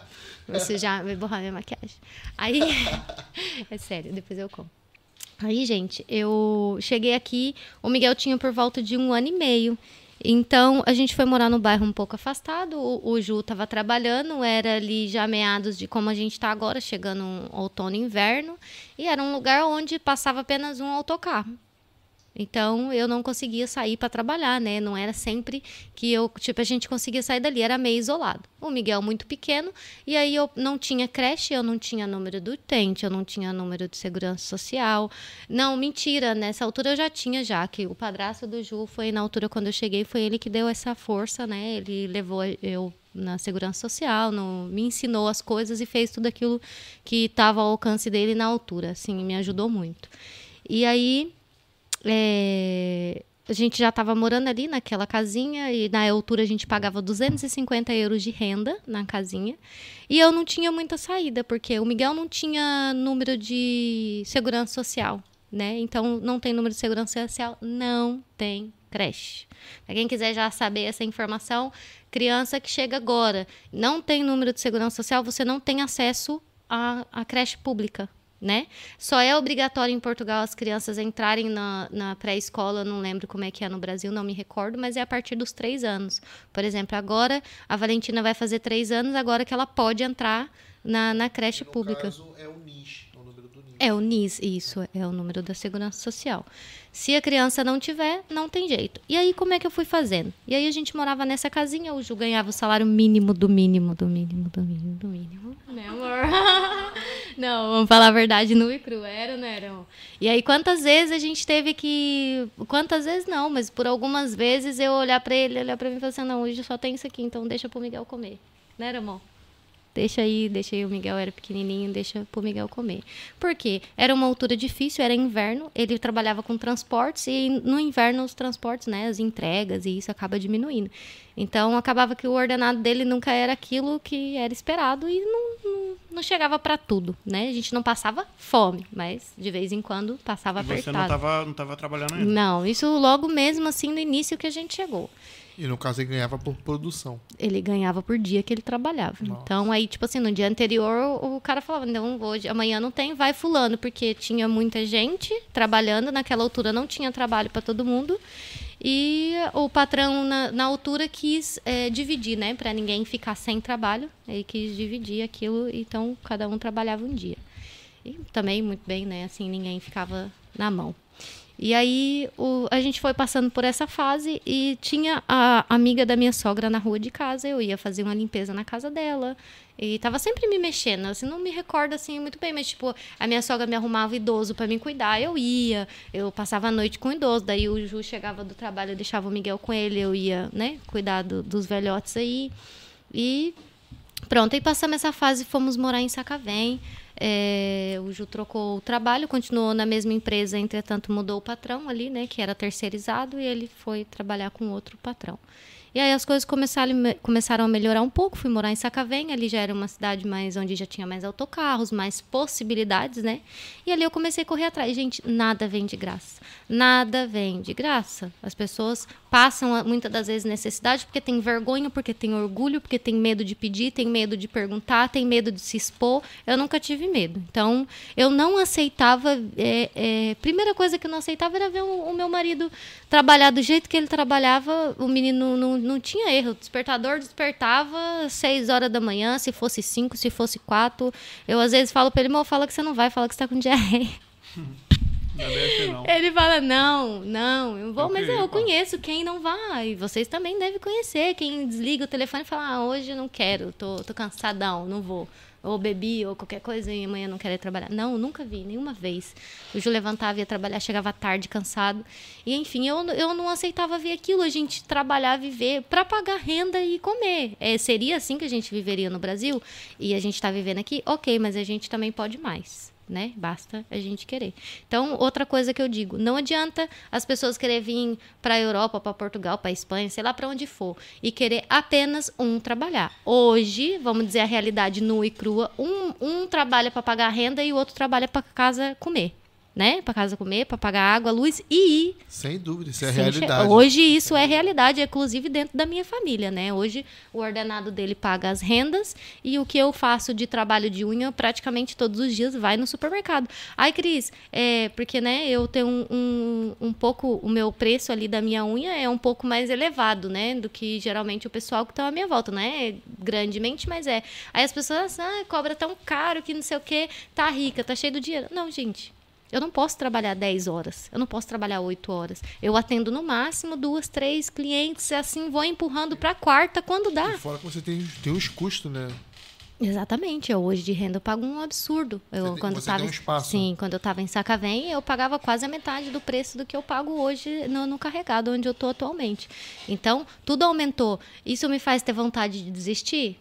Você já vai borrar minha maquiagem. Aí. é sério, depois eu como. Aí, gente, eu cheguei aqui, o Miguel tinha por volta de um ano e meio. Então, a gente foi morar no bairro um pouco afastado. O, o Ju estava trabalhando, era ali já meados de como a gente está agora, chegando um outono e inverno. E era um lugar onde passava apenas um autocarro. Então eu não conseguia sair para trabalhar, né? Não era sempre que eu, tipo, a gente conseguia sair dali, era meio isolado. O Miguel muito pequeno, e aí eu não tinha creche, eu não tinha número do utente, eu não tinha número de segurança social. Não, mentira, nessa altura eu já tinha já, que o padrasto do Ju foi na altura quando eu cheguei, foi ele que deu essa força, né? Ele levou eu na segurança social, no, me ensinou as coisas e fez tudo aquilo que estava ao alcance dele na altura, assim, me ajudou muito. E aí é, a gente já estava morando ali naquela casinha e na altura a gente pagava 250 euros de renda na casinha. E eu não tinha muita saída, porque o Miguel não tinha número de segurança social, né? Então, não tem número de segurança social, não tem creche. Para quem quiser já saber essa informação, criança que chega agora, não tem número de segurança social, você não tem acesso à, à creche pública, né? Só é obrigatório em Portugal as crianças entrarem na, na pré-escola, não lembro como é que é no Brasil, não me recordo, mas é a partir dos três anos. Por exemplo, agora a Valentina vai fazer três anos, agora que ela pode entrar na, na creche No pública. caso, é o NIS, é o NIS. Isso, é o número da Segurança Social. Se a criança não tiver, não tem jeito. E aí, como é que eu fui fazendo? E aí, a gente morava nessa casinha, o Ju ganhava o salário mínimo do mínimo, do mínimo, do mínimo, do mínimo. Né, amor? não, vamos falar a verdade nu e cru, era não era? E aí, quantas vezes a gente teve que... Quantas vezes não, mas por algumas vezes eu olhar pra ele, olhar pra mim e falar assim, não, hoje só tem isso aqui, então deixa pro Miguel comer. Né, amor? Deixa aí, deixa aí, o Miguel era pequenininho, deixa pro Miguel comer. Por quê? Era uma altura difícil, era inverno, ele trabalhava com transportes e no inverno os transportes, né, as entregas e isso acaba diminuindo. Então acabava que o ordenado dele nunca era aquilo que era esperado e não, não, não chegava para tudo, né? A gente não passava fome, mas de vez em quando passava E você apertado. não tava, não tava trabalhando ainda. Não, isso logo mesmo assim no início que a gente chegou. E no caso ele ganhava por produção. Ele ganhava por dia que ele trabalhava. Nossa. Então aí, tipo assim, no dia anterior o cara falava, não, hoje, amanhã não tem, vai fulano, porque tinha muita gente trabalhando, naquela altura não tinha trabalho para todo mundo. E o patrão na, na altura quis é, dividir, né, para ninguém ficar sem trabalho. Ele quis dividir aquilo, então cada um trabalhava um dia. E também muito bem, né, assim ninguém ficava na mão. E aí o- a gente foi passando por essa fase e tinha a amiga da minha sogra na rua de casa, eu ia fazer uma limpeza na casa dela. E tava sempre me mexendo, assim, não me recordo assim muito bem, mas tipo, a minha sogra me arrumava idoso para me cuidar, eu ia, eu passava a noite com o idoso, daí o Ju chegava do trabalho, eu deixava o Miguel com ele, eu ia, né, cuidar do- dos velhotes aí. E Pronto, aí passamos essa fase, fomos morar em Sacavém. É, o Ju trocou o trabalho, continuou na mesma empresa, entretanto mudou o patrão ali, né, que era terceirizado, e ele foi trabalhar com outro patrão. E aí as coisas começaram, começaram a melhorar um pouco. Fui morar em Sacavém, ali já era uma cidade mais onde já tinha mais autocarros, mais possibilidades, né? E ali eu comecei a correr atrás. Gente, nada vem de graça. Nada vem de graça. As pessoas passam a- muitas das vezes necessidade porque tem vergonha, porque tem orgulho, porque tem medo de pedir, tem medo de perguntar, tem medo de se expor. Eu nunca tive medo. Então, eu não aceitava. é, é, primeira coisa que eu não aceitava era ver o, o meu marido trabalhar do jeito que ele trabalhava. O menino não, não tinha erro. O despertador despertava seis horas da manhã, se fosse cinco, se fosse quatro. Eu às vezes falo pra ele, mal fala que você não vai, fala que você tá com diarreia. Não. Ele fala, não, não, eu vou, Eu mas queria, eu conheço quem não vai. Vocês também devem conhecer. Quem desliga o telefone e fala, ah, hoje eu não quero, tô, tô cansadão, não vou. Ou bebi, ou qualquer coisa, e amanhã não quero ir trabalhar. Não, nunca vi, nenhuma vez. O Ju levantava, ia trabalhar, chegava tarde, cansado. E enfim, eu, eu não aceitava ver aquilo, a gente trabalhar, viver para pagar renda e comer. É, seria assim que a gente viveria no Brasil? E a gente está vivendo aqui? Ok, mas a gente também pode mais né? Basta a gente querer. Então, outra coisa que eu digo, não adianta as pessoas querer vir para a Europa, para Portugal, para Espanha, sei lá para onde for, e querer apenas um trabalhar. Hoje, vamos dizer a realidade nua e crua, um, um trabalha para pagar renda e o outro trabalha para casa comer. Né? Para casa comer, para pagar água, luz e ir Sem dúvida, isso é realidade. Hoje isso é realidade, inclusive dentro da minha família, né? Hoje o ordenado dele paga as rendas e o que eu faço de trabalho de unha praticamente todos os dias vai no supermercado. Ai, Cris, é porque né, eu tenho um, um, um pouco, o meu preço ali da minha unha é um pouco mais elevado, né? Do que geralmente o pessoal que está à minha volta, não é grandemente, mas é. Aí as pessoas, ah, cobra tão caro que não sei o quê, tá rica, tá cheio do dinheiro. Não, gente. Eu não posso trabalhar 10 horas, eu não posso trabalhar 8 horas. Eu atendo no máximo duas, três clientes, e assim vou empurrando para a quarta quando dá. E fora que você tem, tem os custos, né? Exatamente, eu hoje de renda eu pago um absurdo. Eu, Você quando você tava, um espaço. Sim, quando eu estava em Sacavém, eu pagava quase a metade do preço do que eu pago hoje no, no carregado, onde eu estou atualmente. Então, tudo aumentou. Isso me faz ter vontade de desistir?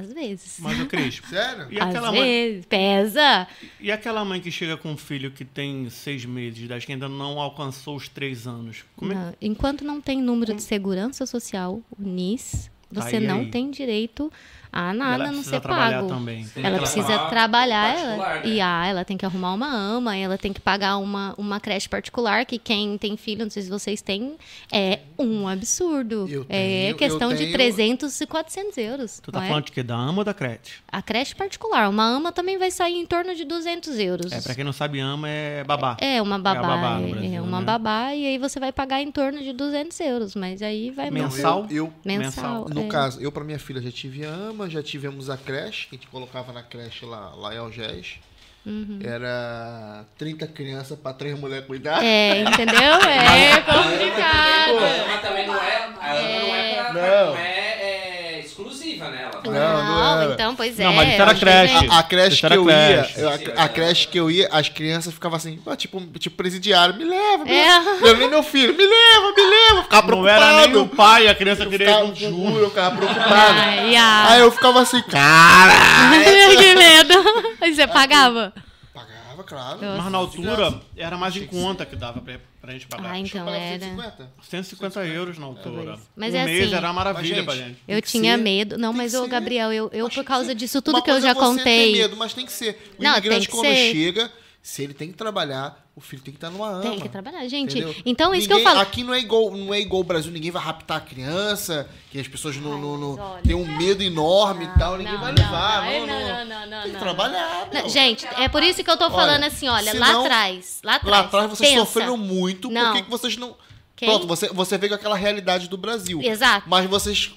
Às vezes. Mas o Cris, Sério? e Às aquela, mãe, vezes. Pesa. e aquela mãe que chega com um filho que tem seis meses de idade, que ainda não alcançou os três anos? Como é Não, enquanto não tem número de segurança social, o NIS, você Aí, não aí. tem direito a nada ela não ser trabalhar pago. também. Ela Ela precisa trabalhar ela, né? e ah, ela tem que arrumar uma ama, ela tem que pagar uma, uma creche particular, que quem tem filho, não sei se vocês têm, é um absurdo. É tenho- questão eu de tenho- 300 e 400 euros. Tu tá é? falando de quê? Da ama ou da crete? A creche particular, uma ama também vai sair em torno de 200 euros. É, pra quem não sabe, ama é babá. É, uma babá. É babá no é- Brasil, é uma né? babá, e aí você vai pagar em torno de 200 euros, mas aí vai Mensal? mensal. Eu, eu- Mensal. no é. caso, eu pra minha filha já tive a ama, já tivemos a creche, que a gente colocava na creche lá, lá em Algés. Uhum. Era 30 crianças pra três mulheres cuidar. É, entendeu? É A complicado. ama também não é. Não é, pra, Não. não é, Não, não era. então, pois é. Não, mas isso era creche. A, a creche que eu creche. ia, eu- a, a creche que eu ia, as crianças ficavam assim, ah, tipo, tipo presidiário, me leva, me É. leva. Eu nem meu filho, me leva, me leva. Ficava Não era nem o preocupado. pai, a criança Eu queria ficava, juro, eu ficava preocupado. Ai, a- Aí eu ficava assim, cara. que medo. Aí você pagava? Pagava, claro. Nossa. Mas na altura era mais em conta que dava pra, pra gente pagar. Ah, então Pagava era. 150. 150 euros na altura. Mas um é mês assim- era uma maravilha Mas, pra gente, gente. Eu Tem tinha ser, medo. Não, tem mas, ô. Gabriel, eu, eu por causa disso tudo que eu já é contei. medo, mas tem que ser. O Não, imigrante, tem que quando ser. chega, se ele tem que trabalhar, o filho tem que estar numa ama. Tem que trabalhar, gente. Entendeu? Então, isso que eu Ninguém- falo. Aqui não é igual, não é igual o Brasil, ninguém vai raptar a criança, que as pessoas não, não, não- olha. têm um medo enorme e tal, ninguém Não, vai não, levar. não, Não, não, não, não, não, Tem que não. trabalhar. Não, gente, é por isso que eu tô falando assim, olha, lá atrás. Lá atrás. Lá atrás vocês pensa. sofreram muito, Não. por que vocês não. Quem? Pronto, você, você veio com aquela realidade do Brasil. Exato. Mas vocês.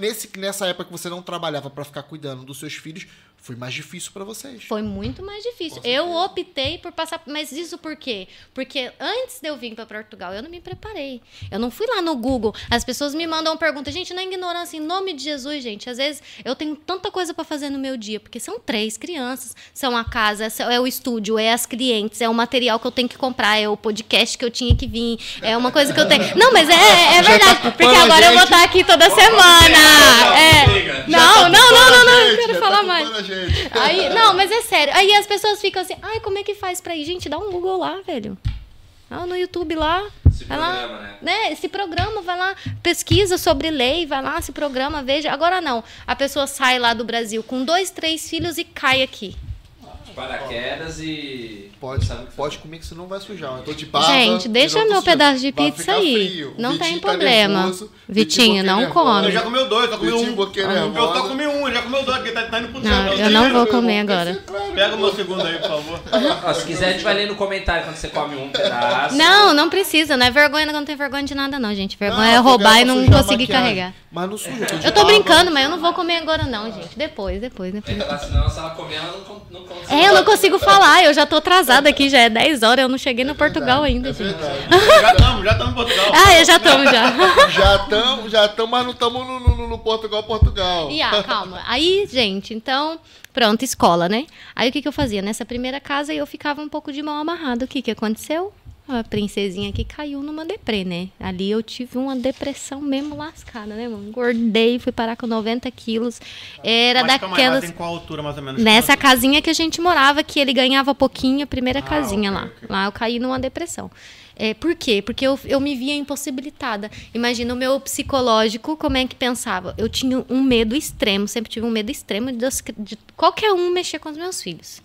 Nesse, nessa época que você não trabalhava pra ficar cuidando dos seus filhos, foi mais difícil pra vocês. Foi muito mais difícil. Eu optei por passar. Mas isso por quê? Porque antes de eu vir para Portugal, eu não me preparei. Eu não fui lá no Google. As pessoas me mandam perguntas. Gente, na ignorância, em nome de Jesus, gente. Às vezes eu tenho tanta coisa para fazer no meu dia, porque são três crianças, são a casa, é o estúdio, é as clientes, é o material que eu tenho que comprar, é o podcast que eu tinha que vir, é uma coisa que eu tenho. Não, mas é, é Já tá verdade. culpando porque agora eu vou estar aqui toda semana. É. Não, não, não, não, não, eu quero falar mais. Aí, não, mas é sério. Aí as pessoas ficam assim, ai, como é que faz pra ir? Gente, dá um Google lá, velho. Ah, no YouTube lá. Se vai lá, programa, né? né? Se programa, vai lá, pesquisa sobre lei, vai lá, se programa, veja. Agora não. A pessoa sai lá do Brasil com dois, três filhos e cai aqui. Paraquedas e. Pode, Sabe pode comer que você não vai sujar. Eu tô de barba, Gente, deixa tô meu pedaço de pizza aí. frio. Não Vitinho tem tá problema. nervoso. Vitinho, não nervosa. come. Ele já comeu dois, já comeu Vitinho, um. Eu só nervosa. comi um, já comeu dois, porque tá, tá indo pro Não, eu não vou comer agora. Pega o meu segundo aí, por favor. Se quiser, a gente vai ler no comentário quando você come um pedaço. Não, não precisa. Não é vergonha, não tem vergonha de nada, não, gente. Vergonha é Não, roubar e não conseguir carregar. Mas não suja. Eu tô brincando, mas eu não vou comer agora, não, gente. Depois, depois, depois. Senão, se ela comer, ela não, não consegue. É, eu não consigo falar, eu já tô atrasada aqui, já é 10 horas, eu não cheguei no Portugal ainda, É gente. verdade. Já estamos, já estamos em Portugal. Ah, eu já estamos já. Já estamos, já estamos, mas não estamos no, no- no Portugal, Portugal. E ah, calma. Aí, gente, então, pronto, escola, né? Aí o que, que eu fazia? Nessa primeira casa eu ficava um pouco de mão amarrada. O que, que aconteceu? A princesinha que caiu numa deprê, né? Ali eu tive uma depressão mesmo lascada, né, mano? Engordei, fui parar com 90 quilos. Era Mas daquelas. tem qual altura, mais ou menos? Nessa casinha que a gente morava, que ele ganhava pouquinho, a primeira Ah, casinha ok, lá. ok. Lá eu caí numa depressão. É, por quê? Porque eu, eu me via impossibilitada. Imagina o meu psicológico, como é que pensava? Eu tinha um medo extremo, sempre tive um medo extremo de, de qualquer um mexer com os meus filhos.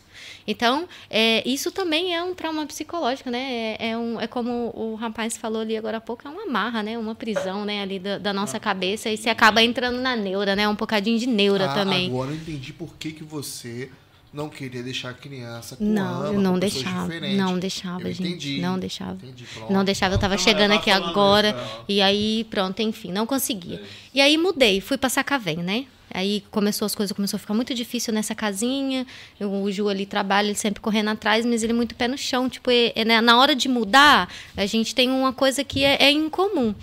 Então, é, isso também é um trauma psicológico, né? É, é um, é como o rapaz falou ali agora há pouco, é uma marra, né? Uma prisão, né? Ali da, da nossa cabeça. E você acaba entrando na neura, né? Um bocadinho de neura Ah, também. Agora eu entendi por que, que você não queria deixar a criança com Não, ama, não com deixava. diferentes. Não deixava, Eu gente. entendi. Não deixava. Entendi. Não deixava, eu tava Não, chegando aqui agora. ela. E aí, pronto, enfim, não conseguia. E aí mudei, fui pra Sacavém, né? Aí começou as coisas, começou a ficar muito difícil nessa casinha. Eu- o Ju ali trabalha, ele sempre correndo atrás, mas ele muito pé no chão. Tipo, é- é, né, na hora de mudar, a gente tem uma coisa que é, é incomum.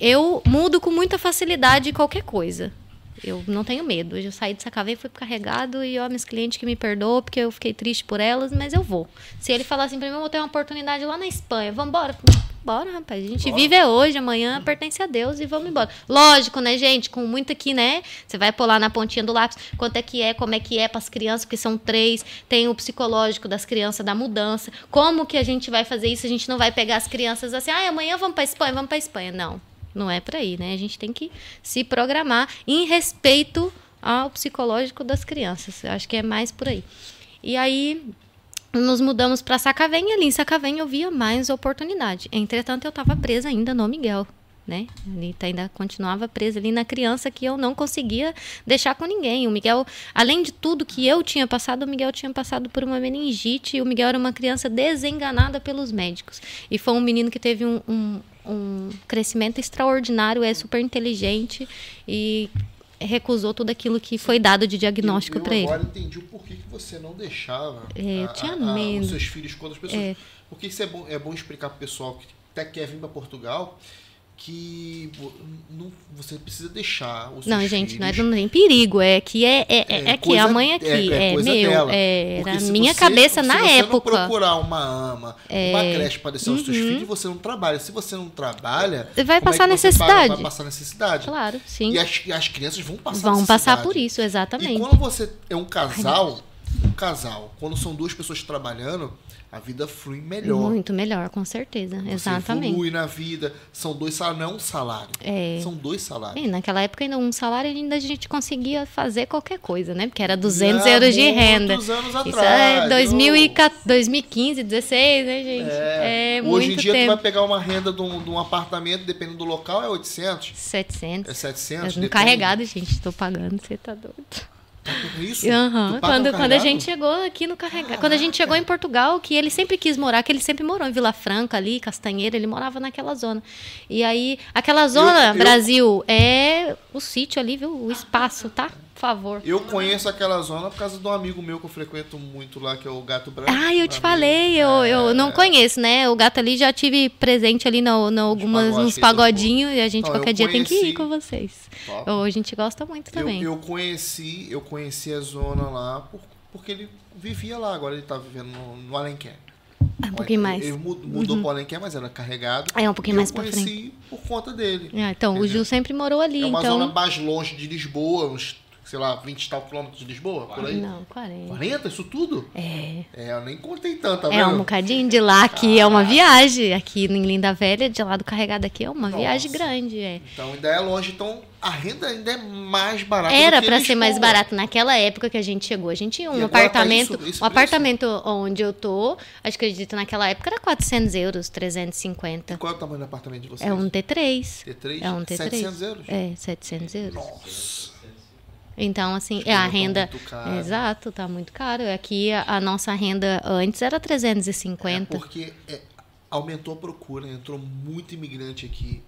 Eu mudo com muita facilidade qualquer coisa. Eu não tenho medo. Eu saí de Sacavém, fui carregado e, ó, minhas clientes que me perdoam, porque eu fiquei triste por elas, mas eu vou. Se ele falar assim pra mim, eu vou ter uma oportunidade lá na Espanha, vambora. Bora, rapaz. A gente vive é hoje, amanhã pertence a Deus e vamos embora. Lógico, né, gente? Com muito aqui, né? Você vai lá na pontinha do lápis quanto é que é, como é que é para as crianças, porque são três. Tem o psicológico das crianças, da mudança. Como que a gente vai fazer isso? A gente não vai pegar as crianças assim, ah, amanhã vamos para Espanha, vamos para Espanha. Não. Não é para ir, né? A gente tem que se programar em respeito ao psicológico das crianças. Eu acho que é mais por aí. E aí nos mudamos para Sacavém e ali em Sacavém eu via mais oportunidade. Entretanto, eu estava presa ainda no Miguel. Né? Ali tá- ainda continuava presa ali na criança que eu não conseguia deixar com ninguém. O Miguel, além de tudo que eu tinha passado, o Miguel tinha passado por uma meningite e o Miguel era uma criança desenganada pelos médicos. E foi um menino que teve um, um, um crescimento extraordinário, é super inteligente e recusou tudo aquilo que foi dado de diagnóstico para ele. agora entendi o porquê que você não deixava É, eu a- tinha a- os seus filhos quando as pessoas. É. Porque isso é bom, é bom explicar pro pessoal que até quer vir para Portugal que não, você precisa deixar os Não, seus gente, não é filhos- não tem perigo. É que é, é, é, É, aqui, coisa- a mãe aqui. é- é É, coisa meu. dela. é, Porque se minha você- cabeça na se você época. não procurar uma ama, É. uma creche para deixar os seus Uhum. filhos, você não trabalha. Se você não trabalha, Vai é passar que necessidade. Vai passar necessidade. Claro, sim. E as, e as crianças vão passar Vão passar por isso, E exatamente. quando você é um casal, um casal, quando são duas pessoas trabalhando, a vida flui melhor. Muito melhor, com certeza. Você exatamente. evolui na vida. São dois salários, não é um salário. É. São dois salários. E naquela época, ainda um salário ainda a gente conseguia fazer qualquer coisa, né? Porque era 200 E há euros de renda. anos Isso atrás, é 2014, 2015, 16, né, gente? É. É, Hoje em dia tu tempo. vai pegar uma renda de um, de um apartamento, dependendo do local, é 800, 700. é 700. Eu no depende. carregado, gente, tô pagando, você tá doido. Tá isso? Paga Quando, quando a gente chegou aqui no carregado. Quando a gente chegou em Portugal, que ele sempre quis morar, que ele sempre morou em Vila Franca ali, Castanheira, ele morava naquela zona. E aí, aquela zona, eu- Brasil, é o sítio ali, viu? O espaço, tá? Por favor. Eu conheço aquela zona por causa de um amigo meu que eu frequento muito lá, que é o Gato Branco. Ah, eu te falei, eu, eu É, não conheço, né? O gato ali já tive presente ali no, no algumas, pagodes uns pagodinhos e a gente Não, qualquer eu dia tem que ir conheci- com vocês. Top. Eu- a gente gosta muito Eu, também. eu conheci, eu conheci a zona lá por- porque ele vivia lá, agora ele tá vivendo no, no Alenquer. É um pouquinho mais. Ele mudou, mudou pro Alenquer, mas era carregado. É, um pouquinho mais eu pra conheci por conta dele. Ah, então, o Entendeu? Gil sempre morou ali, É uma então. zona mais longe de Lisboa, uns, sei lá, 20 e tal quilômetros de Lisboa, por aí. Não, 40. 40, isso tudo? É. É, eu nem contei tanto, tá É um vendo? bocadinho de lá aqui é uma viagem. Aqui em Linda Velha, de lá do carregado aqui é uma Nossa. viagem grande. É. Então ainda é longe, então a renda ainda é mais barata. Era pra ser mais barato naquela época que a gente chegou. A gente tinha um E agora tá apartamento, isso- esse um apartamento onde eu tô, acho que acredito naquela época era 400 euros, E 350. qual é o tamanho do apartamento de vocês? É um T3. T3? É um T3. 700 euros? É, 700 euros. Nossa. Então, assim, Os é a tão renda. muito caros. Exato, tá muito caro. Aqui a, a nossa renda antes era É 350. porque é, aumentou a procura, entrou muito imigrante aqui.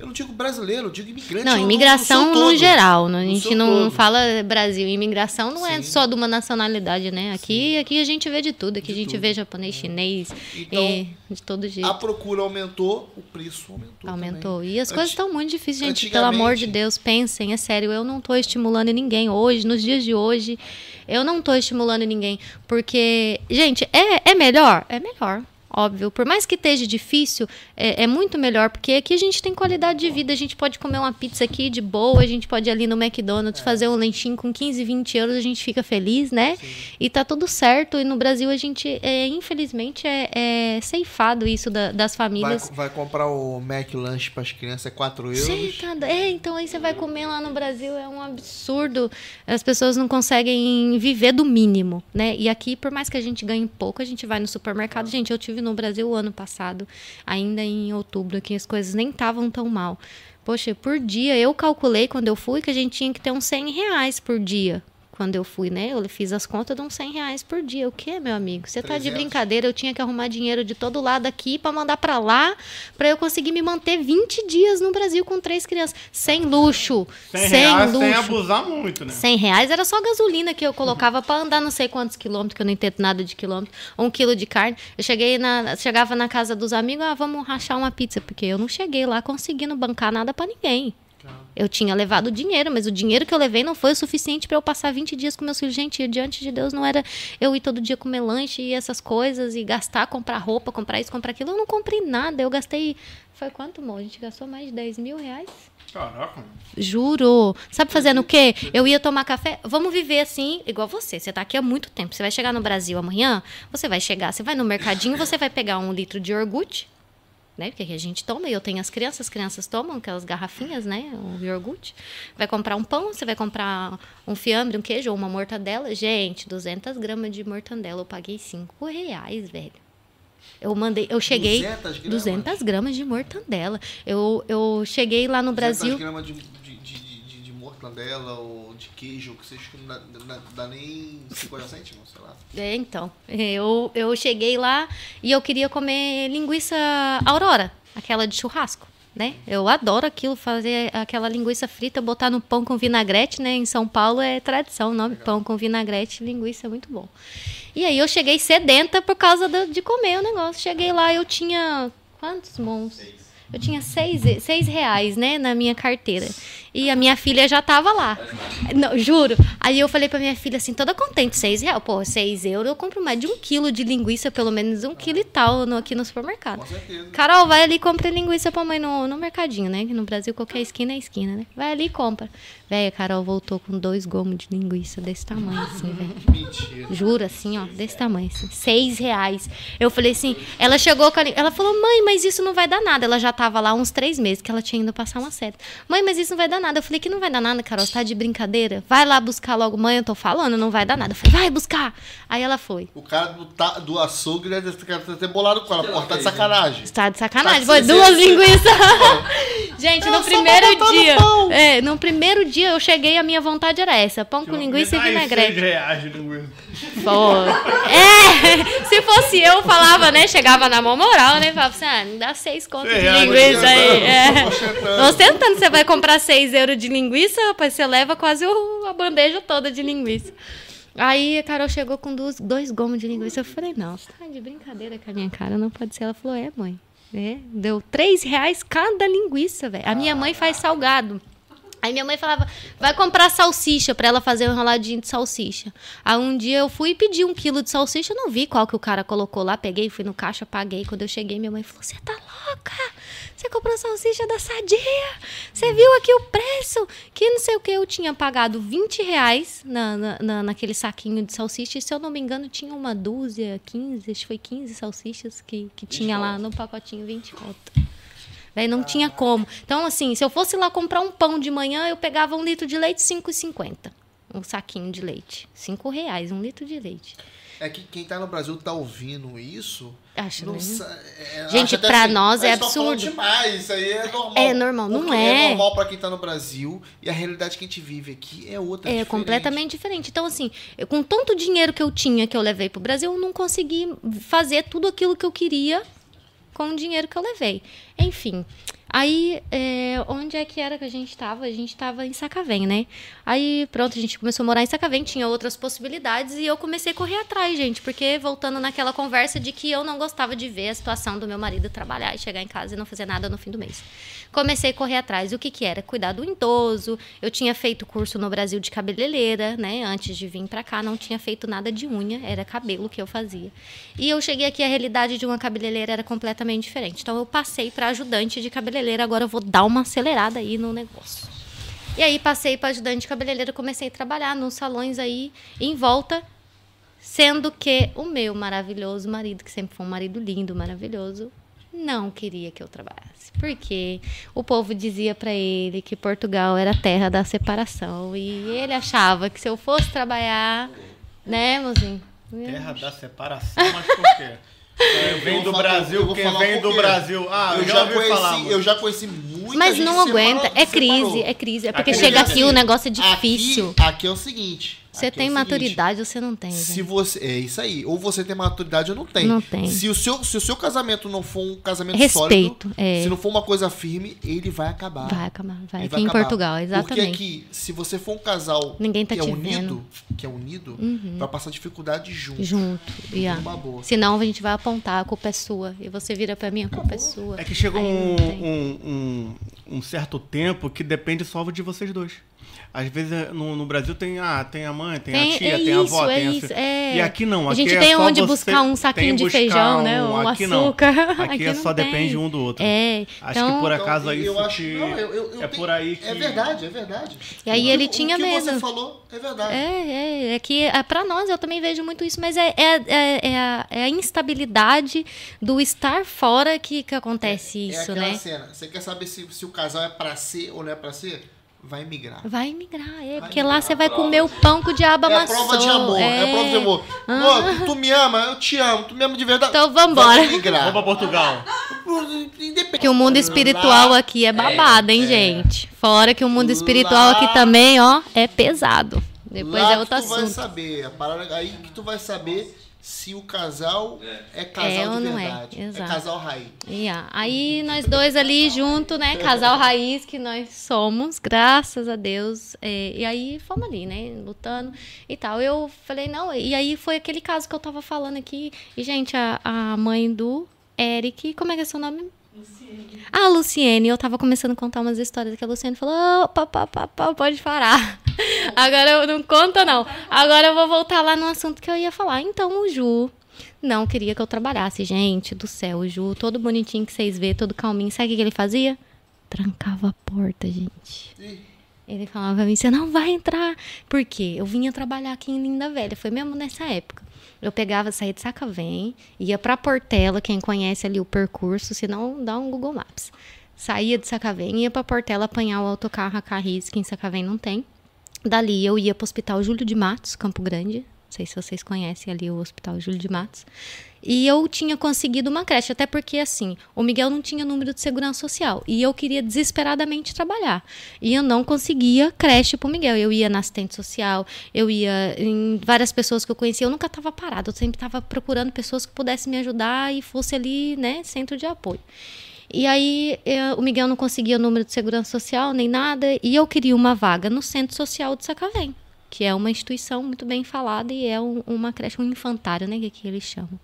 Eu não digo brasileiro, eu digo imigrante. Não, no- no imigração no, todo. geral. né? A No gente não todo. fala Brasil. Imigração não é Sim. só de uma nacionalidade, né? Aqui, aqui a gente vê de tudo. Aqui De a gente tudo. vê japonês, chinês, Então, e de todo jeito. A procura aumentou, o preço aumentou. Aumentou. também. E as coisas estão muito difíceis, gente. Pelo amor de Deus, pensem, é sério. Eu não estou estimulando ninguém hoje, nos dias de hoje. Eu não estou estimulando ninguém. Porque, gente, é, é melhor? É melhor. Óbvio. Por mais que esteja difícil, é, é muito melhor. Porque aqui a gente tem qualidade de vida. A gente pode comer uma pizza aqui de boa. A gente pode ir ali no McDonald's fazer um lanchinho com 15, 20 euros. A gente fica feliz, né? E tá tudo certo. E no Brasil a gente, é, infelizmente, é, é ceifado isso da- das Vai, famílias. vai comprar o Mac Lanche para as crianças, é 4 euros. Você tá É, então aí você vai comer lá no Brasil, é um absurdo. As pessoas não conseguem viver do mínimo, né? E aqui, por mais que a gente ganhe pouco, a gente vai no supermercado. Gente, eu tive no Brasil o ano passado, ainda em outubro, que as coisas nem estavam tão mal. Poxa, por dia, eu calculei quando eu fui que a gente tinha que ter uns 100 reais por dia. Quando eu fui, né? Eu fiz as contas de uns 100 reais por dia. O que, meu amigo? Você tá de 300. brincadeira? Eu tinha que arrumar dinheiro de todo lado aqui para mandar para lá, para eu conseguir me manter 20 dias no Brasil com três crianças. Sem luxo. 100 sem reais luxo. sem abusar muito, né? 100 reais era só a gasolina que eu colocava para andar não sei quantos quilômetros, que eu não entendo nada de quilômetro, ou um quilo de carne. Eu cheguei na, chegava na casa dos amigos, ah, vamos rachar uma pizza, porque eu não cheguei lá conseguindo bancar nada para ninguém. Eu tinha levado dinheiro, mas o dinheiro que eu levei não foi o suficiente para eu passar 20 dias com meus filhos. Gente, diante de Deus não era eu ir todo dia comer lanche e essas coisas e gastar, comprar roupa, comprar isso, comprar aquilo. Eu não comprei nada. Eu gastei. Foi quanto, amor? A gente gastou mais de 10 mil reais? Caraca. Juro. Sabe fazendo o quê? Eu ia tomar café. Vamos viver assim, igual você. Você tá aqui há muito tempo. Você vai chegar no Brasil amanhã, você vai chegar, você vai no mercadinho, você vai pegar um litro de iogurte, né? Porque aqui a gente toma, e eu tenho as crianças, as crianças tomam aquelas garrafinhas, né? O iogurte. Vai comprar um pão, você vai comprar um fiambre, um queijo ou uma mortadela. Gente, 200 gramas de mortadela, eu paguei 5 reais, velho. Eu mandei, eu cheguei 200 gramas? 200 gramas de mortadela. Eu, eu cheguei lá no 200 Brasil. gramas de, de, de, de, de mortadela ou de queijo, que vocês não dá, dá, dá nem 50 cêntimos, sei lá. É, então. Eu, eu cheguei lá e eu queria comer linguiça Aurora, aquela de churrasco. Né? Eu adoro aquilo, fazer aquela linguiça frita, botar no pão com vinagrete, né? Em São Paulo é tradição, o nome pão com vinagrete, linguiça é muito bom. E aí eu cheguei sedenta por causa do- de comer o negócio. Cheguei lá, eu tinha quantos mons? Eu tinha seis, seis reais, né, na minha carteira. E a minha filha já tava lá. Não, juro. Aí eu falei pra minha filha assim, toda contente, seis reais. Pô, seis euros, eu compro mais de um quilo de linguiça, pelo menos um quilo e tal, no, aqui no supermercado. Com certeza. Carol, vai ali e compra linguiça pra mãe no, no mercadinho, né? Que no Brasil qualquer esquina é esquina, né? Vai ali e compra. Véia, Carol voltou com dois gomos de linguiça desse tamanho, assim, velho. Mentira. Juro, assim, ó, desse tamanho, assim. Seis reais. Eu falei assim, ela chegou com a, Ela falou, mãe, mas isso não vai dar nada. Ela já tava lá uns três meses, que ela tinha ido passar uma série. Mãe, mas isso não vai dar nada. Eu falei que não vai dar nada, Carol, você tá de brincadeira? Vai lá buscar logo. Mãe, eu tô falando, não vai dar nada. Eu falei, vai buscar. Aí ela foi. O cara do, ta- do açougue deve ter, deve ter bolado com ela. Pô, tá de sacanagem. Tá de sacanagem. Tá Foi duas linguiças. Gente, no só primeiro no dia. pão. É, no primeiro dia eu cheguei, a minha vontade era essa: pão com linguiça e vinagrete. seis reais de linguiça. Pô. É, se fosse eu, falava, né? Chegava na mão moral, né? Falava assim, ah, me dá seis contas de linguiça aí. É. Ostentando. Ostentando, você vai comprar seis euros de linguiça, rapaz, você leva quase o- a bandeja toda de linguiça. Aí a Carol chegou com dois, dois gomos de linguiça. Eu falei, não, você tá de brincadeira com a minha cara, não pode ser. Ela falou, é, mãe. É, deu três reais cada linguiça, velho. A minha mãe faz salgado. Aí minha mãe falava, vai comprar salsicha pra ela fazer um enroladinho de salsicha. Aí um dia eu fui e pedi um quilo de salsicha, não vi qual que o cara colocou lá, peguei, fui no caixa, paguei. Quando eu cheguei, minha mãe falou, você tá louca? Você comprou salsicha da Sadia? Você viu aqui o preço? Que não sei o que, eu tinha pagado 20 reais na, na, na- naquele saquinho de salsicha, e se eu não me engano tinha uma dúzia, 15, acho que foi 15 salsichas que, que tinha lá no pacotinho, 20 conto. Véi, não tinha como. Então, assim, se eu fosse lá comprar um pão de manhã, eu pegava um litro de leite, R$ 5,50. Um saquinho de leite. Cinco reais, um litro de leite. É que quem tá no Brasil tá ouvindo isso. Acho não mesmo. sa- é, Gente, até pra nós é "Ah, eles tão falando absurdo." demais, isso aí é normal. É normal, não é. É normal pra quem tá no Brasil e a realidade que a gente vive aqui é outra. É diferente. completamente diferente. Então, assim, eu, com tanto dinheiro que eu tinha que eu levei pro Brasil, eu não consegui fazer tudo aquilo que eu queria com o dinheiro que eu levei. Enfim. Aí, é, onde é que era que a gente estava? A gente estava em Sacavém, né? Aí, pronto, a gente começou a morar em Sacavém, tinha outras possibilidades e eu comecei a correr atrás, gente, porque voltando naquela conversa de que eu não gostava de ver a situação do meu marido trabalhar e chegar em casa e não fazer nada no fim do mês. Comecei a correr atrás. O que que era? Cuidar do idoso. Eu tinha feito curso no Brasil de cabeleireira, né? Antes de vir para cá, não tinha feito nada de unha, era cabelo que eu fazia. E eu cheguei aqui, a realidade de uma cabeleireira era completamente diferente. Então eu passei para ajudante de cabeleireira, agora eu vou dar uma acelerada aí no negócio. E aí passei para ajudante de cabeleireira, comecei a trabalhar nos salões aí em volta, sendo que o meu maravilhoso marido, que sempre foi um marido lindo, maravilhoso, não queria que eu trabalhasse. Porque o povo dizia para ele que Portugal era a terra da separação e ele achava que se eu fosse trabalhar, né, mozinho? Terra da separação, mas por quê? Quem vem do falar- Brasil, quem vem do. Brasil. Ah, eu, já ouvi conheci, falar. eu já conheci muita Mas gente não que separou- aguenta, é crise, separou. é crise. É porque Aqui chega aqui o assim, negócio é difícil. Aqui, aqui é o seguinte. Você aqui é tem seguinte, maturidade ou você não tem, Se você, é isso aí. Ou você tem maturidade ou não tem. Não tem. Se o seu, se o seu casamento não for um casamento Respeito, sólido, é. se não for uma coisa firme, ele vai acabar. Vai acabar, vai. Ele Aqui em acabar. Portugal, Porque exatamente. aqui, se você for um casal Ninguém tá que é unido. Uhum. que é unido, vai passar dificuldade junto. Junto. Yeah. Senão a gente vai apontar, a culpa é sua. E você vira pra mim, a culpa é sua. É que chega Aí um, um, um, um certo tempo que depende só de vocês dois. Às vezes é, no, no Brasil tem, ah, tem a mãe, tem, Tem- a tia, é tem a isso, avó, é tem a isso, é. E aqui não, A aqui gente é tem só onde buscar um saquinho de feijão, né? Um aqui açúcar. Não. Aqui, Aqui é só tem. depende um do outro. É, Acho então- que por Então, acaso é eu isso acho, que não, eu- eu- eu é tenho- por aí que É verdade, é verdade. E aí O- ele o tinha que mesmo. você falou é verdade. É, é, é que é, para nós eu também vejo muito isso, mas é, é, é, é a, é a instabilidade do estar fora que, que acontece é isso, né? cena. Você quer saber se, se o casal é pra ser ou não é pra ser? Vai migrar. Vai migrar, é, porque migrar. lá você vai comer o pão que o diabo É a amassou. prova de amor, é, a prova de amor. Pô, tu, tu me ama, eu te amo, tu me ama de verdade. Então vambora. Vai migrar. Vamos pra Portugal. Independente. Porque o mundo espiritual aqui é babado, hein, gente? Fora que o mundo espiritual Lá- aqui também, ó, é pesado. Depois Lá é outro que tu vai assunto. saber, a parada aí que tu vai saber se o casal é, casal É de é, verdade. exato. casal raiz. Yeah. Aí nós dois ali junto, né? Casal raiz que nós somos, graças a Deus. É, e aí fomos ali, né? Lutando e tal. Eu falei, não, e aí foi aquele caso que eu tava falando aqui. E, gente, a, a mãe do Eric, como é que é seu nome? A Luciene, eu tava começando a contar umas histórias que a Luciene falou: opa, pá, pá, pá, pode parar. Agora eu não conta, não. Agora eu vou voltar lá no assunto que eu ia falar. Então, o Ju não queria que eu trabalhasse. Gente do céu, o Ju, todo bonitinho que vocês vê, todo calminho. Sabe o que ele fazia? Trancava a porta, gente. Ele falava pra mim, você não vai entrar. Por quê? Eu vinha trabalhar aqui em Linda Velha. Foi mesmo nessa época. Eu pegava, saía de Sacavém, ia pra Portela, quem conhece ali o percurso, se não, dá um Google Maps. Saía de Sacavém, ia pra Portela apanhar o autocarro a Carris, que em Sacavém não tem. Dali eu ia pro Hospital Júlio de Matos, Campo Grande. Não sei se vocês conhecem ali o Hospital Júlio de Matos. E eu tinha conseguido uma creche, até porque assim, o Miguel não tinha número de segurança social e eu queria desesperadamente trabalhar. E eu não conseguia creche pro Miguel. Eu ia na assistente social, eu ia em várias pessoas que eu conhecia, eu nunca estava parada, eu sempre estava procurando pessoas que pudessem me ajudar e fosse ali, né, centro de apoio. E aí eu, o Miguel não conseguia número de segurança social nem nada, e eu queria uma vaga no Centro Social de Sacavém, que é uma instituição muito bem falada e é um, uma creche, um infantário, né, que, que eles chamam.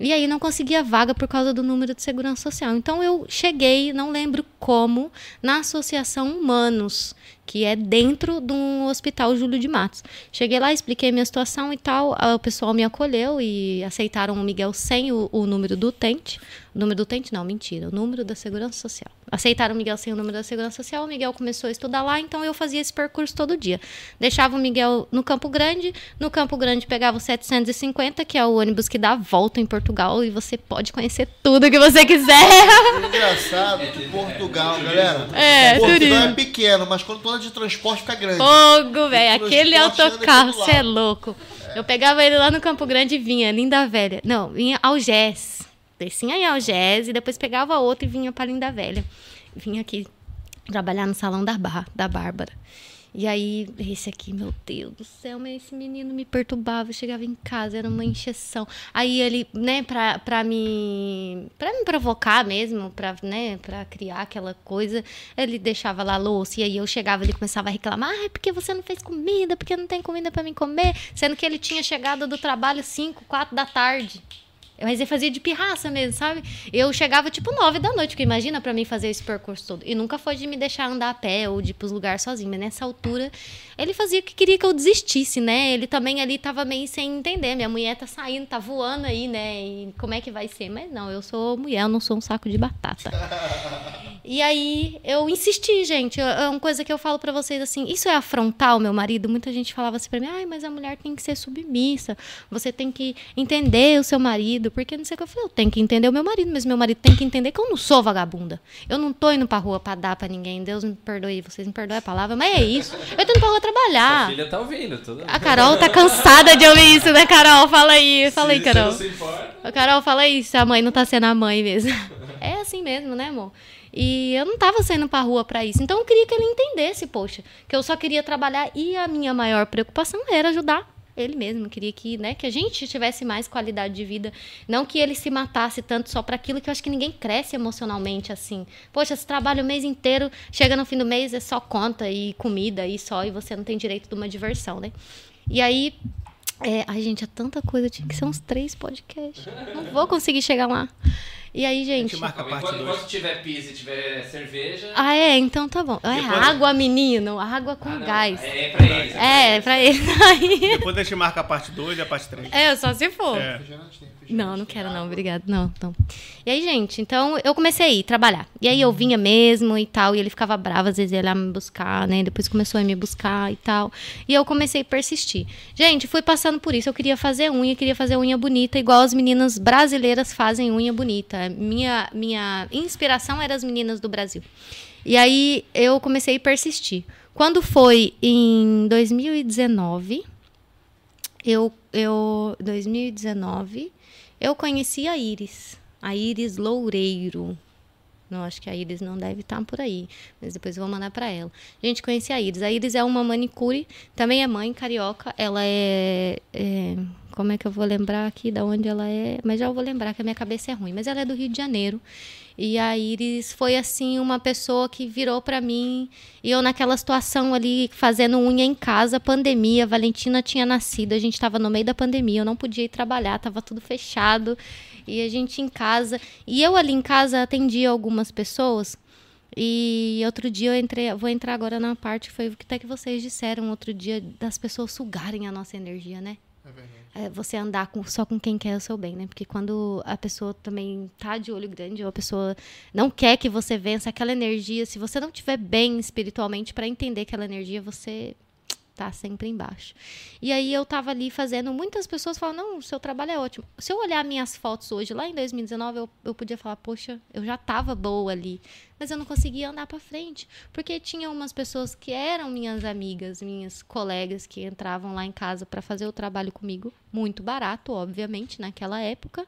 E aí não conseguia vaga por causa do número de segurança social. Então eu cheguei, não lembro como, na Associação Humanos, que é dentro de um hospital Júlio de Matos. Cheguei lá, expliquei minha situação e tal, o pessoal me acolheu e aceitaram o Miguel sem o, o número do utente. O número do utente não, mentira, o número da segurança social. Aceitaram o Miguel sem o número da segurança social, o Miguel começou a estudar lá, então eu fazia esse percurso todo dia. Deixava o Miguel no Campo Grande, no Campo Grande pegava o 750, que é o ônibus que dá a volta em Portugal e você pode conhecer tudo que você quiser. Engraçado que Portugal, galera. É, Portugal turismo. é pequeno, mas quando tu anda de transporte fica grande. Fogo, velho. Aquele autocarro, você é louco. Eu pegava ele lá no Campo Grande e vinha, Linda Velha. Não, vinha Algés. Descia em Algés e depois pegava outro e vinha pra Linda Velha. Vinha aqui trabalhar no salão da, bar, da Bárbara. E aí, esse aqui, meu Deus do céu, mas esse menino me perturbava. Eu chegava em casa, era uma encheção. Aí ele, né, pra, pra me. pra me provocar mesmo, pra, né, pra criar aquela coisa, ele deixava lá a louça. E aí eu chegava, ele começava a reclamar: ah, porque você não fez comida, porque não tem comida pra mim comer. Sendo que ele tinha chegado do trabalho 5, 4 da tarde. Mas ele fazia de pirraça mesmo, sabe? Eu chegava tipo nove da noite, porque imagina pra mim fazer esse percurso todo. E nunca foi de me deixar andar a pé ou de ir pros lugares sozinho. Mas nessa altura, ele fazia o que queria que eu desistisse, né? Ele também ali tava meio sem entender. Minha mulher tá saindo, tá voando aí, né? E como é que vai ser? Mas não, eu sou mulher, eu não sou um saco de batata. E aí eu insisti, gente. É uma coisa que eu falo pra vocês assim: isso é afrontar o meu marido? Muita gente falava assim pra mim: ai, mas a mulher tem que ser submissa. Você tem que entender o seu marido. Porque não sei o que eu falei: eu tenho que entender o meu marido, mas meu marido tem que entender que eu não sou vagabunda. Eu não tô indo pra rua pra dar pra ninguém. Deus me perdoe, vocês me perdoem a palavra, mas é isso. Eu tô indo pra rua trabalhar. Sua filha tá ouvindo. Tudo... A Carol tá cansada de ouvir isso, né, Carol? Fala aí, fala aí, Carol. Se não se importa. A Carol, fala aí se a mãe não tá sendo a mãe mesmo. É assim mesmo, né, amor? E eu não tava saindo pra rua pra isso. Então eu queria que ele entendesse, poxa, que eu só queria trabalhar e a minha maior preocupação era ajudar ele mesmo. Queria que, né, que a gente tivesse mais qualidade de vida, não que ele se matasse tanto só para aquilo que eu acho que ninguém cresce emocionalmente assim. Poxa, você trabalha o mês inteiro, chega no fim do mês é só conta e comida e só e você não tem direito de uma diversão, né? E aí é, ai, gente, é tanta coisa, tinha que ser uns três podcasts. Não vou conseguir chegar lá. E aí, gente. marca a parte Enquanto, 2. enquanto tiver pizza e tiver cerveja. Ah, é? Então tá bom. É Depois- água, menino. Água com Ah, gás. É pra eles. É, pra ele. Aí. Depois a gente marca a parte 2 e a parte 3. É, só se for. É. Não, não quero não, obrigado. Não, não. E aí, gente, então eu comecei a ir trabalhar. E aí eu vinha mesmo e tal, e ele ficava bravo, às vezes ele ia lá me buscar, né? Depois começou a me buscar e tal. E eu comecei a persistir. Gente, fui passando por isso. Eu queria fazer unha, queria fazer unha bonita, igual as meninas brasileiras fazem unha bonita. Minha, minha inspiração eram as meninas do Brasil. E aí eu comecei a persistir. Quando foi em 2019, eu, eu 2019, eu conheci a Iris, a Iris Loureiro. Não, acho que a Iris não deve estar por aí, mas depois eu vou mandar para ela. Gente, conheci a Iris. A Iris é uma manicure, também é mãe carioca. Ela é, é- como é que eu vou lembrar aqui da onde ela é? Mas já eu vou lembrar que a minha cabeça é ruim. Mas ela é do Rio de Janeiro. E a Iris foi assim uma pessoa que virou para mim e eu naquela situação ali fazendo unha em casa, pandemia, Valentina tinha nascido, a gente estava no meio da pandemia, eu não podia ir trabalhar, tava tudo fechado e a gente em casa e eu ali em casa atendia algumas pessoas e outro dia eu entrei, vou entrar agora na parte foi o que até que vocês disseram outro dia das pessoas sugarem a nossa energia, né? É verdade. É, você andar com- só com quem quer o seu bem, né? Porque quando a pessoa também tá de olho grande, ou a pessoa não quer que você vença aquela energia, se você não tiver bem espiritualmente para entender aquela energia, você tá sempre embaixo. E aí eu tava ali fazendo, muitas pessoas falam, não, o seu trabalho é ótimo. Se eu olhar minhas fotos hoje, lá em 2019, eu, eu podia falar, poxa, eu já tava boa ali. Mas eu não conseguia andar para frente. Porque tinha umas pessoas que eram minhas amigas, minhas colegas, que entravam lá em casa para fazer o trabalho comigo, muito barato, obviamente, naquela época,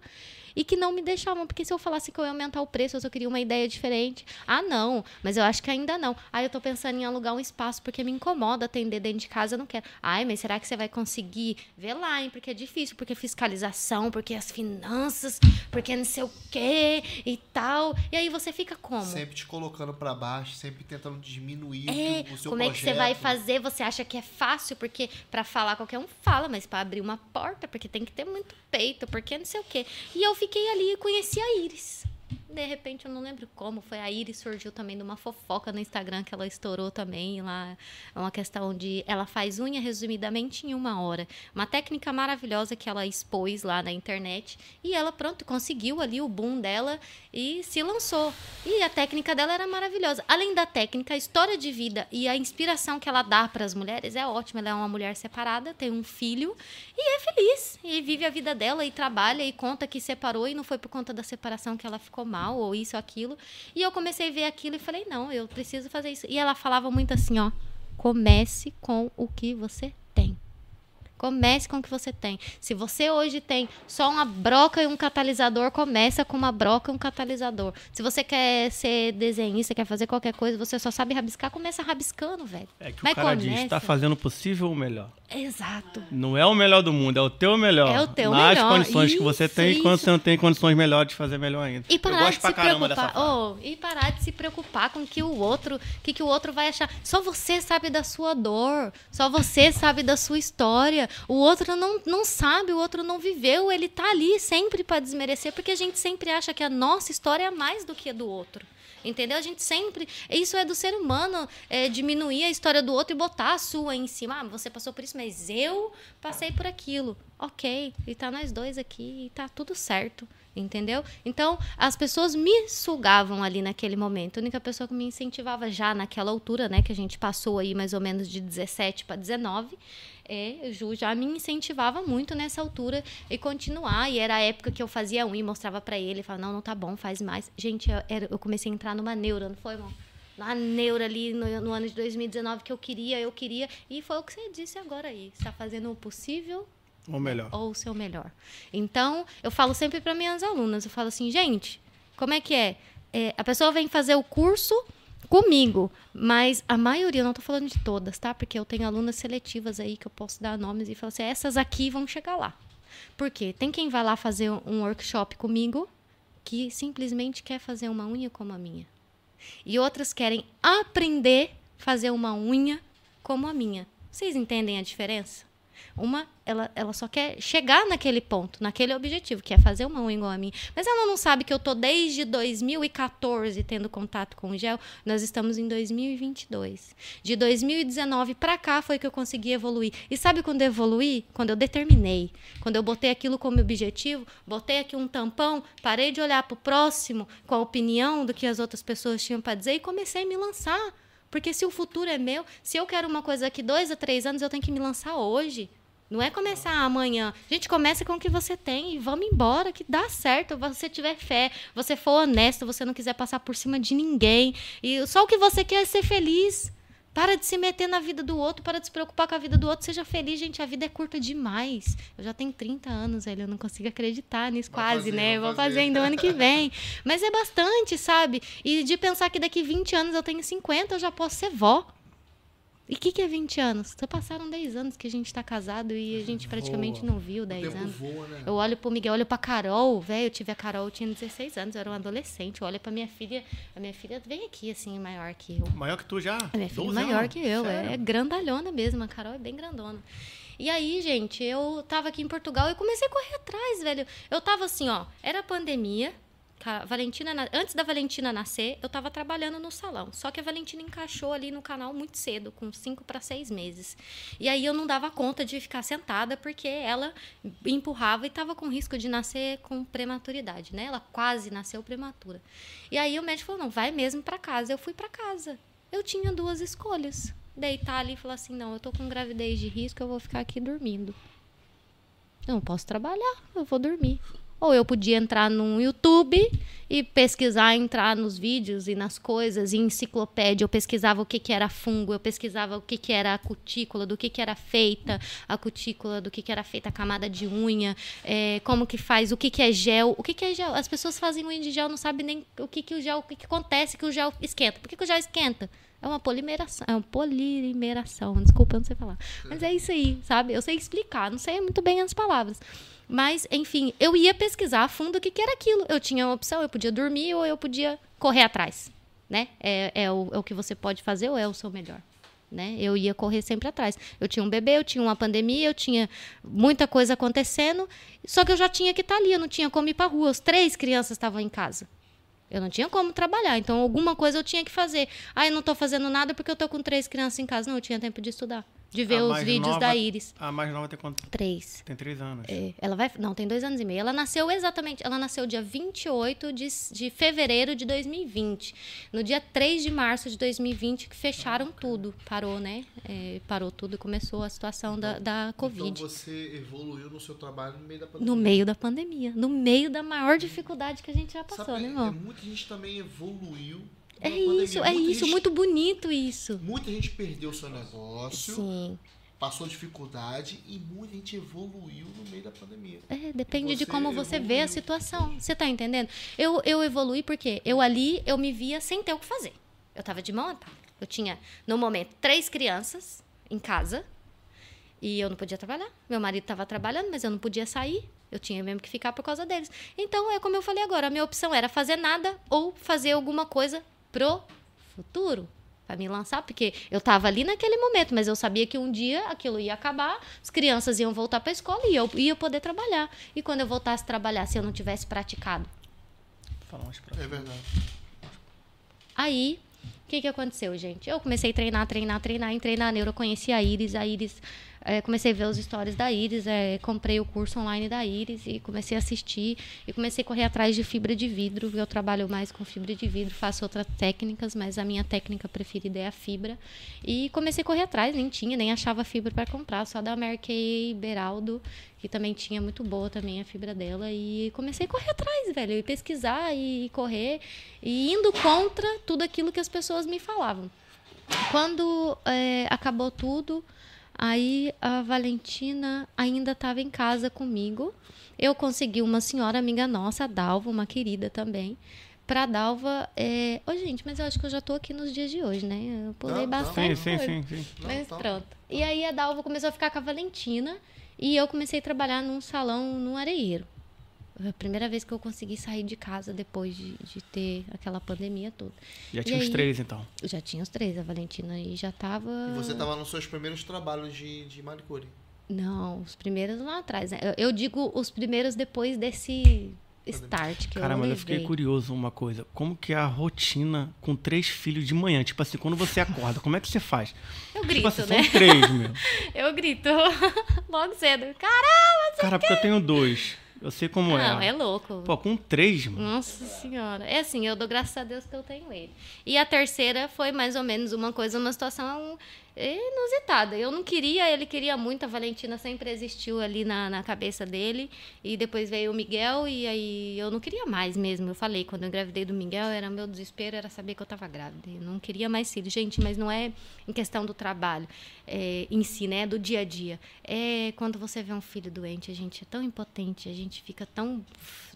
e que não me deixavam, porque se eu falasse que eu ia aumentar o preço, eu só queria uma ideia diferente. Ah, não, mas eu acho que ainda não. Ah, eu tô pensando em alugar um espaço porque me incomoda atender dentro de casa, eu não quero. Ai, mas será que você vai conseguir? Vê lá, hein, porque é difícil, porque fiscalização, porque as finanças, porque não sei o quê e tal. E aí você fica como? Sempre te colocando pra baixo, sempre tentando diminuir É, o seu como é que você vai projeto. fazer? Você acha que é fácil? Porque pra falar qualquer um fala, mas pra abrir uma porta, porque tem que ter muito peito, porque não sei o quê. E eu fiquei ali e conheci a Iris. De repente, eu não lembro como, foi a Iris surgiu também de uma fofoca no Instagram que ela estourou também. Lá, é uma questão de. Ela faz unha resumidamente em uma hora. Uma técnica maravilhosa que ela expôs lá na internet. E ela, pronto, conseguiu ali o boom dela e se lançou. E a técnica dela era maravilhosa. Além da técnica, a história de vida e a inspiração que ela dá para as mulheres é ótima. Ela é uma mulher separada, tem um filho e é feliz. E vive a vida dela e trabalha e conta que separou e não foi por conta da separação que ela ficou ou isso aquilo. E eu comecei a ver aquilo e falei: não, eu preciso fazer isso. E ela falava muito assim: ó, comece com o que você. Comece com o que você tem. Se você hoje tem só uma broca e um catalisador, começa com uma broca e um catalisador. Se você quer ser desenhista, quer fazer qualquer coisa, você só sabe rabiscar, começa rabiscando, velho. É que Mas o cara começa. diz, tá fazendo o possível o melhor. Exato. Não é o melhor do mundo, é o teu melhor. É o teu Nas melhor. condições que você Isso, tem e quando isso. você não tem condições melhores de fazer melhor ainda. E Eu parar gosto de pra se preocupar. Oh, e parar de se preocupar com que o outro, que, que o outro vai achar. Só você sabe da sua dor. Só você sabe da sua história. O outro não, não sabe, o outro não viveu. Ele tá ali sempre para desmerecer, porque a gente sempre acha que a nossa história é mais do que a do outro. Entendeu? A gente sempre. Isso é do ser humano, é, diminuir a história do outro e botar a sua em cima. Ah, você passou por isso, mas eu passei por aquilo. Ok. E tá nós dois aqui e tá tudo certo. Entendeu? Então, as pessoas me sugavam ali naquele momento. A única pessoa que me incentivava já naquela altura, né? Que a gente passou aí mais ou menos de 17 para 19. É, Ju já me incentivava muito nessa altura e continuar. E era a época que eu fazia um e mostrava para ele. Falava, não, não tá bom, faz mais. Gente, eu, eu comecei a entrar numa neura, não foi, irmão? Na neura ali no, no ano de 2019 que eu queria, eu queria. E foi o que você disse agora aí. Está fazendo o possível Ou melhor. ou o seu melhor. Então, eu falo sempre para minhas alunas, eu falo assim, gente, como é que é? É, a pessoa vem fazer o curso comigo, mas a maioria, eu não tô falando de todas, tá? Porque eu tenho alunas seletivas aí que eu posso dar nomes e falar assim, essas aqui vão chegar lá. Por quê? Tem quem vai lá fazer um workshop comigo que simplesmente quer fazer uma unha como a minha. E outras querem aprender a fazer uma unha como a minha. Vocês entendem a diferença? Uma, ela, ela só quer chegar naquele ponto, naquele objetivo, que é fazer uma unha igual a mim. Mas ela não sabe que eu tô desde 2014 tendo contato com o gel. Nós estamos em 2022. De 2019 para cá foi que eu consegui evoluir. E sabe quando eu evoluí? Quando eu determinei. Quando eu botei aquilo como objetivo, botei aqui um tampão, parei de olhar pro próximo com a opinião do que as outras pessoas tinham para dizer e comecei a me lançar. Porque se o futuro é meu, se eu quero uma coisa daqui dois a três anos, eu tenho que me lançar hoje. Não é começar amanhã. Gente, comece com o que você tem e vamos embora, que dá certo. Você tiver fé, você for honesto, você não quiser passar por cima de ninguém. E só o que você quer é ser feliz. Para de se meter na vida do outro, para de se preocupar com a vida do outro. Seja feliz, gente. A vida é curta demais. Eu já tenho 30 anos, velho. Eu não consigo acreditar nisso, Vai quase, fazer, né? Eu Vou fazer. ainda ano que vem. Mas é bastante, sabe? E de pensar que daqui 20 anos eu tenho 50, eu já posso ser vó. E o que, que é 20 anos? Só passaram 10 anos que a gente tá casado e a gente praticamente Voa. não viu O 10 tempo anos. voa, né? Eu olho pro Miguel, olho pra Carol, velho, eu tive a Carol, eu tinha 16 anos, eu era um adolescente. Eu olho pra minha filha, a minha filha vem aqui, assim, maior que eu. Maior que tu já? A minha filha é 12 maior anos? que eu, é, é grandalhona mesmo, a Carol é bem grandona. E aí, gente, eu tava aqui em Portugal e comecei a correr atrás, velho. Eu tava assim, ó, era pandemia, Valentina, na- antes da Valentina nascer, eu tava trabalhando no salão. Só que a Valentina encaixou ali no canal muito cedo, com 5 para 6 meses. E aí eu não dava conta de ficar sentada porque ela empurrava e tava com risco de nascer com prematuridade, né? Ela quase nasceu prematura. E aí o médico falou: "Não, vai mesmo para casa". Eu fui para casa. Eu tinha duas escolhas. Deitar ali e falar assim: "Não, eu tô com gravidez de risco, eu vou ficar aqui dormindo". Eu não posso trabalhar, eu vou dormir. Ou eu podia entrar no YouTube e pesquisar, entrar nos vídeos e nas coisas, em enciclopédia. Eu pesquisava o que, que era fungo, eu pesquisava o que, que era a cutícula, do que, que era feita a cutícula, do que, que era feita a camada de unha, eh, como que faz, o que, que é gel. O que, que é gel? As pessoas fazem unha de gel, não sabem nem o que, que o gel, o que, que acontece que o gel esquenta. Por que, que o gel esquenta? É uma polimeração, é uma polimeração, desculpa, eu não sei falar. Mas é isso aí, sabe? Eu sei explicar, não sei muito bem as palavras. Mas, enfim, eu ia pesquisar a fundo o que, que era aquilo. Eu tinha uma opção, eu podia dormir ou eu podia correr atrás, né? É, é, o, é o que você pode fazer ou é o seu melhor, né? Eu ia correr sempre atrás. Eu tinha um bebê, eu tinha uma pandemia, eu tinha muita coisa acontecendo, só que eu já tinha que estar ali, eu não tinha como ir para rua. Os três crianças estavam em casa. Eu não tinha como trabalhar, então alguma coisa eu tinha que fazer. Ah, eu não tô fazendo nada porque eu tô com três crianças em casa. Não, eu tinha tempo de estudar, de ver A os vídeos nova- da Iris. A mais nova tem quanto? Três. Tem três anos. É, ela vai. Não, tem dois anos e meio. Ela nasceu exatamente. Ela nasceu dia 28 de, de fevereiro de 2020. No dia 3 de março de 2020, que fecharam tudo. Parou, né? É, parou tudo e começou a situação da, da Covid. Então você evoluiu no seu trabalho no meio da pandemia. No meio da pandemia. No meio da maior dificuldade que a gente já passou, Sabe, né, é, irmão? muita gente também evoluiu. É pandemia. isso, é isso. gente- Muito bonito isso. Muita gente perdeu seu negócio, Sim. passou dificuldade e muita gente evoluiu no meio da pandemia. É, depende de como você vê a situação. Você tá entendendo? Eu, eu evoluí porque eu ali, eu me via sem ter o que fazer. Eu tava de mão atada. Eu tinha, no momento, três crianças em casa e eu não podia trabalhar. Meu marido estava trabalhando, mas eu não podia sair. Eu tinha mesmo que ficar por causa deles. Então, é como eu falei agora, a minha opção era fazer nada ou fazer alguma coisa pro futuro. Pra me lançar, porque eu tava ali naquele momento, mas eu sabia que um dia aquilo ia acabar, as crianças iam voltar pra escola e eu ia poder trabalhar. E quando eu voltasse a trabalhar, se eu não tivesse praticado? É verdade. Aí, o que, que aconteceu, gente? Eu comecei a treinar, treinar, treinar, entrei na neuro, conheci a Iris, a Iris, eh, comecei a ver os stories da Iris, eh, comprei o curso online da Iris e comecei a assistir e comecei a correr atrás de fibra de vidro. Eu trabalho mais com fibra de vidro, faço outras técnicas, mas a minha técnica preferida é a fibra. E comecei a correr atrás, nem tinha, nem achava fibra para comprar, só da Kay Beraldo, que também tinha muito boa também a fibra dela. E comecei a correr atrás, velho, e pesquisar e correr, e indo contra tudo aquilo que as pessoas me falavam. Quando eh, acabou tudo, aí a Valentina ainda estava em casa comigo. Eu consegui uma senhora amiga nossa, a Dalva, uma querida também. Pra Dalva, é... Ô, gente, mas eu acho que eu já tô aqui nos dias de hoje, né? Eu pulei Não, não. bastante. Sim, sim, sim, sim. Não, Mas tá. pronto. E aí a Dalva começou a ficar com a Valentina e eu comecei a trabalhar num salão no areieiro. Foi a primeira vez que eu consegui sair de casa depois de, de ter aquela pandemia toda. Já E tinha os aí? três, então. Já tinha os três, a Valentina aí já tava. E você tava nos seus primeiros trabalhos de, de manicure. Não, os primeiros lá atrás. né? Eu, eu digo os primeiros depois desse start que Cara, eu mas eu fiquei curioso uma coisa. Como que é a rotina com três filhos de manhã? Tipo assim, quando você acorda, como é que você faz? Eu tipo grito, assim, né? são três, meu. Eu grito logo cedo. Caramba! Cara, porque eu tenho dois. Eu sei como Não, é. é louco. Pô, com três, mano. Nossa senhora. É assim, eu dou graças a Deus que eu tenho ele. E a terceira foi mais ou menos uma coisa, uma situação inusitada. Eu não queria, ele queria muito, a Valentina sempre existiu ali na, na cabeça dele. E depois veio o Miguel, e aí eu não queria mais mesmo. Eu falei, quando eu engravidei do Miguel, era meu desespero, era saber que eu estava grávida. Eu não queria mais filho. Gente, mas não é em questão do trabalho é, em si, né? Do dia a dia. É quando você vê um filho doente, a gente é tão impotente, a gente fica tão.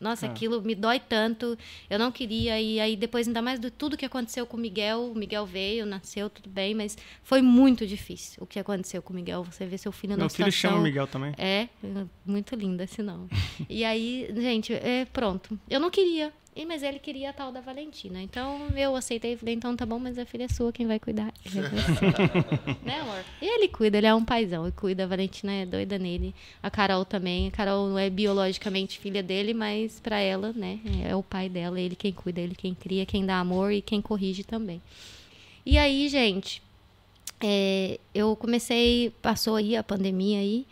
Nossa, É. aquilo me dói tanto. Eu não queria. E aí, depois, ainda mais de tudo que aconteceu com o Miguel, o Miguel veio, nasceu, tudo bem, mas foi muito difícil o que aconteceu com o Miguel. Você vê seu filho Meu numa filho chama Miguel também. É, muito lindo esse nome. e aí, gente, é, pronto. Eu não queria. E, mas ele queria a tal da Valentina. Então eu aceitei e falei, então tá bom, mas a filha é sua, quem vai cuidar? Né, amor? E ele cuida, ele é um paizão. Ele cuida, a Valentina é doida nele. A Carol também. A Carol não é biologicamente filha dele, mas pra ela, né, é o pai dela. Ele quem cuida, ele quem cria, quem dá amor e quem corrige também. E aí, gente, é, eu comecei, passou aí a pandemia aí,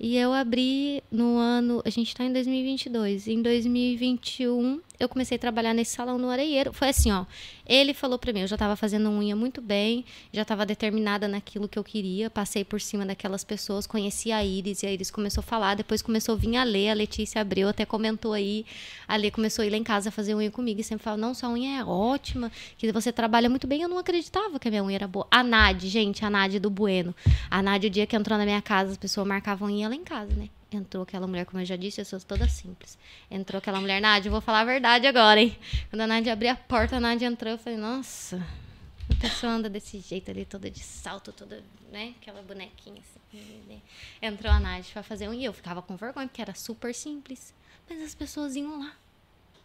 e eu abri no ano, a gente está em 2022, em 2021 eu comecei a trabalhar nesse salão no Areieiro. Foi assim, ó, ele falou para mim, eu já estava fazendo unha muito bem, já estava determinada naquilo que eu queria, passei por cima daquelas pessoas, conheci a Iris, e a Iris começou a falar, depois começou a vir a Lê, a Letícia abriu, até comentou aí, a Lê começou a ir lá em casa fazer unha comigo, e sempre falava, não, sua unha é ótima, que você trabalha muito bem, eu não acreditava que a minha unha era boa. A Nade, gente, a Nade do Bueno, a Nade, o dia que entrou na minha casa, as pessoas marcavam unha lá em casa, né? Entrou aquela mulher, como eu já disse, eu sou toda simples. Entrou aquela mulher, Nádia, eu vou falar a verdade agora, hein? Quando a Nádia abriu a porta, a Nádia entrou, eu falei, nossa, a pessoa anda desse jeito ali, toda de salto, toda, né? Aquela bonequinha assim. Entrou a Nádia pra fazer um e eu ficava com vergonha, porque era super simples. Mas as pessoas iam lá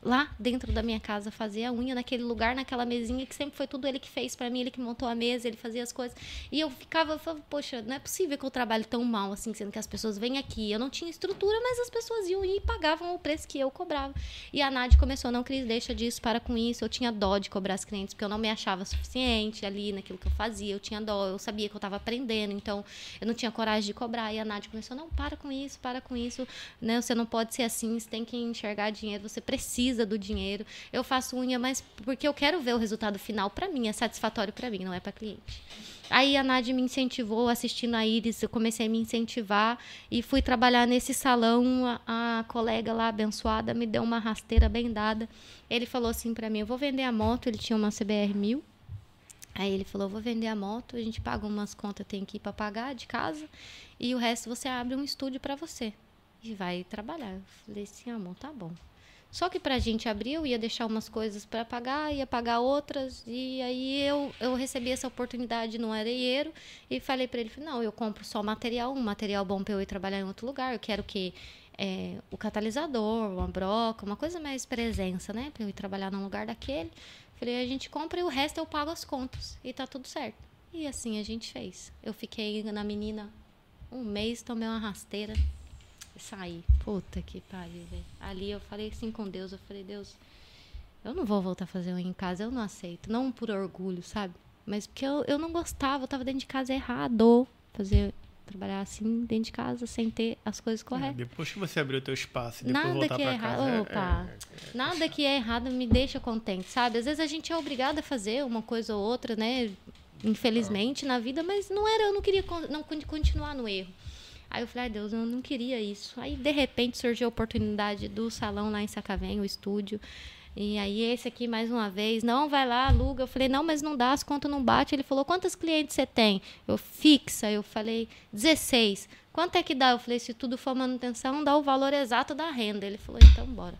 lá dentro da minha casa fazer a unha naquele lugar, naquela mesinha que sempre foi tudo ele que fez para mim, ele que montou a mesa, ele fazia as coisas. E eu ficava, eu falava, poxa, não é possível que eu trabalhe tão mal assim, sendo que as pessoas vêm aqui. Eu não tinha estrutura, mas as pessoas iam e pagavam o preço que eu cobrava. E a Nádia começou, não, Cris, deixa disso, para com isso. Eu tinha dó de cobrar as clientes, porque eu não me achava suficiente ali naquilo que eu fazia. Eu tinha dó, eu sabia que eu estava aprendendo, então eu não tinha coragem de cobrar. E a Nádia começou, não, para com isso, para com isso. Né? Você não pode ser assim, você tem que enxergar dinheiro, você precisa do dinheiro. Eu faço unha, mas porque eu quero ver o resultado final para mim, é satisfatório para mim, não é para cliente. Aí a Nádia me incentivou, assistindo a Iris, eu comecei a me incentivar e fui trabalhar nesse salão. A, a colega lá, abençoada, me deu uma rasteira bem dada. Ele falou assim para mim: Eu vou vender a moto. Ele tinha uma CBR 1000. Aí ele falou: Vou vender a moto, a gente paga umas contas, tem que ir para pagar de casa, e o resto você abre um estúdio para você e vai trabalhar. Eu falei assim: Amor, tá bom. Só que para a gente abrir, eu ia deixar umas coisas para pagar, ia pagar outras. E aí eu, eu recebi essa oportunidade no areieiro e falei para ele: não, eu compro só material, um material bom para eu ir trabalhar em outro lugar. Eu quero que é, o catalisador, uma broca, uma coisa mais presença, né? Para eu ir trabalhar num lugar daquele. Falei: a gente compra e o resto eu pago as contas. E tá tudo certo. E assim a gente fez. Eu fiquei na menina um mês, tomei uma rasteira saí. Puta que pariu, velho. Ali eu falei assim com Deus, eu falei, Deus, eu não vou voltar a fazer unha em casa, eu não aceito. Não por orgulho, sabe? Mas porque eu, eu não gostava, eu tava dentro de casa errado. Fazer, trabalhar assim dentro de casa sem ter as coisas corretas. É, depois que você abriu o teu espaço e depois Nada voltar que é errado. casa. é- Opa, é- nada que é errado me deixa contente, sabe? Às vezes a gente é obrigada a fazer uma coisa ou outra, né? Infelizmente na vida, mas não era, eu não queria con- não con- continuar no erro. Aí eu falei, ai Deus, eu não queria isso. Aí de repente surgiu a oportunidade do salão lá em Sacavém, o estúdio. E aí esse aqui mais uma vez, não vai lá, aluga. Eu falei, não, mas não dá, as contas não bate. Ele falou, quantas clientes você tem? Eu fixa, eu falei, 16. Quanto é que dá? Eu falei, se tudo for manutenção, dá o valor exato da renda. Ele falou, então bora.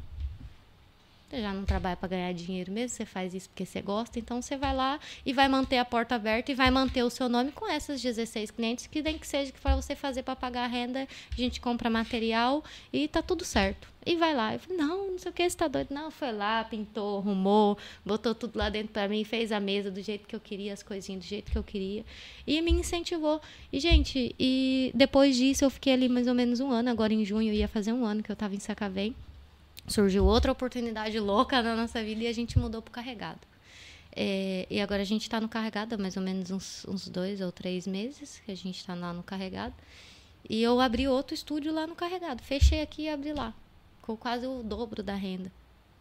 Você já não trabalha para ganhar dinheiro mesmo, você faz isso porque você gosta, então você vai lá e vai manter a porta aberta e vai manter o seu nome com essas 16 clientes, que nem que seja que para você fazer para pagar a renda, a gente compra material e tá tudo certo. E vai lá. Eu falei, não, não sei o que, você tá doido. Não, foi lá, pintou, arrumou, botou tudo lá dentro para mim, fez a mesa do jeito que eu queria, as coisinhas do jeito que eu queria. E me incentivou. E, gente, e depois disso eu fiquei ali mais ou menos um ano. Agora em junho ia fazer um ano que eu tava em Sacavém surgiu outra oportunidade louca na nossa vida e a gente mudou para o carregado. É, e agora a gente está no carregado há mais ou menos uns, uns, dois ou três meses que a gente está lá no carregado. E eu abri outro estúdio lá no carregado. Fechei aqui e abri lá, com quase o dobro da renda.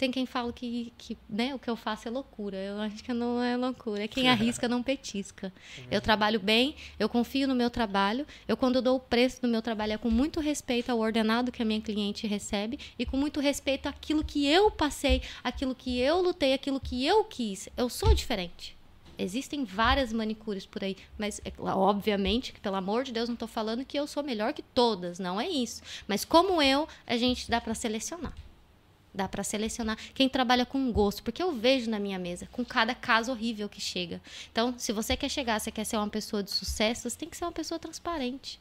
Tem quem fala que, que né, o que eu faço é loucura. Eu acho que não é loucura. É quem arrisca não petisca. Eu trabalho bem, eu confio no meu trabalho. Eu, quando dou o preço do meu trabalho, é com muito respeito ao ordenado que a minha cliente recebe e com muito respeito àquilo que eu passei, aquilo que eu lutei, aquilo que eu quis. Eu sou diferente. Existem várias manicures por aí, mas é, obviamente que, pelo amor de Deus, não estou falando que eu sou melhor que todas, não é isso. Mas como eu, a gente dá para selecionar. Dá para selecionar quem trabalha com gosto, porque eu vejo na minha mesa, com cada caso horrível que chega. Então, se você quer chegar, você quer ser uma pessoa de sucesso, você tem que ser uma pessoa transparente.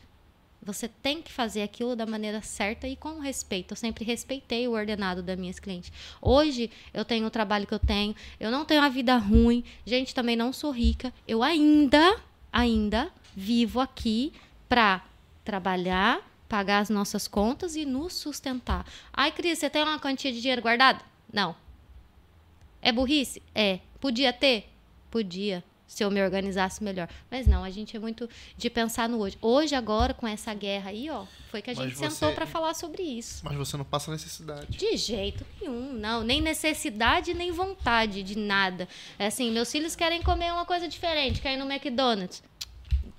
Você tem que fazer aquilo da maneira certa e com respeito. Eu sempre respeitei o ordenado das minhas clientes. Hoje eu tenho o trabalho que eu tenho, eu não tenho uma vida ruim, gente, também não sou rica. Eu ainda, ainda vivo aqui para trabalhar, pagar as nossas contas e nos sustentar. Ai, Cris, você tem uma quantia de dinheiro guardado? Não. É burrice? É. Podia ter? Podia se eu me organizasse melhor. Mas não, a gente é muito de pensar no hoje. Hoje, agora, com essa guerra aí, ó, foi que a Mas gente você- sentou para falar sobre isso. Mas você não passa necessidade. De jeito nenhum, não. Nem necessidade, nem vontade de nada. É assim, meus filhos querem comer uma coisa diferente, querem ir no McDonald's.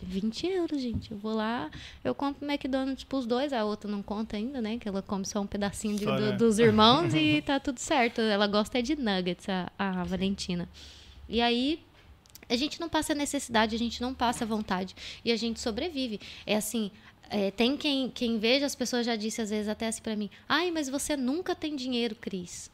20 euros, gente. Eu vou lá, eu compro McDonald's pros dois, a outra não conta ainda, né? Que ela come só um pedacinho de- Só, do- né? dos irmãos e tá tudo certo. Ela gosta é de nuggets, a, a Valentina. E aí, a gente não passa necessidade, a gente não passa vontade. E a gente sobrevive. É assim. é, tem quem, quem veja, as pessoas já disse às vezes até assim pra mim: Ai, mas você nunca tem dinheiro, Cris.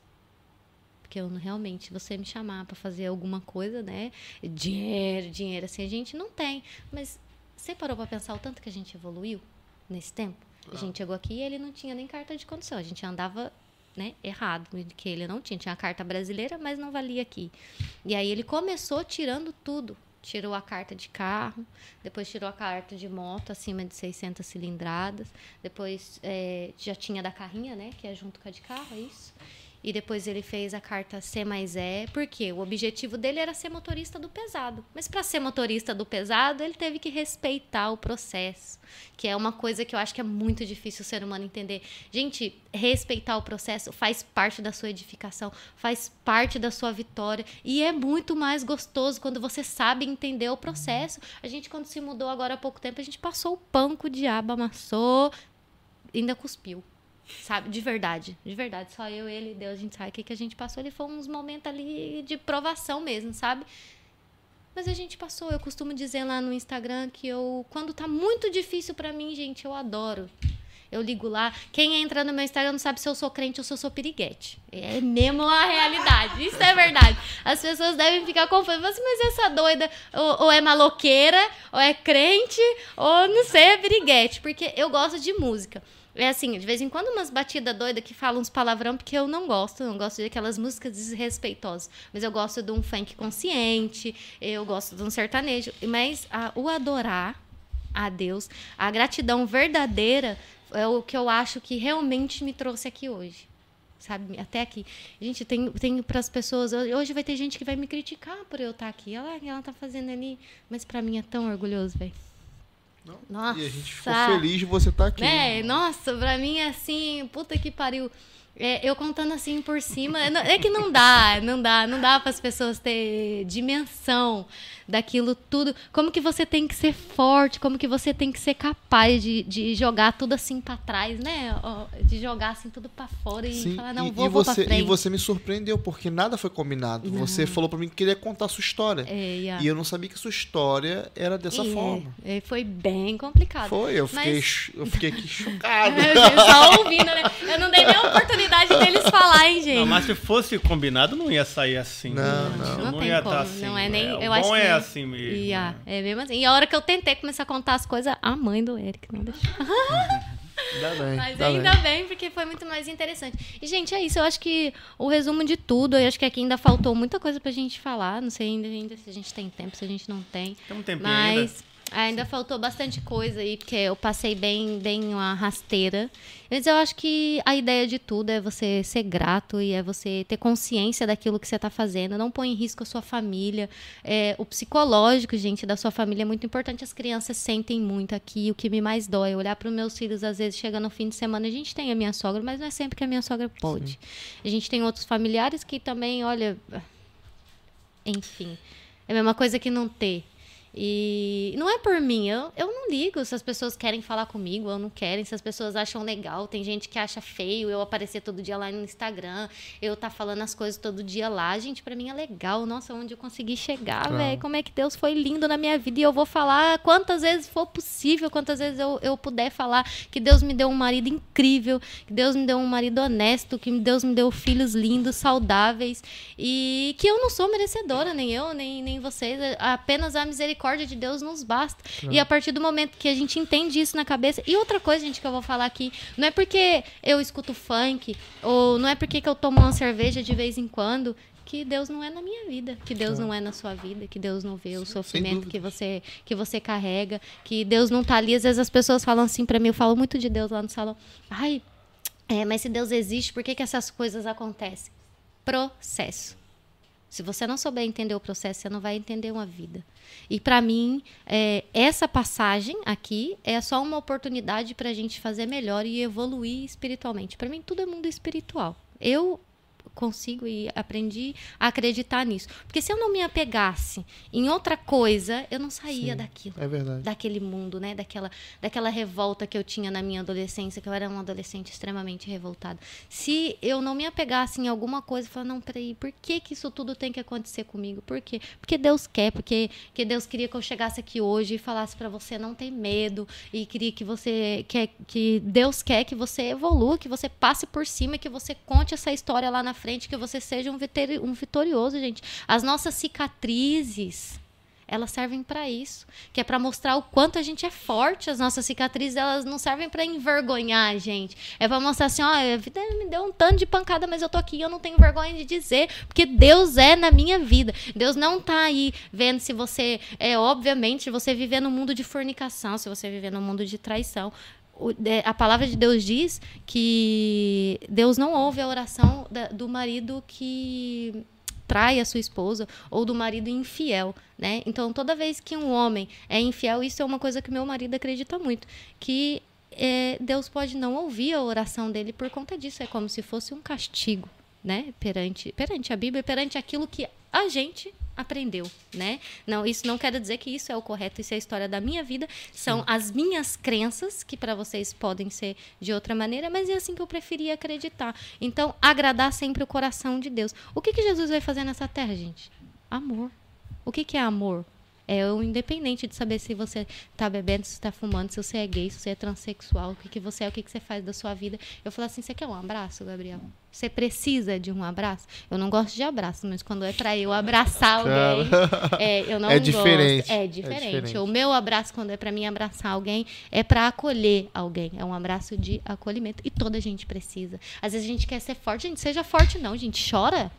Porque eu realmente, você me chamar pra fazer alguma coisa, né? Dinheiro, dinheiro, assim, a gente não tem. Mas você parou pra pensar o tanto que a gente evoluiu nesse tempo? A gente chegou aqui e ele não tinha nem carta de condução. A gente andava né, errado, que ele não tinha. Tinha a carta brasileira, mas não valia aqui. E aí ele começou tirando tudo. Tirou a carta de carro, depois tirou a carta de moto acima de 600 cilindradas, depois eh, já tinha da carrinha, né, que é junto com a de carro, é isso. E depois ele fez a carta C mais E, porque o objetivo dele era ser motorista do pesado. Mas para ser motorista do pesado, ele teve que respeitar o processo, que é uma coisa que eu acho que é muito difícil o ser humano entender. Gente, respeitar o processo faz parte da sua edificação, faz parte da sua vitória e é muito mais gostoso quando você sabe entender o processo. A gente quando se mudou agora há pouco tempo, a gente passou o pão que o diabo amassou, ainda cuspiu. Sabe, de verdade, de verdade. Só eu, ele Deus, a gente sabe o que, que a gente passou. Ele foi uns momentos ali de provação mesmo, sabe? Mas a gente passou. Eu costumo dizer lá no Instagram que eu, quando tá muito difícil pra mim, gente, eu adoro. Eu ligo lá. Quem entra no meu Instagram não sabe se eu sou crente ou se eu sou piriguete. É mesmo a realidade. Isso é verdade. As pessoas devem ficar confusas. Mas essa doida ou, ou é maloqueira, ou é crente, ou não sei, é piriguete. Porque eu gosto de música. É assim, de vez em quando umas batidas doidas que falam uns palavrão, porque eu não gosto, não gosto daquelas músicas desrespeitosas. Mas eu gosto de um funk consciente, eu gosto de um sertanejo. Mas a- o adorar a Deus, a gratidão verdadeira é o que eu acho que realmente me trouxe aqui hoje. Sabe, até aqui. Gente, tem, tem para as pessoas. Hoje vai ter gente que vai me criticar por eu estar aqui. Olha lá o que ela tá fazendo ali. Mas para mim é tão orgulhoso, velho. Não? Nossa. E a gente ficou feliz de você estar aqui. Né? Nossa, pra mim é assim, puta que pariu. É, eu contando assim por cima, é não- é que não dá, não dá, não dá para as pessoas ter dimensão daquilo tudo. Como que você tem que ser forte, como que você tem que ser capaz de, de jogar tudo assim pra trás, né? De jogar assim tudo pra fora e Sim, falar, não, e, vou, e vou você, frente. e você me surpreendeu, porque nada foi combinado. Você falou pra mim que queria contar a sua história. É, yeah. E eu não sabia que sua história era dessa E é, forma. é, foi bem complicado. Foi, eu fiquei, Mas- eu fiquei aqui chocado. Só ouvindo, né? Eu não dei nem a oportunidade deles falar, hein, gente? Não, mas se fosse combinado, não ia sair assim. Não, né? não. Não tem ia como, tá assim. não é nem- O eu bom acho é que- assim mesmo. E, ah, né? é mesmo assim. E a hora que eu tentei começar a contar as coisas, a mãe do Eric não deixou. Ainda bem. Mas ainda bem. bem. porque foi muito mais interessante. E, gente, é isso. Eu acho que o resumo de tudo, eu acho que aqui ainda faltou muita coisa pra gente falar. Não sei ainda, ainda se a gente tem tempo, se a gente não tem. Tem um tempinho ainda. Mas ainda faltou bastante coisa aí, porque eu passei bem, bem uma rasteira. Mas eu acho que a ideia de tudo é você ser grato e é você ter consciência daquilo que você está fazendo. Não põe em risco a sua família. É, o psicológico, gente, da sua família é muito importante. As crianças sentem muito aqui. O que me mais dói é olhar para os meus filhos, às vezes, chega no fim de semana, a gente tem a minha sogra, mas não é sempre que a minha sogra pode. A gente tem outros familiares que também, olha. Enfim. É a mesma coisa que não ter. E não é por mim, eu, eu não ligo se as pessoas querem falar comigo ou não querem, se as pessoas acham legal. Tem gente que acha feio eu aparecer todo dia lá no Instagram, eu tá falando as coisas todo dia lá. Gente, para mim é legal. Nossa, onde eu consegui chegar, Claro. velho. Como é que Deus foi lindo na minha vida. E eu vou falar quantas vezes for possível, quantas vezes eu, eu puder falar que Deus me deu um marido incrível, que Deus me deu um marido honesto, que Deus me deu filhos lindos, saudáveis. E que eu não sou merecedora, nem eu, nem, nem vocês. Apenas a misericórdia de Deus nos basta. E a partir do momento que a gente entende isso na cabeça. E outra coisa, gente, que eu vou falar aqui, não é porque eu escuto funk, ou não é porque que eu tomo uma cerveja de vez em quando. Que Deus não é na minha vida, que Deus não é na sua vida, que Deus não vê o sofrimento que você que você carrega, que Deus não tá ali. Às vezes as pessoas falam assim pra mim, eu falo muito de Deus lá no salão. Ai, é, mas se Deus existe, por que, que essas coisas acontecem? Processo. Se você não souber entender o processo, você não vai entender uma vida. E para mim, é, essa passagem aqui é só uma oportunidade para a gente fazer melhor e evoluir espiritualmente. Para mim, tudo é mundo espiritual. Eu consigo e aprendi a acreditar nisso. Porque se eu não me apegasse em outra coisa, eu não saía Sim. daquilo É verdade. daquele mundo, né? Daquela, daquela revolta que eu tinha na minha adolescência, que eu era uma adolescente extremamente revoltada. Se eu não me apegasse em alguma coisa, eu falava, não, peraí, por que, que isso tudo tem que acontecer comigo? Por quê? Porque Deus quer, porque, porque Deus queria que eu chegasse aqui hoje e falasse pra você não ter medo, e queria que você, que, que Deus quer que você evolua, que você passe por cima, que você conte essa história lá na frente, que você seja um, um vitorioso, gente. As nossas cicatrizes, elas servem para isso, que é para mostrar o quanto a gente é forte. As nossas cicatrizes, elas não servem para envergonhar a gente. É para mostrar assim, ó, a vida me deu um tanto de pancada, mas eu tô aqui eu não tenho vergonha de dizer, porque Deus é na minha vida. Deus não tá aí vendo se você é obviamente, se você viver no mundo de fornicação, se você viver no mundo de traição, a palavra de Deus diz que Deus não ouve a oração do marido que trai a sua esposa ou do marido infiel, né? Então, toda vez que um homem é infiel, isso é uma coisa que meu marido acredita muito, que é, Deus pode não ouvir a oração dele por conta disso, é como se fosse um castigo, né? Perante, perante a Bíblia, perante aquilo que a gente aprendeu, né? Não, isso não quer dizer que isso é o correto, isso é a história da minha vida, são as minhas crenças que para vocês podem ser de outra maneira, mas é assim que eu preferia acreditar. Então, agradar sempre o coração de Deus. O que que Jesus vai fazer nessa terra, gente? Amor. O que que é amor? É o independente de saber se você tá bebendo, se está fumando, se você é gay, se você é transexual, o que, que você é, o que, que você faz da sua vida. Eu falo assim, você quer um abraço, Gabriel? Você precisa de um abraço? Eu não gosto de abraço, mas quando é para eu abraçar alguém, é, eu não É gosto. diferente. É É diferente. diferente. O meu abraço, quando é para mim abraçar alguém, é para acolher alguém. É um abraço de acolhimento. E toda gente precisa. Às vezes a gente quer ser forte. Gente, seja forte não, gente. Chora.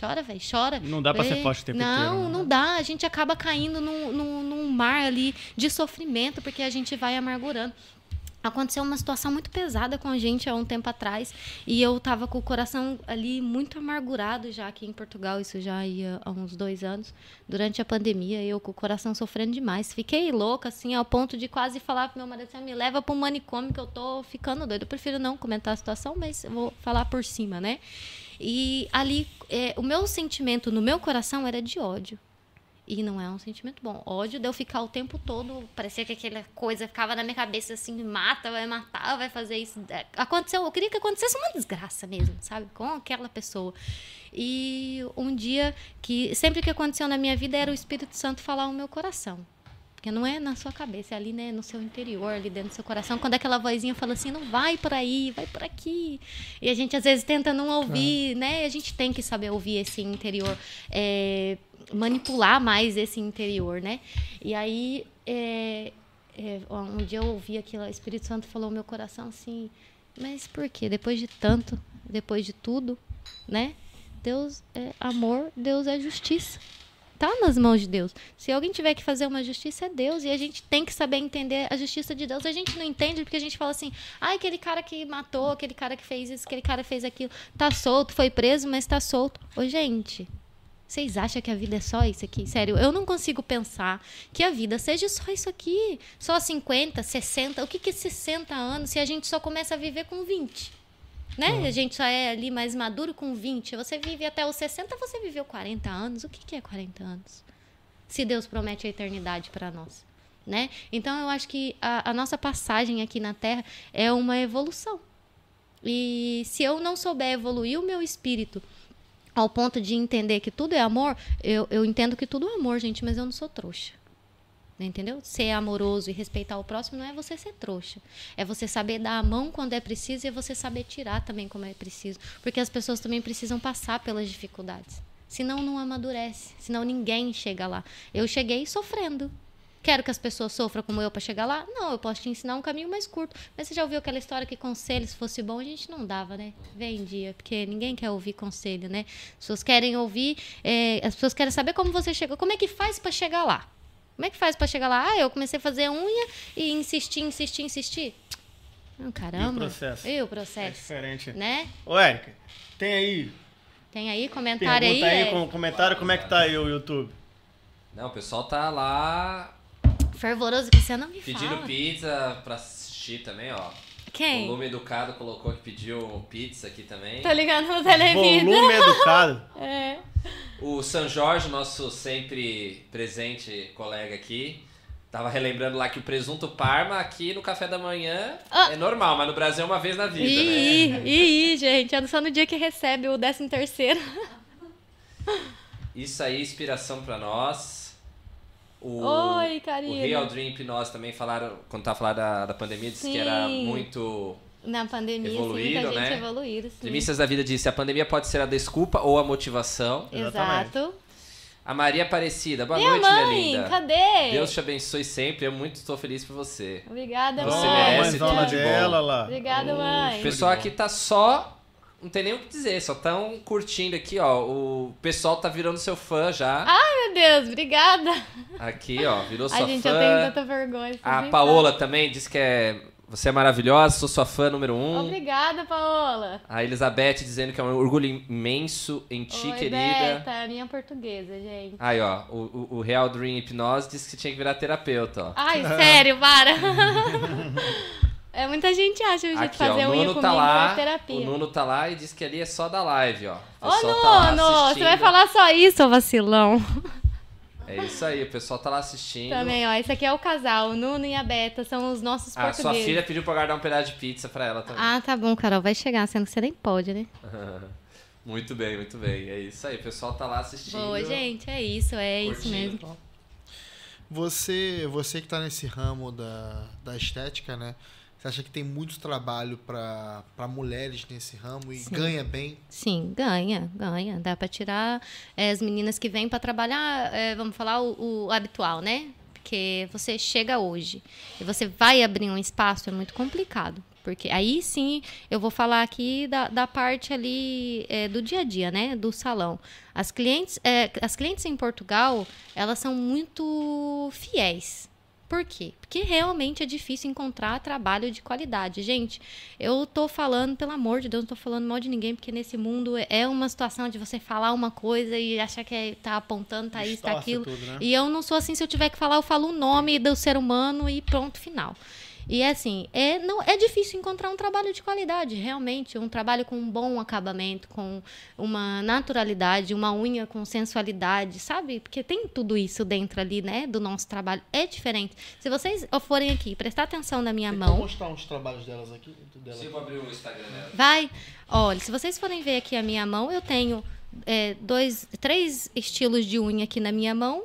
Chora, velho. Chora. Não dá pra ser É, forte o tempo Não, inteiro, né? não dá. A gente acaba caindo num, num, num mar ali de sofrimento, porque a gente vai amargurando. Aconteceu uma situação muito pesada com a gente há um tempo atrás e eu tava com o coração ali muito amargurado já aqui em Portugal, isso já ia há uns dois anos, durante a pandemia, eu com o coração sofrendo demais. Fiquei louca, assim, ao ponto de quase falar pro meu marido assim, me leva para um manicômio que eu tô ficando doida. Eu prefiro não comentar a situação, mas vou falar por cima, né? E ali, é, o meu sentimento no meu coração era de ódio. E não é um sentimento bom. Ódio de eu ficar o tempo todo, parecia que aquela coisa ficava na minha cabeça assim, mata, vai matar, vai fazer isso. É, Aconteceu, eu queria que acontecesse uma desgraça mesmo, sabe? Com aquela pessoa. E um dia que, sempre que aconteceu na minha vida, era o Espírito Santo falar no meu coração. Porque não é na sua cabeça, é ali né, no seu interior, ali dentro do seu coração. Quando aquela vozinha fala assim, não vai por aí, vai por aqui. E a gente às vezes tenta não ouvir, né? A gente tem que saber ouvir esse interior, é, manipular mais esse interior, né? E aí, é, é, um dia eu ouvi aquilo, o Espírito Santo falou no meu coração assim, mas por quê? Depois de tanto, depois de tudo, né? Deus é amor, Deus é justiça tá nas mãos de Deus. Se alguém tiver que fazer uma justiça, é Deus. E a gente tem que saber entender a justiça de Deus. A gente não entende porque a gente fala assim: ai, aquele cara que matou, aquele cara que fez isso, aquele cara fez aquilo, tá solto, foi preso, mas tá solto. Ô, gente. Vocês acham que a vida é só isso aqui? Sério, eu não consigo pensar que a vida seja só isso aqui. Só 50, 60. O que, que é 60 anos se a gente só começa a viver com 20? Né? A gente só é ali mais maduro com 20. Você vive até os 60, você viveu 40 anos. O que, que é 40 anos? se Deus promete a eternidade para nós? Né? Então eu acho que a, a nossa passagem aqui na Terra é uma evolução. E se eu não souber evoluir o meu espírito ao ponto de entender que tudo é amor, eu, eu entendo que tudo é amor, gente, mas eu não sou trouxa. Entendeu? Ser amoroso e respeitar o próximo não é você ser trouxa. É você saber dar a mão quando é preciso e é você saber tirar também como é preciso. Porque as pessoas também precisam passar pelas dificuldades. Senão não amadurece. Senão ninguém chega lá. Eu cheguei sofrendo. Quero que as pessoas sofram como eu para chegar lá? Não, eu posso te ensinar um caminho mais curto. Mas você já ouviu aquela história que conselho, se fosse bom, a gente não dava, né? Vendia, porque ninguém quer ouvir conselho, né? As pessoas querem ouvir, é, as pessoas querem saber como você chegou, como é que faz para chegar lá? Como é que faz para chegar lá? Ah, eu comecei a fazer unha e insistir, insistir, insistir. Oh, caramba. E o processo? E o É processo? diferente. Né? Ô, Érica, tem aí, Tem aí comentário pergunta aí? aí, é, com comentário como é que tá aí o YouTube. Não, o pessoal tá lá Fervoroso que você não me pedindo fala. pizza pra assistir também, ó. Quem? Volume Educado colocou que pediu pizza aqui também. Tá ligando no televida. Volume educado. É. O São Jorge, nosso sempre presente colega aqui, tava relembrando lá que o presunto Parma aqui no café da manhã Ah. é normal, mas no Brasil é uma vez na vida, né? Ih, ih, gente, é só no dia que recebe o 13 terceiro. Isso aí, inspiração pra nós. O, Oi, O carinho. Real Dream Hipnose também falaram, quando tava falando da, da pandemia, disse que era Sim. muito. Na pandemia, sim, Evoluíram, muita gente né? evoluíram, sim. Primícias da vida disse: a pandemia pode ser a desculpa ou a motivação. Exatamente. Exato. A Maria Aparecida, boa Minha noite, minha mãe, linda. cadê? Deus te abençoe sempre, eu muito estou feliz por você. Obrigada, Você mãe. merece mãezona tudo de bom. dela lá. Obrigada, mãe. O pessoal aqui tá só. Não tem nem o que dizer, só tão curtindo aqui, ó. O pessoal tá virando seu fã já. Ai, meu Deus, obrigada. Aqui, ó, virou sua Ai, gente, fã. eu tenho tanta vergonha. A Paola também disse que é. Você é maravilhosa, sou sua fã número um. Obrigada, Paola. A Elizabeth dizendo que é um orgulho imenso em ti, Oi, querida. Beta, é minha portuguesa, gente. Aí, ó, o, o, o Real Dream Hipnose disse que tinha que virar terapeuta, ó. Ai, sério, para. é, muita gente acha o jeito de Aqui, ó, fazer o unha comigo tá lá. é terapia. O Nuno tá lá e disse que ali é só da live, ó. O Ô, tá Nuno, você assistindo. vai falar só isso, ô vacilão. É isso aí, o pessoal tá lá assistindo. Também, ó, esse aqui é o casal, o Nuno e a Beta, são os nossos Ah, portugueses. sua filha pediu pra guardar um pedaço de pizza pra ela também. Ah, tá bom, Carol, vai chegar, sendo que você nem pode, né? Muito bem, muito bem. É isso aí, o pessoal tá lá assistindo. Boa, gente, é isso, é isso Curtindo. mesmo. Você, você que tá nesse ramo da, da estética, né? Você acha que tem muito trabalho para mulheres nesse ramo e Sim. ganha bem? Sim, ganha, ganha. Dá pra tirar é, as meninas que vêm pra trabalhar, é, vamos falar o, o habitual, né? Porque você chega hoje e você vai abrir um espaço, é muito complicado. Porque aí sim eu vou falar aqui da, da parte ali é, do dia a dia, né? Do salão. As clientes, é, as clientes em Portugal, elas são muito fiéis. Por quê? Porque realmente é difícil encontrar trabalho de qualidade. Gente, eu tô falando, pelo amor de Deus, não tô falando mal de ninguém, porque nesse mundo é uma situação de você falar uma coisa e achar que é, tá apontando, tá isso, tá aquilo. tudo, né? E eu não sou assim, se eu tiver que falar, eu falo o nome do ser humano e pronto, final. E é assim, é, não, é difícil encontrar um trabalho de qualidade, realmente. Um trabalho com um bom acabamento, com uma naturalidade, uma unha com sensualidade, sabe? Porque tem tudo isso dentro ali, né, do nosso trabalho. É diferente. Se vocês forem aqui prestar atenção na minha Tem mão. como mostrar uns trabalhos delas aqui? Dela Deixa eu abrir o Instagram dela. Vai. Olha, se vocês forem ver aqui a minha mão, eu tenho é, dois, três estilos de unha aqui na minha mão.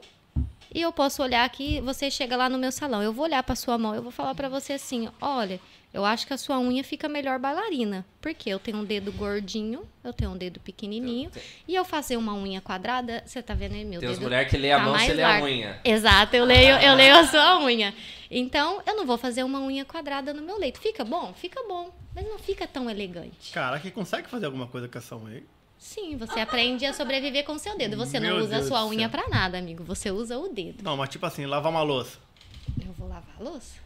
E eu posso olhar aqui, você chega lá no meu salão, eu vou olhar para sua mão, eu vou falar para você assim, olha, eu acho que a sua unha fica melhor bailarina, porque eu tenho um dedo gordinho, eu tenho um dedo pequenininho, Tem- e eu fazer uma unha quadrada, você tá vendo aí meu Tem as dedo? mulheres que lê a tá mão, mais você lê a largo. unha. Exato, eu leio, eu leio a sua unha. Então, eu não vou fazer uma unha quadrada no meu leito. Fica bom? Fica bom, mas não fica tão elegante. Cara, que consegue fazer alguma coisa com essa unha aí? Sim, você aprende a sobreviver com seu dedo. Você não Meu usa a Deus sua unha pra nada, amigo. Você usa o dedo. Não, mas tipo assim, lavar uma louça. Eu vou lavar a louça?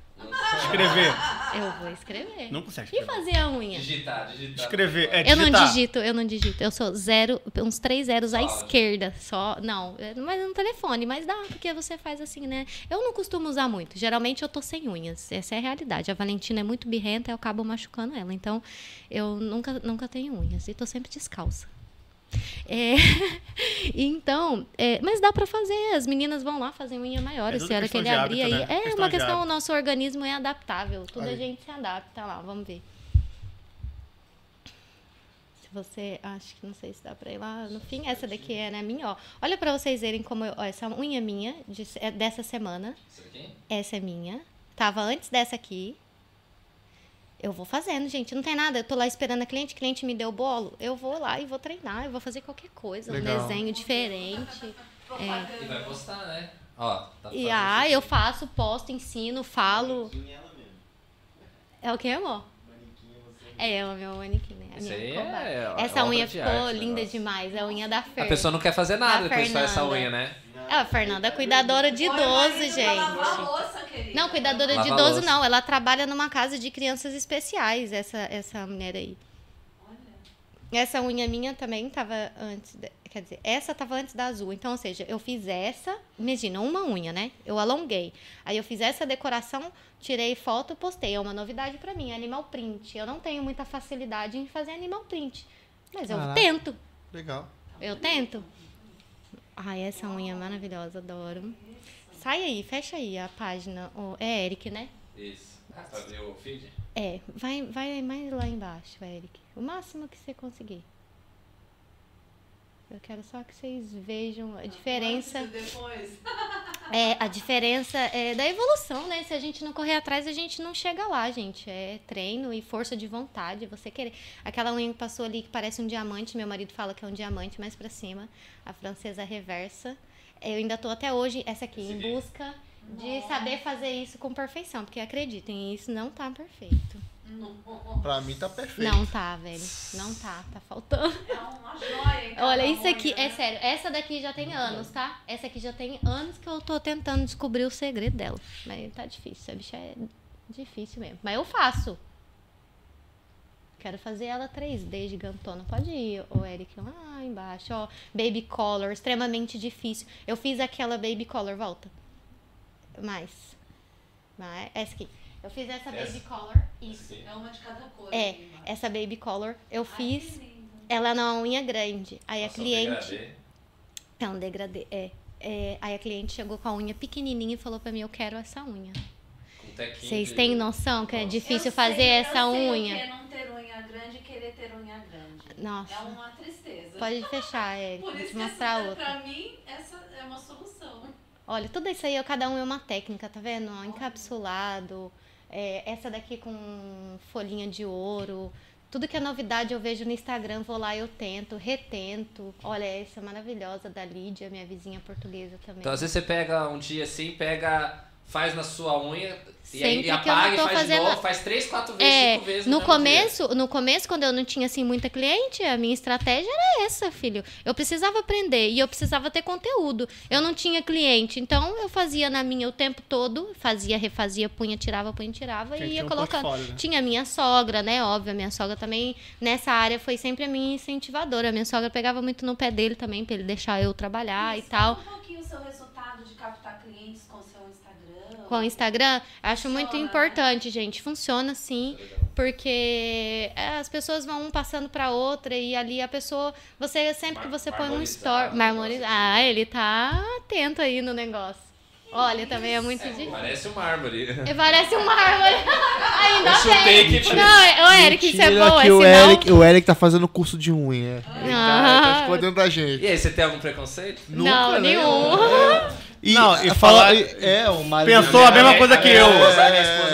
Escrever. Eu vou escrever. Não consegue E escrever. fazer a unha? Digitar, digitar. Escrever. É, Eu não digitar. digito, eu não digito. Eu sou zero, uns três zeros à Só. esquerda. Só. Não, mas no telefone, mas dá, porque você faz assim, né? Eu não costumo usar muito. Geralmente eu tô sem unhas. Essa é a realidade. A Valentina é muito birrenta, eu acabo machucando ela. Então, eu nunca, nunca tenho unhas. E tô sempre descalça. É, então, é, mas dá pra fazer. As meninas vão lá fazer unha maior. É a tudo senhora que ele abrir hábito, aí. né? É Questão uma questão, o nosso organismo é adaptável. Tudo a Aí. gente se adapta lá, vamos ver. Se você. Acho que não sei se dá pra ir lá no fim. Essa daqui é né, minha, ó. Olha pra vocês verem como eu. Ó, essa unha minha de- é dessa semana. Essa é minha. Tava antes dessa aqui. Eu vou fazendo, gente. Não tem nada. Eu tô lá esperando a cliente. A cliente me deu o bolo. Eu vou lá e vou treinar. Eu vou fazer qualquer coisa. Legal. Um desenho diferente. E vai postar, né? Ó, tá E fazendo ah, eu faço, posto, ensino, falo. É o que, amor? É, o meu manequim, né? Minha é- é Essa unha de ficou arte, linda negócio. demais. É a unha da Fer. A pessoa não quer fazer nada Da depois faz essa Fernanda. unha, né? É, a Fernanda é cuidadora de idoso, gente. Não, cuidadora de idoso não. Ela trabalha numa casa de crianças especiais, essa, essa mulher aí. Essa unha minha também tava antes. de- quer dizer, essa tava antes da azul. Então, ou seja, eu fiz essa. Imagina, uma unha, né? Eu alonguei. Aí eu fiz essa decoração, tirei foto, postei. É uma novidade pra mim, animal print. Eu não tenho muita facilidade em fazer animal print. Mas eu Caraca. tento. Legal. Eu tento. Ai, essa unha é maravilhosa, adoro. Sai aí, fecha aí a página. Ô, É Eric, né? Isso. Ah, pra ver o feed? É, vai, vai mais lá embaixo, Eric. O máximo que você conseguir. Eu quero só que vocês vejam a diferença. Depois. É, a diferença é da evolução, né? Se a gente não correr atrás, a gente não chega lá, gente. É treino e força de vontade, você querer. Aquela unha que passou ali que parece um diamante, meu marido fala que é um diamante mais pra cima, a francesa reversa. Eu ainda tô até hoje, essa aqui, em busca de saber fazer isso com perfeição, porque acreditem, isso não tá perfeito. Pra mim tá perfeito. Não tá, velho. Não tá, tá faltando. É uma joia. Olha, isso aqui, é sério, essa daqui já tem anos, tá? Essa aqui já tem anos que eu tô tentando descobrir o segredo dela. Mas tá difícil, essa bicha é difícil mesmo. Mas eu faço. Quero fazer ela 3D gigantona. Pode ir, ô Eric, lá embaixo, ó. Baby color, extremamente difícil. Eu fiz aquela baby color, volta. Mais. Mais. Essa aqui. Eu fiz essa Essa? baby color. Isso. É uma de cada cor. É, Mar. essa baby color eu Ai, fiz. Ela não é uma unha grande. Aí Nossa, a cliente. degradê. É um degradê, é. É, Aí a cliente chegou com a unha pequenininha e falou pra mim: Eu quero essa unha. Vocês de- têm noção que é Nossa. difícil Eu fazer sei- essa eu sei unha? O que é não ter unha grande e querer ter unha grande. Nossa. É uma tristeza. Pode fechar, Eric. Por Vou isso te que mostrar essa, outra. pra mim, essa é uma solução. Olha, tudo isso aí, cada um é uma técnica, tá vendo? Ó, encapsulado. É, essa daqui com folhinha de ouro. Tudo que é novidade eu vejo no Instagram, vou lá, eu tento, retento. Olha, essa é maravilhosa da Lídia, minha vizinha portuguesa também. Então, às vezes você pega um dia assim, pega, faz na sua unha e aí apaga e faz de fazendo- novo, faz três, quatro vezes, É, cinco vezes no dia. começo, no começo, quando eu não tinha assim muita cliente, a minha estratégia era essa, filho. Eu precisava aprender e eu precisava ter conteúdo. Eu não tinha cliente, então eu fazia na minha o tempo todo, fazia, refazia, punha, tirava, punha, tirava e ia um colocando. né? Tinha a minha sogra, né? Óbvio, a minha sogra também nessa área foi sempre a minha incentivadora. A minha sogra pegava muito no pé dele também pra ele deixar eu trabalhar e Mas tal. Um pouquinho o seu resultado de captar clientes com o seu Instagram. Com o Instagram, acho muito Funciona, né? importante, gente. Funciona sim, porque é, as pessoas vão um passando pra outra e ali a pessoa, você sempre que você põe um story, marmorizado. Ah, ele tá atento aí no negócio. Olha, também é muito É, difícil. parece um mármore. E Parece um mármore. Ainda Eu chutei que Não, ô Eric, isso é bom, é que o sinal. Eric, o Eric tá fazendo curso de unha. Ele tá, Ah. tá escondendo da gente. E aí, você tem algum preconceito? Não, Nunca, né? E, Não, e fala, falar- é, o marido Pensou a mesma coisa que minha eu.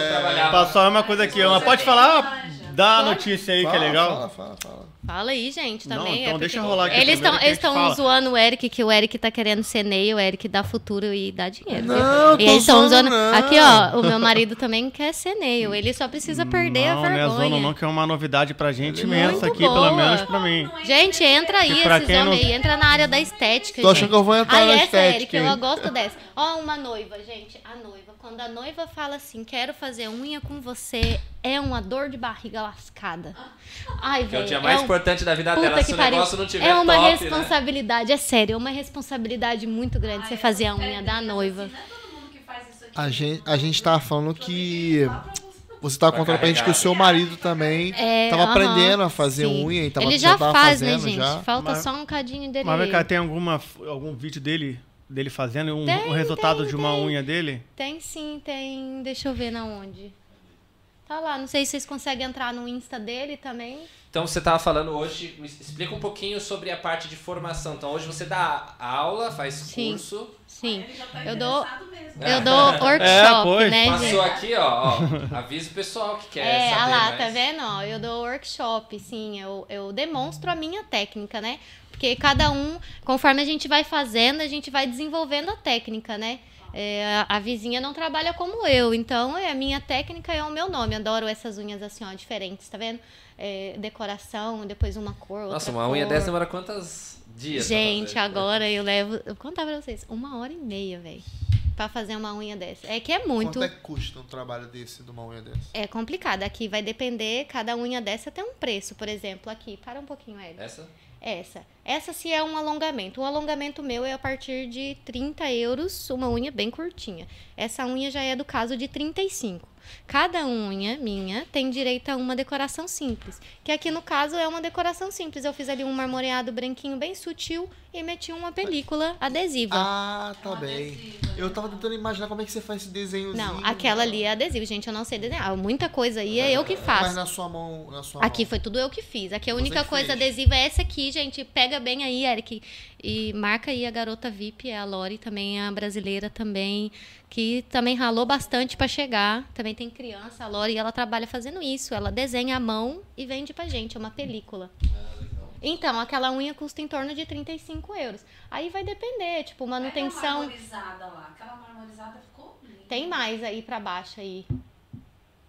trabalhava. Passou a mesma coisa que eu. Mas pode falar, dá a notícia aí que é legal. Fala, fala, fala. Fala aí, gente, Não, também. então é deixa rolar aqui Eles estão zoando o Eric, que o Eric tá querendo ser Ney, o Eric dá futuro e dá dinheiro. Não, e tô eles estão zoando, usando. não. Aqui, ó, o meu marido também quer ser Neil. Ele só precisa perder não, a Não, é vergonha. zona não, que é uma novidade pra gente imensa aqui, boa. pelo menos pra mim. Não é Gente, entra aí, E esses homens não- aí. Entra na área da estética, Tô gente. achando que eu vou entrar Aí na essa, estética, Eric, eu gosto dessa. Ó, uma noiva, gente. A noiva. Quando a noiva fala assim, quero fazer unha com você, é uma dor de barriga lascada. Ai, Que é o velho. dia mais um- importante da vida Puta dela. Se o negócio não tiver É uma top, né? responsabilidade, é sério, é uma responsabilidade muito grande você fazer a unha da noiva. Não é. A gente, a gente tava falando que Você tava contando pra gente que o seu marido também É, tava aham, aprendendo a fazer sim. unha e tava, Ele já, tava faz, né, gente? já. Falta Mas- só um cadinho dele. Mas vem cá, tem alguma, algum vídeo dele, dele fazendo um, Tem, um resultado tem, de uma tem. unha dele? Tem sim, tem. Deixa eu ver na onde. Tá lá, não sei se vocês conseguem entrar no Insta dele também. Então você estava falando hoje, explica um pouquinho sobre a parte de formação. Então hoje você dá aula, faz Sim. curso, Sim. Ele já tá Eu dou- mesmo. Eu dou workshop, pois. né, gente? passou aqui, ó, ó, avisa o pessoal que quer É, saber ah lá, mais. tá vendo? Ó, eu dou workshop, sim, eu, eu demonstro a minha técnica, né? Porque cada um, conforme a gente vai fazendo, a gente vai desenvolvendo a técnica, né? É, a, vizinha não trabalha como eu, então é a minha técnica é o meu nome. Adoro essas unhas assim, ó, diferentes, tá vendo? É, decoração, depois uma cor, outra Nossa, uma unha cor. dessa demora quantos dias? pra Gente, fazer? agora eu levo. Eu vou contar pra vocês, uma hora e meia, velho. Pra fazer uma unha dessa. É que é muito. Quanto é que custa um trabalho desse, de uma unha dessa? É complicado. Aqui vai depender, cada unha dessa tem um preço. Por exemplo, aqui, para um pouquinho, Hélio. Essa? Essa. Essa se é um alongamento. Um alongamento meu é a partir de 30 euros, uma unha bem curtinha. Essa unha já é do caso de 35. Cada unha minha tem direito a uma decoração simples. Que aqui no caso é uma decoração simples. Eu fiz ali um marmoreado branquinho bem sutil e meti uma película adesiva. Ah, tá bem. adesivo, Eu tava tentando imaginar como é que você faz esse desenhozinho. Não, aquela ali é adesivo, gente. Eu não sei desenhar. Muita coisa aí é eu que faço. Mas na sua mão, na sua Aqui mão. foi tudo eu que fiz. Aqui a única coisa fez. adesiva é essa aqui, gente. Pega bem aí, Eric. E marca aí a garota VIP, é a Lori, também é a brasileira também, que também ralou bastante pra chegar. Também tem criança, a Lori, ela trabalha fazendo isso. Ela desenha à mão e vende pra gente, é uma película. Então, aquela unha custa em torno de 35 euros. Aí vai depender, tipo, a manutenção. marmorizada lá. Aquela marmorizada ficou linda. Tem mais aí pra baixo aí.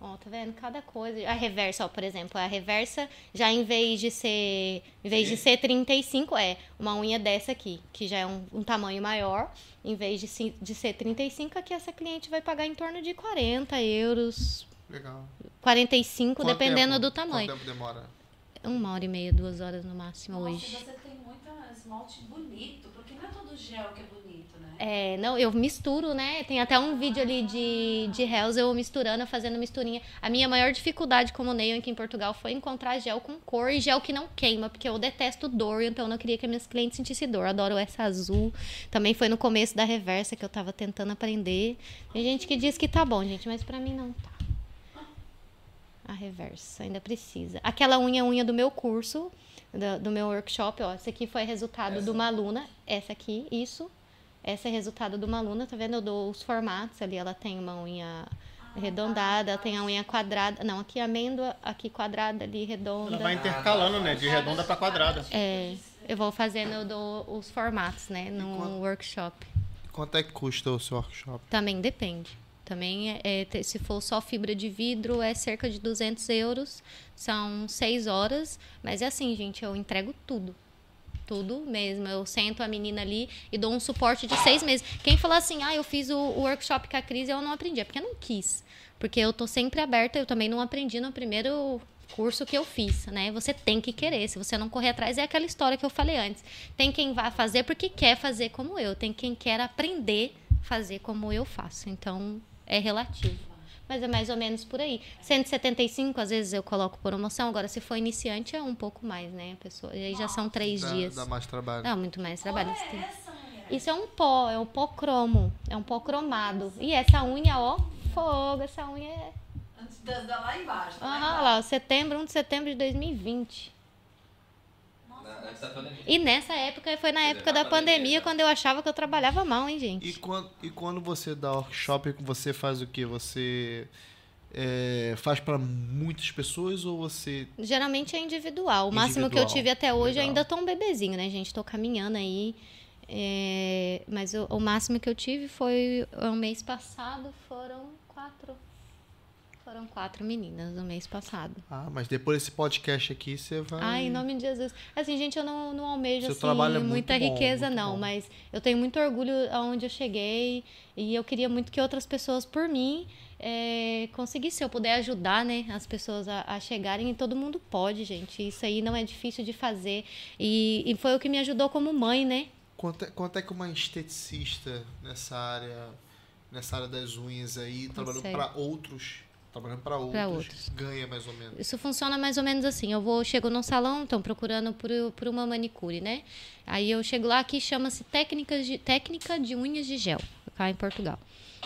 Ó, tá vendo? Cada coisa. A reversa, ó, por exemplo, a reversa já em vez de ser, em vez de ser 35 é uma unha dessa aqui, que já é um, um tamanho maior, em vez de, de ser 35, aqui essa cliente vai pagar em torno de 40 euros, Legal. 45, Quanto dependendo tempo? do tamanho. Quanto tempo demora? Uma hora e meia, duas horas no máximo Nossa, hoje. você tem muita esmalte bonito, porque não é todo gel que é bonito? É, não, eu misturo, né? Tem até um vídeo ali de, de réus, eu misturando, fazendo misturinha. A minha maior dificuldade como nail aqui em Portugal foi encontrar gel com cor e gel que não queima, porque eu detesto dor, então eu não queria que minhas clientes sentissem dor. Adoro essa azul. Também foi no começo da reversa que eu tava tentando aprender. Tem gente que diz que tá bom, gente, mas pra mim não tá. A reversa, ainda precisa. Aquela unha, unha do meu curso, do, do meu workshop, ó. Esse aqui foi resultado de uma aluna. Essa aqui, isso. Essa é resultado de uma aluna, tá vendo? Eu dou os formatos ali. Ela tem uma unha arredondada, tem a unha quadrada. Não, aqui amêndoa, aqui quadrada, ali redonda. Ela vai intercalando, né? De redonda pra quadrada. É, eu vou fazendo, eu dou os formatos, né? No quando- workshop. Quanto é que custa o seu workshop? Também depende. Também, é, é, se for só fibra de vidro, é cerca de 200 euros. São seis horas. Mas é assim, gente, eu entrego tudo. Tudo mesmo. Eu sento a menina ali e dou um suporte de seis meses. Quem fala assim, ah, eu fiz o, o workshop com a Cris e eu não aprendi. É porque eu não quis. Porque eu tô sempre aberta, eu também não aprendi no primeiro curso que eu fiz, né? Você tem que querer. Se você não correr atrás, é aquela história que eu falei antes. Tem quem vai fazer porque quer fazer como eu. Tem quem quer aprender fazer como eu faço. Então, é relativo. Mas é mais ou menos por aí. 175, às vezes eu coloco por promoção. Agora, se for iniciante, é um pouco mais, né? A pessoa, e aí já são três Dá, dias. dá mais trabalho. Não, muito mais trabalho. É essa? Isso é um pó, é um pó cromo. É um pó cromado. E essa unha, ó, fogo, essa unha é. Antes da lá embaixo. tá lá Aham, olha embaixo. lá, setembro, 1 de setembro de 2020. Antes da pandemia. E nessa época, foi na época da pandemia, pandemia, né? quando eu achava que eu trabalhava mal, hein, gente? E quando, e quando você dá workshop, você faz o quê? Você é, faz para muitas pessoas ou você. Geralmente é individual. O máximo que eu Individual. tive até hoje Legal. ainda tô um bebezinho, né, gente? Tô caminhando aí. É, mas o, o máximo que eu tive foi o mês passado, foram quatro. Foram quatro meninas no mês passado. Ah, mas depois desse podcast aqui você vai. Ai, em nome de Jesus. Assim, gente, eu não, não almejo Seu assim, trabalho é muita bom, riqueza, não. bom. Mas eu tenho muito orgulho aonde eu cheguei. E eu queria muito que outras pessoas, por mim, é, conseguissem. Se eu puder ajudar, né, as pessoas a, a chegarem. E todo mundo pode, gente. Isso aí não é difícil de fazer. E, e foi o que me ajudou como mãe, né? Quanto, é, quanto é que uma esteticista nessa área, nessa área das unhas aí, trabalhando para outros, Trabalhando para outros, outros. ganha mais ou menos. Isso funciona mais ou menos assim. Eu vou, chego num salão, estão procurando por, por uma manicure, né? Aí eu chego lá que chama-se técnicas de, técnica de unhas de gel, cá em Portugal.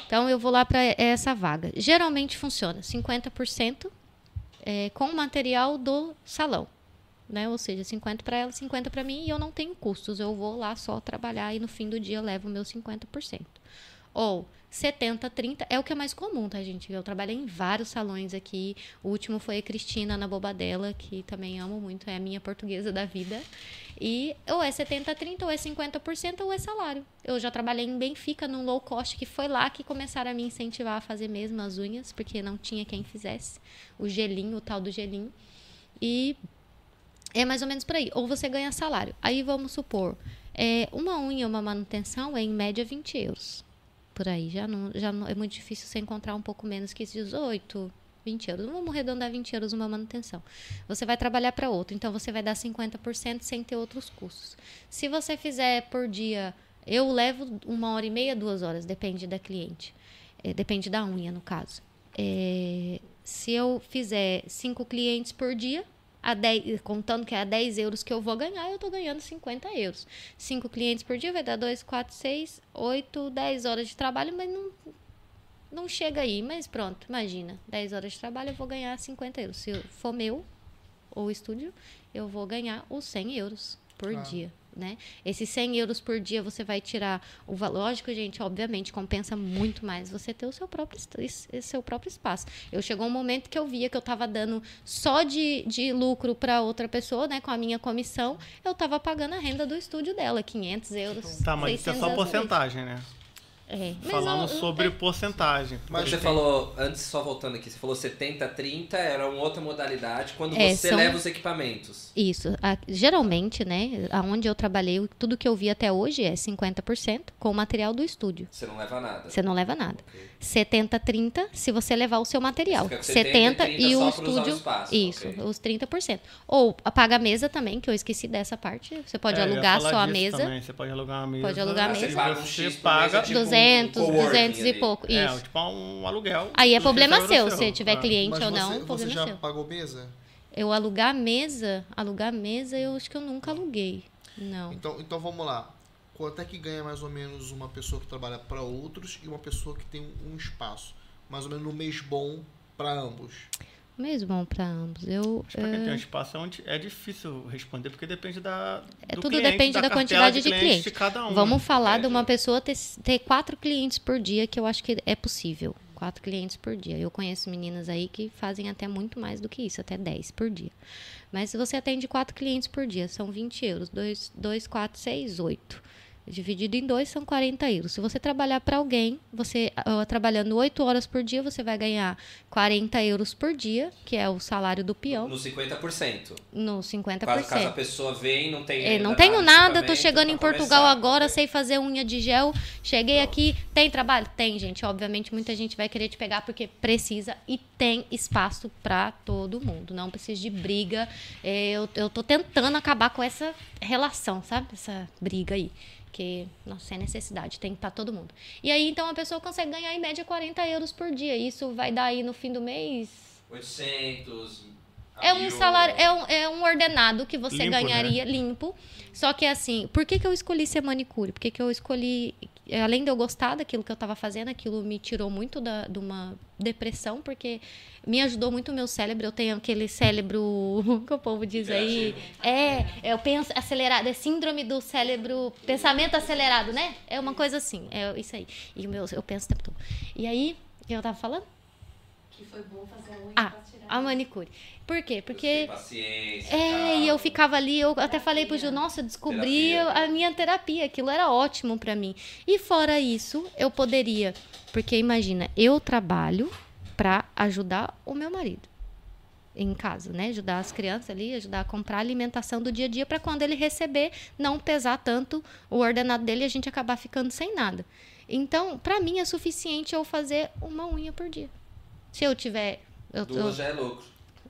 Então eu vou lá para essa vaga. Geralmente funciona 50% é, com o material do salão. Né? Ou seja, 50 para ela, 50 para mim e eu não tenho custos. Eu vou lá só trabalhar e no fim do dia eu levo meus 50%. Ou 70, 30 é o que é mais comum, tá, gente? Eu trabalhei em vários salões aqui. O último foi a Cristina na Bobadela, que também amo muito, é a minha portuguesa da vida. E ou é 70, 30, ou é 50%, ou é salário. Eu já trabalhei em Benfica, num low cost, que foi lá que começaram a me incentivar a fazer mesmo as unhas, porque não tinha quem fizesse o gelinho, o tal do gelinho. E é mais ou menos por aí. Ou você ganha salário. Aí vamos supor, é, uma unha, uma manutenção é em média 20 euros. Por aí. Já não, já não, é muito difícil você encontrar um pouco menos que 18, 20 euros. Vamos arredondar 20 euros uma manutenção. Você vai trabalhar para outro. Então você vai dar 50% sem ter outros custos. Se você fizer por dia, eu levo uma hora e meia, duas horas, depende da cliente. É, depende da unha, no caso. É, se eu fizer cinco clientes por dia, a 10, contando que é a 10 euros que eu vou ganhar, eu estou ganhando 50 euros. Cinco clientes por dia vai dar 2, 4, 6, 8, 10 horas de trabalho, mas não, não chega aí. Mas pronto, imagina, 10 horas de trabalho eu vou ganhar 50 euros. Se for meu ou estúdio, eu vou ganhar os 100 euros por Ah. dia. Né? Esses 100 euros por dia você vai tirar o valor. Lógico, gente, obviamente, compensa muito mais você ter o seu próprio, seu próprio espaço. Eu chegou um momento que eu via que eu estava dando só de, de lucro para outra pessoa, né? Com a minha comissão, eu estava pagando a renda do estúdio dela, 500 euros. Tá, mas isso é 600 só porcentagem, né? É. Mas Falando eu- eu- sobre é- porcentagem. Mas você tem- falou, antes, só voltando aqui, você falou 70, 30, era uma outra modalidade quando É, você são- leva os equipamentos. Isso. A- geralmente, né, aonde eu trabalhei, tudo que eu vi até hoje é 50% com o material do estúdio. Você não leva nada. Você não leva nada. Ok. 70, 30 se você levar o seu material. Você fica com 70 70 e 30 e o estúdio. Isso, ok. os 30%. Ou apaga a mesa também, que eu esqueci dessa parte. Você pode É, alugar só a mesa. também. Você pode alugar uma mesa. Pode alugar a Ah, você mesa. paga um Você X paga- mês, é tipo um 200, coworking 200 e ali. pouco. É, Isso. tipo um aluguel. Aí é problema 30 seu, se tiver É. cliente Mas ou você, não, você problema já seu. pagou mesa? Eu alugar mesa, alugar mesa, eu acho que eu nunca aluguei. Não. Então, então vamos lá. Quanto é que ganha mais ou menos uma pessoa que trabalha para outros e uma pessoa que tem um espaço? Mais ou menos no mês bom para ambos. Mesmo bom pra ambos. Eu, Mas pra quem eh, tem um espaço é, onde é difícil responder, porque depende da. É, do tudo cliente, depende da cartela quantidade de clientes cliente. de cada um. Vamos falar É, de uma gente. pessoa ter, ter quatro clientes por dia, que eu acho que é possível. Quatro clientes por dia. Eu conheço meninas aí que fazem até muito mais do que isso, até 10 por dia. Mas se você atende quatro clientes por dia, são 20 euros. 2, 2 4, 6, 8. Dividido em dois são 40 euros. Se você trabalhar para alguém, você ah, trabalhando 8 horas por dia, você vai ganhar 40 euros por dia, que é o salário do peão, No 50%. no 50%. Caso, caso a pessoa vem não tem É, não tenho nada, tô chegando em Portugal começar. agora, Ok. sei fazer unha de gel. Cheguei aqui, tem trabalho? Tem, gente. Obviamente, muita gente vai querer te pegar porque precisa e tem espaço pra todo mundo. Não precisa de briga. É, eu, eu tô tentando acabar com essa relação, sabe? Essa briga aí. Que, nossa, sem necessidade, tem pra todo mundo. E aí, então, a pessoa consegue ganhar em média 40 euros por dia. Isso vai dar aí no fim do mês 800. a é um salário, é um, é um ordenado que você Limpo, ganharia limpo. Só que assim, por que, que eu escolhi ser manicure? Por que, que eu escolhi, além de eu gostar daquilo que eu estava fazendo, aquilo me tirou muito da, de uma depressão, porque me ajudou muito o meu cérebro. Eu tenho aquele cérebro que o povo diz aí. É, eu penso acelerado, é síndrome do cérebro, pensamento acelerado, né? É uma coisa assim, é isso aí. E o meu, eu penso o tempo todo. E aí, o que eu tava falando? Que foi bom fazer a unha Ah, pra tirar. a manicure. Por quê? Porque paciência. é, e eu ficava ali, eu até falei pro Gil, nossa, eu descobri Terapia. a minha terapia, aquilo era ótimo pra mim. E fora isso, eu poderia, porque imagina, eu trabalho pra ajudar o meu marido em casa, né? Ajudar as crianças ali, ajudar a comprar a alimentação do dia a dia pra quando ele receber não pesar tanto o ordenado dele e a gente acabar ficando sem nada. Então, pra mim é suficiente eu fazer uma unha por dia. Se eu tiver eu- eu- Duas já é lucro.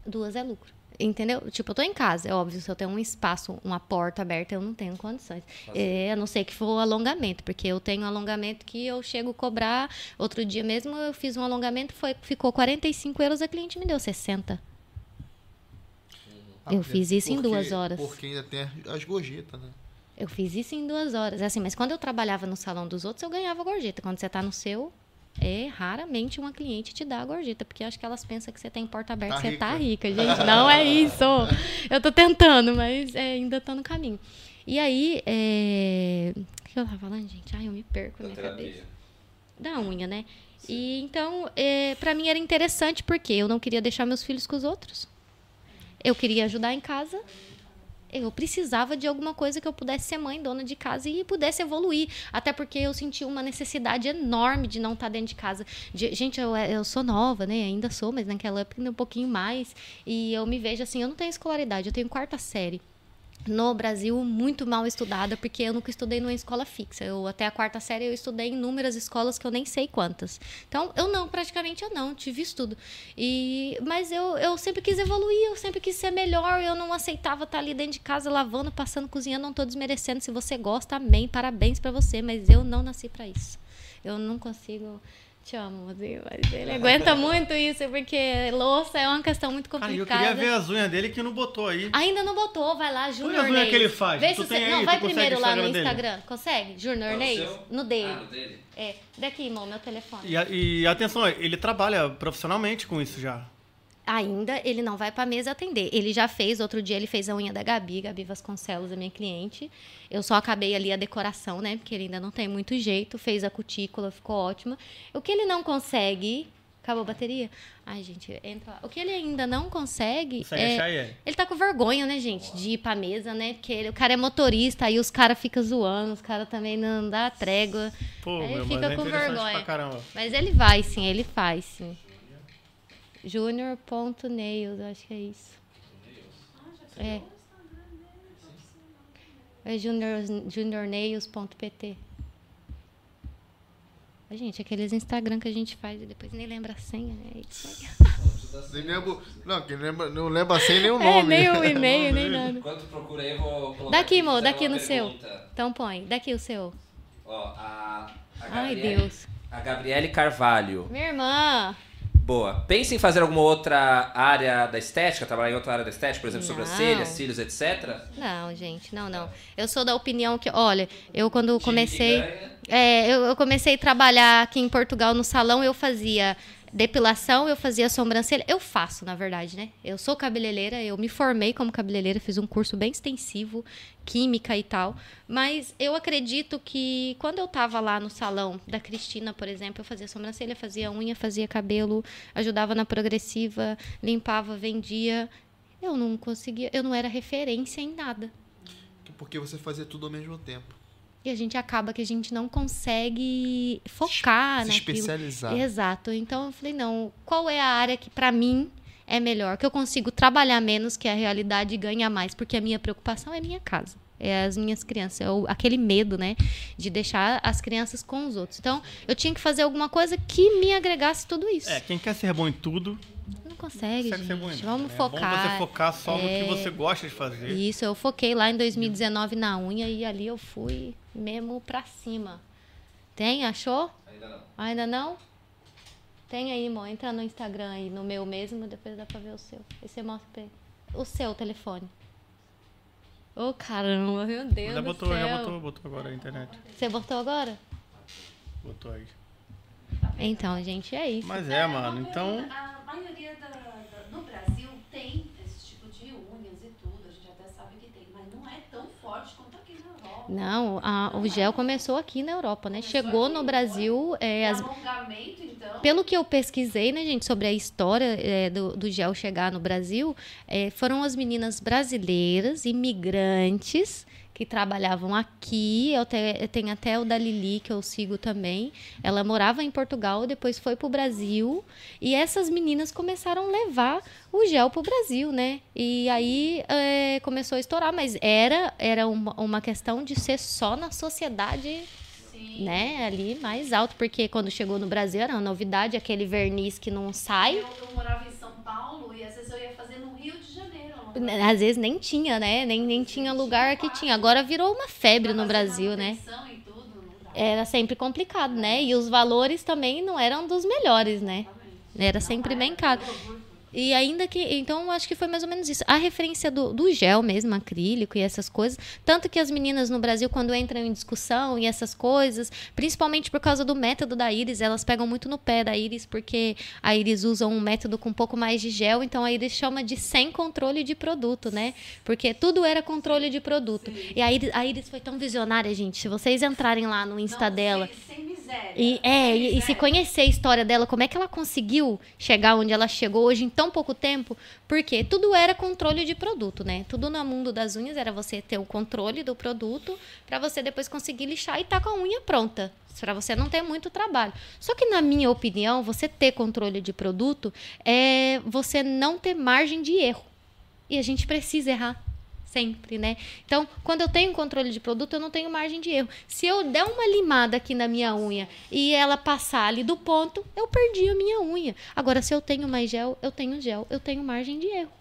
duas é lucro. Entendeu? Tipo, eu tô em casa, é óbvio, se eu tenho um espaço, uma porta aberta, eu não tenho condições. É, a não ser que for alongamento, porque eu tenho alongamento que eu chego a cobrar. Outro dia mesmo eu fiz um alongamento, foi, ficou 45 euros, a cliente me deu 60. Eu fiz isso em duas horas. Porque ainda tem as gorjetas, né? Eu fiz isso em duas horas. É assim, mas quando eu trabalhava no salão dos outros, eu ganhava gorjeta. Quando você tá no seu, é raramente uma cliente te dá a gorjeta, porque acho que elas pensam que você tem porta aberta, Tá você rica. tá rica, gente. Não é isso. Eu tô tentando, mas é, ainda tô no caminho. E aí, é... o que eu tava falando, gente? Ai, eu me perco na Da minha cabeça terapia. da unha, né? E então, é, para mim era interessante porque eu não queria deixar meus filhos com os outros. Eu queria ajudar em casa. Eu precisava de alguma coisa que eu pudesse ser mãe, dona de casa e pudesse evoluir. Até porque eu senti uma necessidade enorme de não estar dentro de casa. De- gente, eu, eu sou nova, né? Ainda sou, mas naquela época um pouquinho mais. E eu me vejo assim, eu não tenho escolaridade, eu tenho quarta série no Brasil muito mal estudada, porque eu nunca estudei numa escola fixa. Eu até a quarta série eu estudei em inúmeras escolas que eu nem sei quantas. Então, eu não, praticamente eu não, tive estudo. E mas eu, eu sempre quis evoluir, eu sempre quis ser melhor, eu não aceitava estar ali dentro de casa lavando, passando, cozinhando, não tô desmerecendo. Se você gosta, amém, parabéns pra você, mas eu não nasci pra isso. Eu não consigo te amo, assim, mas ele aguenta muito isso, porque louça é uma questão muito Cara, eu complicada. queria ver as unhas dele que não botou aí. Ainda não botou, vai lá, Junior as unhas que ele faz? Vê Tu se tem você... aí? Não, vai primeiro lá no Instagram dele? Consegue? Junior Neis? seu? No dele. Ah, no dele. É, daqui, irmão, meu telefone. E, e atenção, ele trabalha profissionalmente com isso já. Ainda ele não vai pra mesa atender. Ele já fez, outro dia ele fez a unha da Gabi, Gabi Vasconcelos, a minha cliente. Eu só acabei ali a decoração, né? Porque ele ainda não tem muito jeito. Fez a cutícula, ficou ótima. O que ele não consegue. Acabou a bateria? Ai, gente, entra lá. O que ele ainda não consegue. Consegue é... achar ele? Ele tá com vergonha, né, gente, de ir pra mesa, né? Porque ele- o cara é motorista, aí os caras ficam zoando, os caras também não dá trégua. Pô, Aí meu, fica é com vergonha. pra caramba. Mas ele vai, sim, ele faz, sim. Junior.nails, eu acho que é isso. É. É junior, juniornails.pt. Ai, Gente, aqueles Instagram que a gente faz e depois nem lembra a senha. É isso aí. Nem lembro, não, que lembra, não lembra sem nem o É, nome. nem o e-mail, nem nada. Enquanto procura aí, eu vou colocar Daqui, fizeram daqui no seu. pergunta. Então põe, daqui o seu. Ó, a, a Ai, Gabriele- Deus. A Gabriele Carvalho. Minha irmã. Boa. Pensa em fazer alguma outra área da estética, trabalhar em outra área da estética, por exemplo, Não. sobrancelhas, cílios, etc. Não, gente, não, não. Eu sou da opinião que, olha, eu quando comecei. É, eu, eu comecei a trabalhar aqui em Portugal no salão, eu fazia depilação, eu fazia sobrancelha. Eu faço, na verdade, né? Eu sou cabeleireira, eu me formei como cabeleireira, fiz um curso bem extensivo, química e tal. Mas eu acredito que quando eu tava lá no salão da Cristina, por exemplo, eu fazia sobrancelha, fazia unha, fazia cabelo, ajudava na progressiva, limpava, vendia. Eu não conseguia, eu não era referência em nada. Porque você fazia tudo ao mesmo tempo. E a gente acaba que a gente não consegue focar Se naquilo. especializar. Exato. Então eu falei, não, qual é a área que pra mim é melhor? Que eu consigo trabalhar menos que a realidade e ganhar mais, porque a minha preocupação é minha casa. É as minhas crianças, é o- aquele medo, né, de deixar as crianças com os outros. Então, eu tinha que fazer alguma coisa que me agregasse tudo isso. É, quem quer ser bom em tudo, consegue, consegue ser gente. Vamos né? focar. É bom você focar só no É. que você gosta de fazer. Isso, eu foquei lá em 2019 na unha e ali eu fui mesmo pra cima. Tem? Achou? Ainda não. Ainda não? Tem aí, amor. Entra no Instagram aí, no meu mesmo, depois dá pra ver o seu. Aí você mostra pra ele. O seu telefone. Ô, caramba, meu Deus já do botou, céu. já botou, botou agora na internet. Você botou agora? Botou aí. Então, gente, é isso. Mas é, mano, então. Maioria da, da- no Brasil tem esse tipo de unhas e tudo, a gente até sabe que tem, mas não é tão forte quanto aqui na Europa. Não, a- o gel começou aqui na Europa, né? Chegou no Brasil, é, É as, alongamento, então. Pelo que eu pesquisei, né, gente, sobre a história é, do, do gel chegar no Brasil, é, foram as meninas brasileiras, imigrantes, que trabalhavam aqui. Eu, te- eu tenho até o da Lili, que eu sigo também. Ela morava em Portugal, depois foi para o Brasil. E essas meninas começaram a levar o gel para o Brasil, né? E aí é, começou a estourar, mas era, era uma, uma questão de ser só na sociedade Sim. né, ali mais alto, porque quando chegou no Brasil era uma novidade, aquele verniz que não sai. Eu, eu morava em São Paulo e às vezes eu ia fazer no Rio de Janeiro. Às vezes nem tinha, né? Nem, nem tinha lugar que tinha. Agora virou uma febre no Brasil, né? Dá. Era sempre complicado, né? E os valores também não eram dos melhores, né? Era sempre bem caro. E ainda que. Então, eu acho que foi mais ou menos isso. A referência do, do gel mesmo, acrílico e essas coisas. Tanto que as meninas no Brasil, quando entram em discussão e essas coisas, principalmente por causa do método da Iris, elas pegam muito no pé da Iris, porque a Iris usa um método com um pouco mais de gel, então a Iris chama de sem controle de produto, né? Porque tudo era controle de produto. E a Iris, a Iris foi tão visionária, gente. Se vocês entrarem lá no Insta Não, dela. Sem, sem miséria. E, é, Sem e, e se miséria. conhecer a história dela, como é que ela conseguiu chegar onde ela chegou hoje em tão pouco tempo? Porque tudo era controle de produto, né? Tudo no mundo das unhas era você ter o controle do produto para você depois conseguir lixar e tá com a unha pronta. Para você não ter muito trabalho. Só que, na minha opinião, você ter controle de produto é você não ter margem de erro. E a gente precisa errar sempre, né? Então, quando eu tenho controle de produto, eu não tenho margem de erro. Se eu der uma limada aqui na minha unha e ela passar ali do ponto, eu perdi a minha unha. Agora, se eu tenho mais gel, eu tenho gel, eu tenho margem de erro.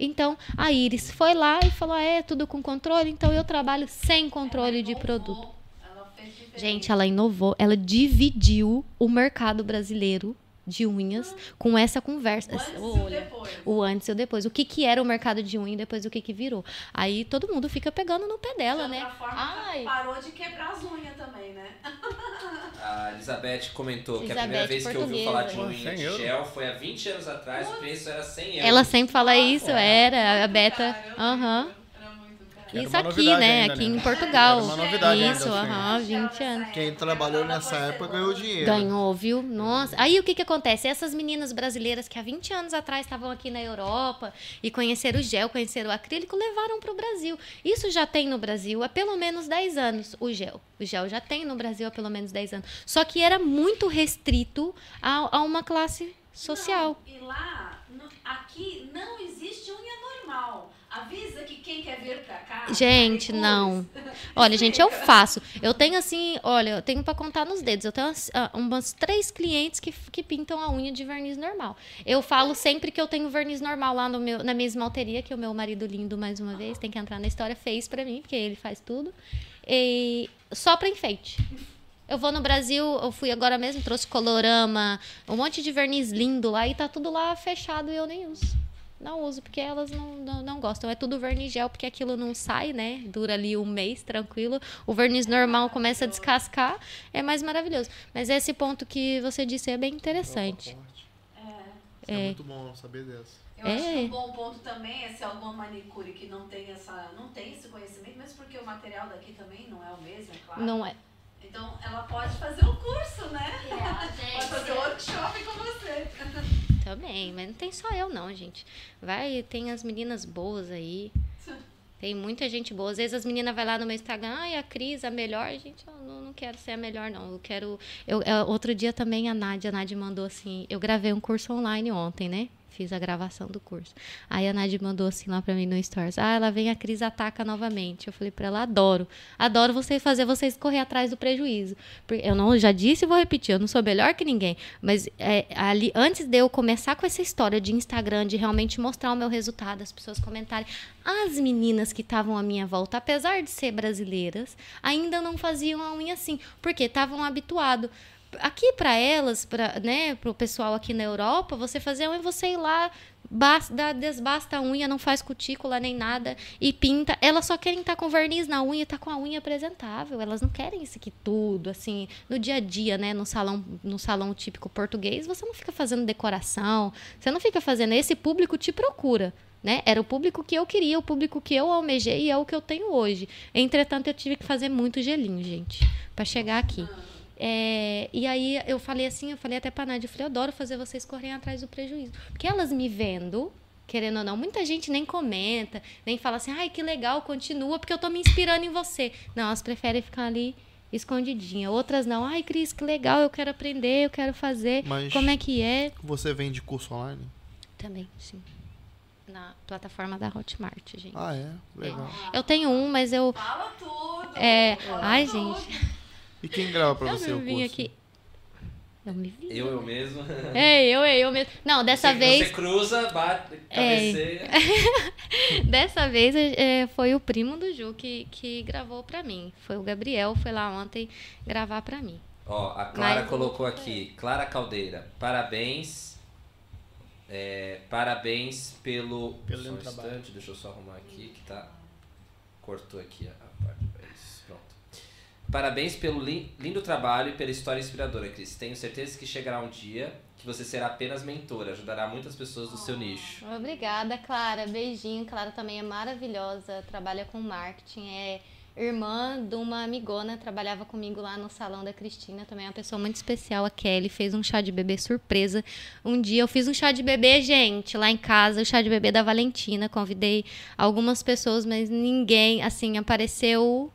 Então, a Iris foi lá e falou: ah, é tudo com controle, então eu trabalho sem controle de produto. Ela fez diferente. Gente, ela inovou, ela dividiu o mercado brasileiro de unhas com essa conversa. O antes e o o antes e o depois. O que, que era o mercado de unha e depois o que, que virou. Aí todo mundo fica pegando no pé dela, de né? forma, Ai. parou de quebrar as unhas também, né? A Elizabeth comentou que a Elizabeth, primeira vez que ouviu falar de unha 100 de gel foi há 20 anos atrás, o preço era 100 euros. Ela sempre fala isso, era a Beta. Aham. lembro. Era muito caro. Era Isso aqui, né? ainda, aqui né? em Portugal. Era uma novidade Isso, assim. aham, 20 anos. Quem trabalhou nessa época ganhou dinheiro. Ganhou, viu? Nossa. Aí o que que acontece? Essas meninas brasileiras que há 20 anos atrás estavam aqui na Europa e conheceram o gel, conheceram o acrílico, levaram para o Brasil. Isso já tem no Brasil há pelo menos 10 anos, o gel. O gel já tem no Brasil há pelo menos 10 anos. Só que era muito restrito a, a uma classe social. Não, e lá, no- aqui não existe unha normal. Avisa que quem quer vir pra cá. Gente, depois- não. Olha, gente, eu faço. Eu tenho assim, olha, eu tenho para contar nos dedos. Eu tenho umas, ah, umas três clientes que, que pintam a unha de verniz normal. Eu falo sempre que eu tenho verniz normal lá no meu, na minha esmalteria, que o meu marido lindo, mais uma vez, tem que entrar na história, fez para mim, porque ele faz tudo. E só para enfeite. Eu vou no Brasil, eu fui agora mesmo, trouxe colorama, um monte de verniz lindo lá e tá tudo lá fechado e eu nem uso. Não uso, porque elas não, não, não gostam. É tudo verniz gel, porque aquilo não sai, né? Dura ali um mês, tranquilo. O verniz normal começa a descascar, é mais maravilhoso. Mas esse ponto que você disse é bem interessante. Isso é. muito bom saber dessa. Eu acho que É. um bom ponto também é se alguma manicure que não tem, essa, não tem esse conhecimento, mesmo porque o material daqui também não é o mesmo, é claro. Não é. Então ela pode fazer um curso, né? É, Pode fazer um workshop com você. Também, mas não tem só eu não, gente. Vai, tem as meninas boas aí. Tem muita gente boa. Às vezes as meninas vão lá no meu Instagram, ai, a Cris, a melhor. Gente, eu não, não quero ser a melhor, não. Eu quero. Eu, é, outro dia também a Nádia, a Nádia mandou assim. Eu gravei um curso online ontem, né? Fiz a gravação do curso. Aí a Nádia mandou assim lá pra mim no Stories. Ah, ela vem a Cris ataca novamente. Eu falei pra ela, adoro. Adoro você fazer vocês correr atrás do prejuízo. Porque Eu não já disse e vou repetir, eu não sou melhor que ninguém. Mas é, ali, antes de eu começar com essa história de Instagram, de realmente mostrar o meu resultado, as pessoas comentarem, as meninas que estavam à minha volta, apesar de ser brasileiras, ainda não faziam a unha assim, porque estavam habituados. Aqui para elas, para né, o pessoal aqui na Europa, você fazer a unha, você ir lá, bas- dá- desbasta a unha, não faz cutícula nem nada e pinta. Elas só querem estar com verniz na unha, tá com a unha apresentável. Elas não querem isso aqui tudo, assim, no dia a dia, né, no salão, no salão típico português, você não fica fazendo decoração, você não fica fazendo esse público te procura. Né? Era o público que eu queria, o público que eu almejei e é o que eu tenho hoje. Entretanto, eu tive que fazer muito gelinho, gente, para chegar aqui. É, e aí eu falei assim, eu falei até pra Nádia, eu falei, eu adoro fazer vocês correrem atrás do prejuízo. Porque elas me vendo, querendo ou não, muita gente nem comenta, nem fala assim, ai, que legal, continua, porque eu tô me inspirando em você. Não, elas preferem ficar ali escondidinha. Outras não, ai, Cris, que legal, eu quero aprender, eu quero fazer. Mas- Como é que é? Você vende curso online? Também, sim. Na plataforma da Hotmart, gente. Ah, é? Legal. Eu tenho um, mas eu. Fala tudo. É. fala Ai, tudo. gente. E quem grava pra Eu você o vim curso? aqui. Eu me vi. Eu, eu mesmo. É, eu, eu mesmo. Não, dessa Você- vez. Você cruza, bate, É. cabeceia. Dessa vez é, foi o primo do Ju que, que gravou pra mim. Foi o Gabriel, foi lá ontem gravar pra mim. Ó, a Clara Mas- colocou aqui. Clara Caldeira, parabéns. É, parabéns pelo. Pelo um trabalho. instante, deixa eu só arrumar aqui que tá. Cortou aqui a, a parte. É isso, pronto. Parabéns pelo lin- lindo trabalho e pela história inspiradora, Cris. Tenho certeza que chegará um dia que você será apenas mentora, ajudará muitas pessoas do seu nicho. Obrigada, Clara. Beijinho. Clara também é maravilhosa, trabalha com marketing, é irmã de uma amigona, trabalhava comigo lá no salão da Cristina, também é uma pessoa muito especial, a Kelly, fez um chá de bebê surpresa. Um dia eu fiz um chá de bebê, gente, lá em casa, o chá de bebê da Valentina, convidei algumas pessoas, mas ninguém, assim, apareceu,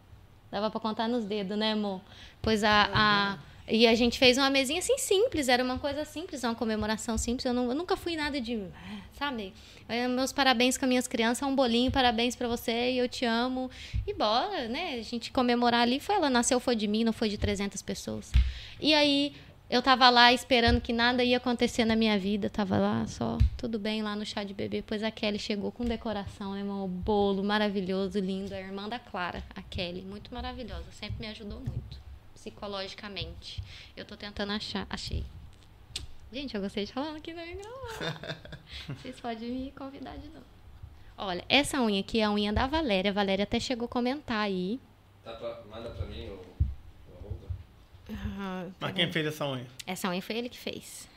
dava pra contar nos dedos, né, amor? Pois a, a e a gente fez uma mesinha assim simples, era uma coisa simples, uma comemoração simples. Eu, não- eu nunca fui nada de, sabe? Eh, Meus parabéns com as minhas crianças, um bolinho, parabéns pra você e eu te amo. E bora, né? A gente comemorar ali. Foi ela nasceu, foi de mim, não foi de 300 pessoas. E aí eu tava lá esperando que nada ia acontecer na minha vida, tava lá só tudo bem lá no chá de bebê. Pois a Kelly chegou com decoração, né, irmão? O bolo maravilhoso, lindo. A irmã da Clara, a Kelly, muito maravilhosa, sempre me ajudou muito psicologicamente. Eu tô tentando achar. Achei. Gente, eu gostei de falar aqui não ia gravar. Vocês podem me convidar de novo. Olha, essa unha aqui é a unha da Valéria. A Valéria até chegou a comentar aí. Tá pra- manda pra mim arroba. Ah, Mas quem fez essa unha? Essa unha foi ele que fez.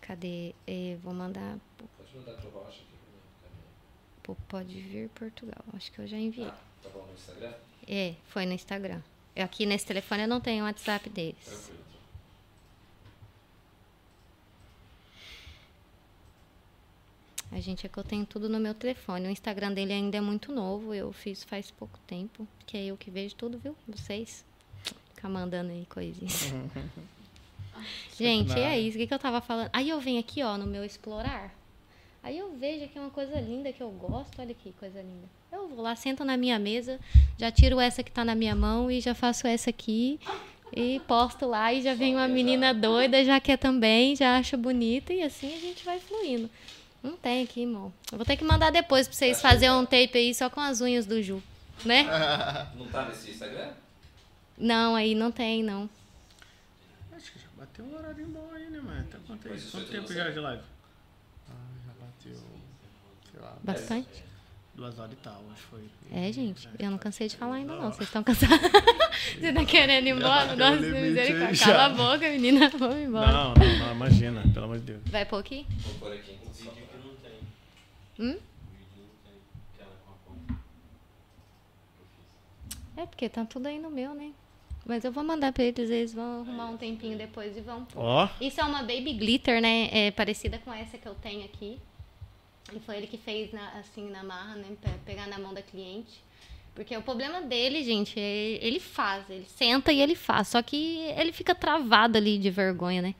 Cadê? Eh, vou mandar. Pode mandar pro Rocha aqui pra mim. Pode vir Portugal. Acho que eu já enviei. Ah, tá bom no Instagram? É, foi no Instagram. Eu aqui nesse telefone eu não tenho o WhatsApp deles. Tranquilo. A gente é que eu tenho tudo no meu telefone. O Instagram dele ainda é muito novo. Eu fiz faz pouco tempo. Que é eu que vejo tudo, viu? Vocês. Ficar mandando aí coisinhas. gente, é isso. O que, que eu tava falando? Aí eu venho aqui, ó, no meu explorar. Aí eu vejo aqui uma coisa linda que eu gosto. Olha que coisa linda. Eu vou lá, sento na minha mesa, já tiro essa que tá na minha mão e já faço essa aqui. E posto lá e já vem uma menina doida, já quer também, já acha bonita e assim a gente vai fluindo. Não tem aqui, irmão. Eu vou ter que mandar depois pra vocês fazerem um tape aí só com as unhas do Ju, né? Não tá nesse Instagram? Não, aí não tem, não. Acho que já bateu o horário bom aí, né, mano? Até quanto, isso quanto tempo já de live? Ah, já bateu. Sei lá. Bastante. Duas horas e tal, acho que foi. É, gente, eu não cansei de falar ainda não. Vocês estão cansados? Você tá querendo ir embora? Nossa, limite misericórdia. Cala a boca, menina. Vamos embora. Não, não, não, imagina, pelo amor de Deus. Vai pôr aqui? Vou pôr aqui. só. que não tem. Hum? Vídeo não tem. Aquela com a conta. É, porque tá tudo aí no meu, né? Mas eu vou mandar pra eles, eles vão arrumar um tempinho depois e vão pôr. Ó, Isso é uma baby glitter, né? É parecida com essa que eu tenho aqui. E foi ele que fez na- assim na marra, né? Pra pegar na mão da cliente. Porque o problema dele, gente, é ele faz, ele senta e ele faz. Só que ele fica travado ali de vergonha, né?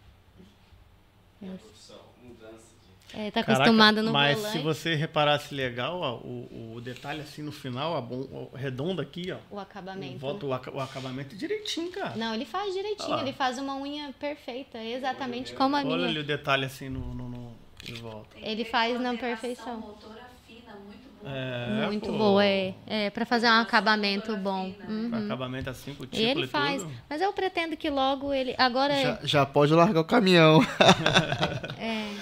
Mudança de. É, tá caraca, acostumado no mas volante. se você reparasse legal, ó, o, o detalhe assim no final, a bom, o redondo aqui, ó. O acabamento. Volta né? o, aca- o acabamento direitinho, cara. Não, ele faz direitinho, Olha lá. ele faz uma unha perfeita, exatamente como a Olha minha. ali o detalhe assim no, no, no- de volta. Tem Ele faz na perfeição. motora fina, muito boa. É, Muito pô, boa, é. É, pra fazer um acabamento bom. Uhum. Acabamento assim, com o E título ele e faz. tudo. Mas eu pretendo que logo ele. Agora. Já, já pode largar o caminhão. É.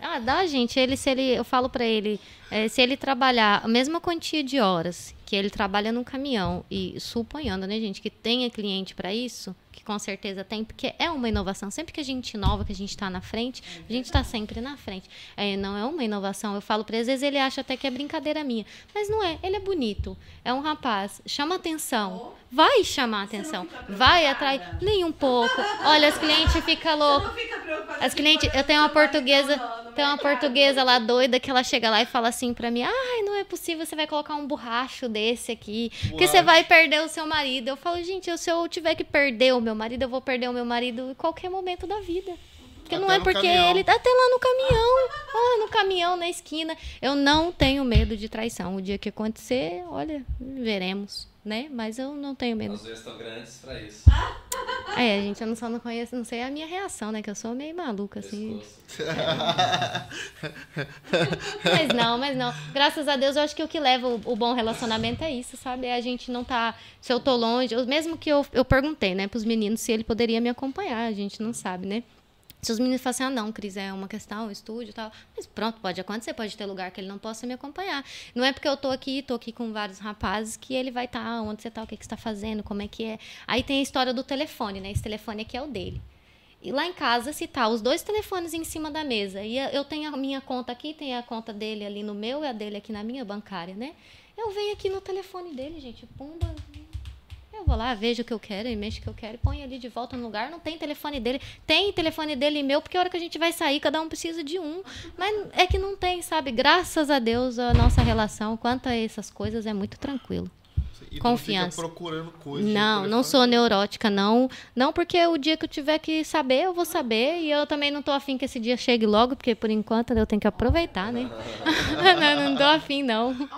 Ah, dá, gente. Ele, se ele, eu falo pra ele, é, se ele trabalhar a mesma quantia de horas que ele trabalha no caminhão e suponhando, né, gente, que tenha cliente pra isso, que com certeza tem, porque é uma inovação. Sempre que a gente inova, que a gente tá na frente, a gente tá sempre na frente. É, não é uma inovação. Eu falo pra ele, às vezes ele acha até que é brincadeira minha, mas não é. Ele é bonito, é um rapaz, chama atenção. Vai chamar atenção, vai atrair nem um pouco. Olha, as clientes ficam loucas. Não fica preocupada. As clientes, eu tenho uma portuguesa, tem uma portuguesa lá doida que ela chega lá e fala assim pra mim: "Ai, não é possível, você vai colocar um borracho desse aqui, porque você vai perder o seu marido". Eu falo: "Gente, se eu tiver que perder o meu marido, eu vou perder o meu marido em qualquer momento da vida". Porque não é porque caminhão. ele tá até lá no caminhão, ah, no caminhão, na esquina. Eu não tenho medo de traição. O dia que acontecer, olha, veremos. Né? Mas eu não tenho medo. As unhas estão grandes pra isso. É, gente, eu não, só não conheço, não sei a minha reação, né? Que eu sou meio maluca, assim. Mas não, mas não. Graças a Deus, eu acho que o que leva o, o bom relacionamento é isso, sabe? É a gente não tá. Se eu tô longe, eu- mesmo que eu, eu perguntei, né, pros meninos se ele poderia me acompanhar, a gente não sabe, né? Se os meninos falam assim, ah, não, Cris, é uma questão, estúdio e tal. Mas pronto, pode acontecer, pode ter lugar que ele não possa me acompanhar. Não é porque eu tô aqui, tô aqui com vários rapazes, que ele vai estar, onde você tá, o que, que você tá fazendo, como é que é. Aí tem a história do telefone, né? Esse telefone aqui é o dele. E lá em casa, se tá os dois telefones em cima da mesa, e eu tenho a minha conta aqui, tem a conta dele ali no meu e a dele aqui na minha bancária, né? Eu venho aqui no telefone dele, gente, pumba. Eu vou lá, vejo o que eu quero e mexo o que eu quero e ponho ali de volta no lugar. Não tem telefone dele. Tem telefone dele e meu, porque a hora que a gente vai sair, cada um precisa de um. Mas é que não tem, sabe? Graças a Deus, a nossa relação quanto a essas coisas é muito tranquilo. E Confiança. Não fica procurando coisas. Não, não sou neurótica, não. Não, porque o dia que eu tiver que saber, eu vou saber. E eu também não tô afim que esse dia chegue logo, porque por enquanto eu tenho que aproveitar, né? não, não tô afim, não.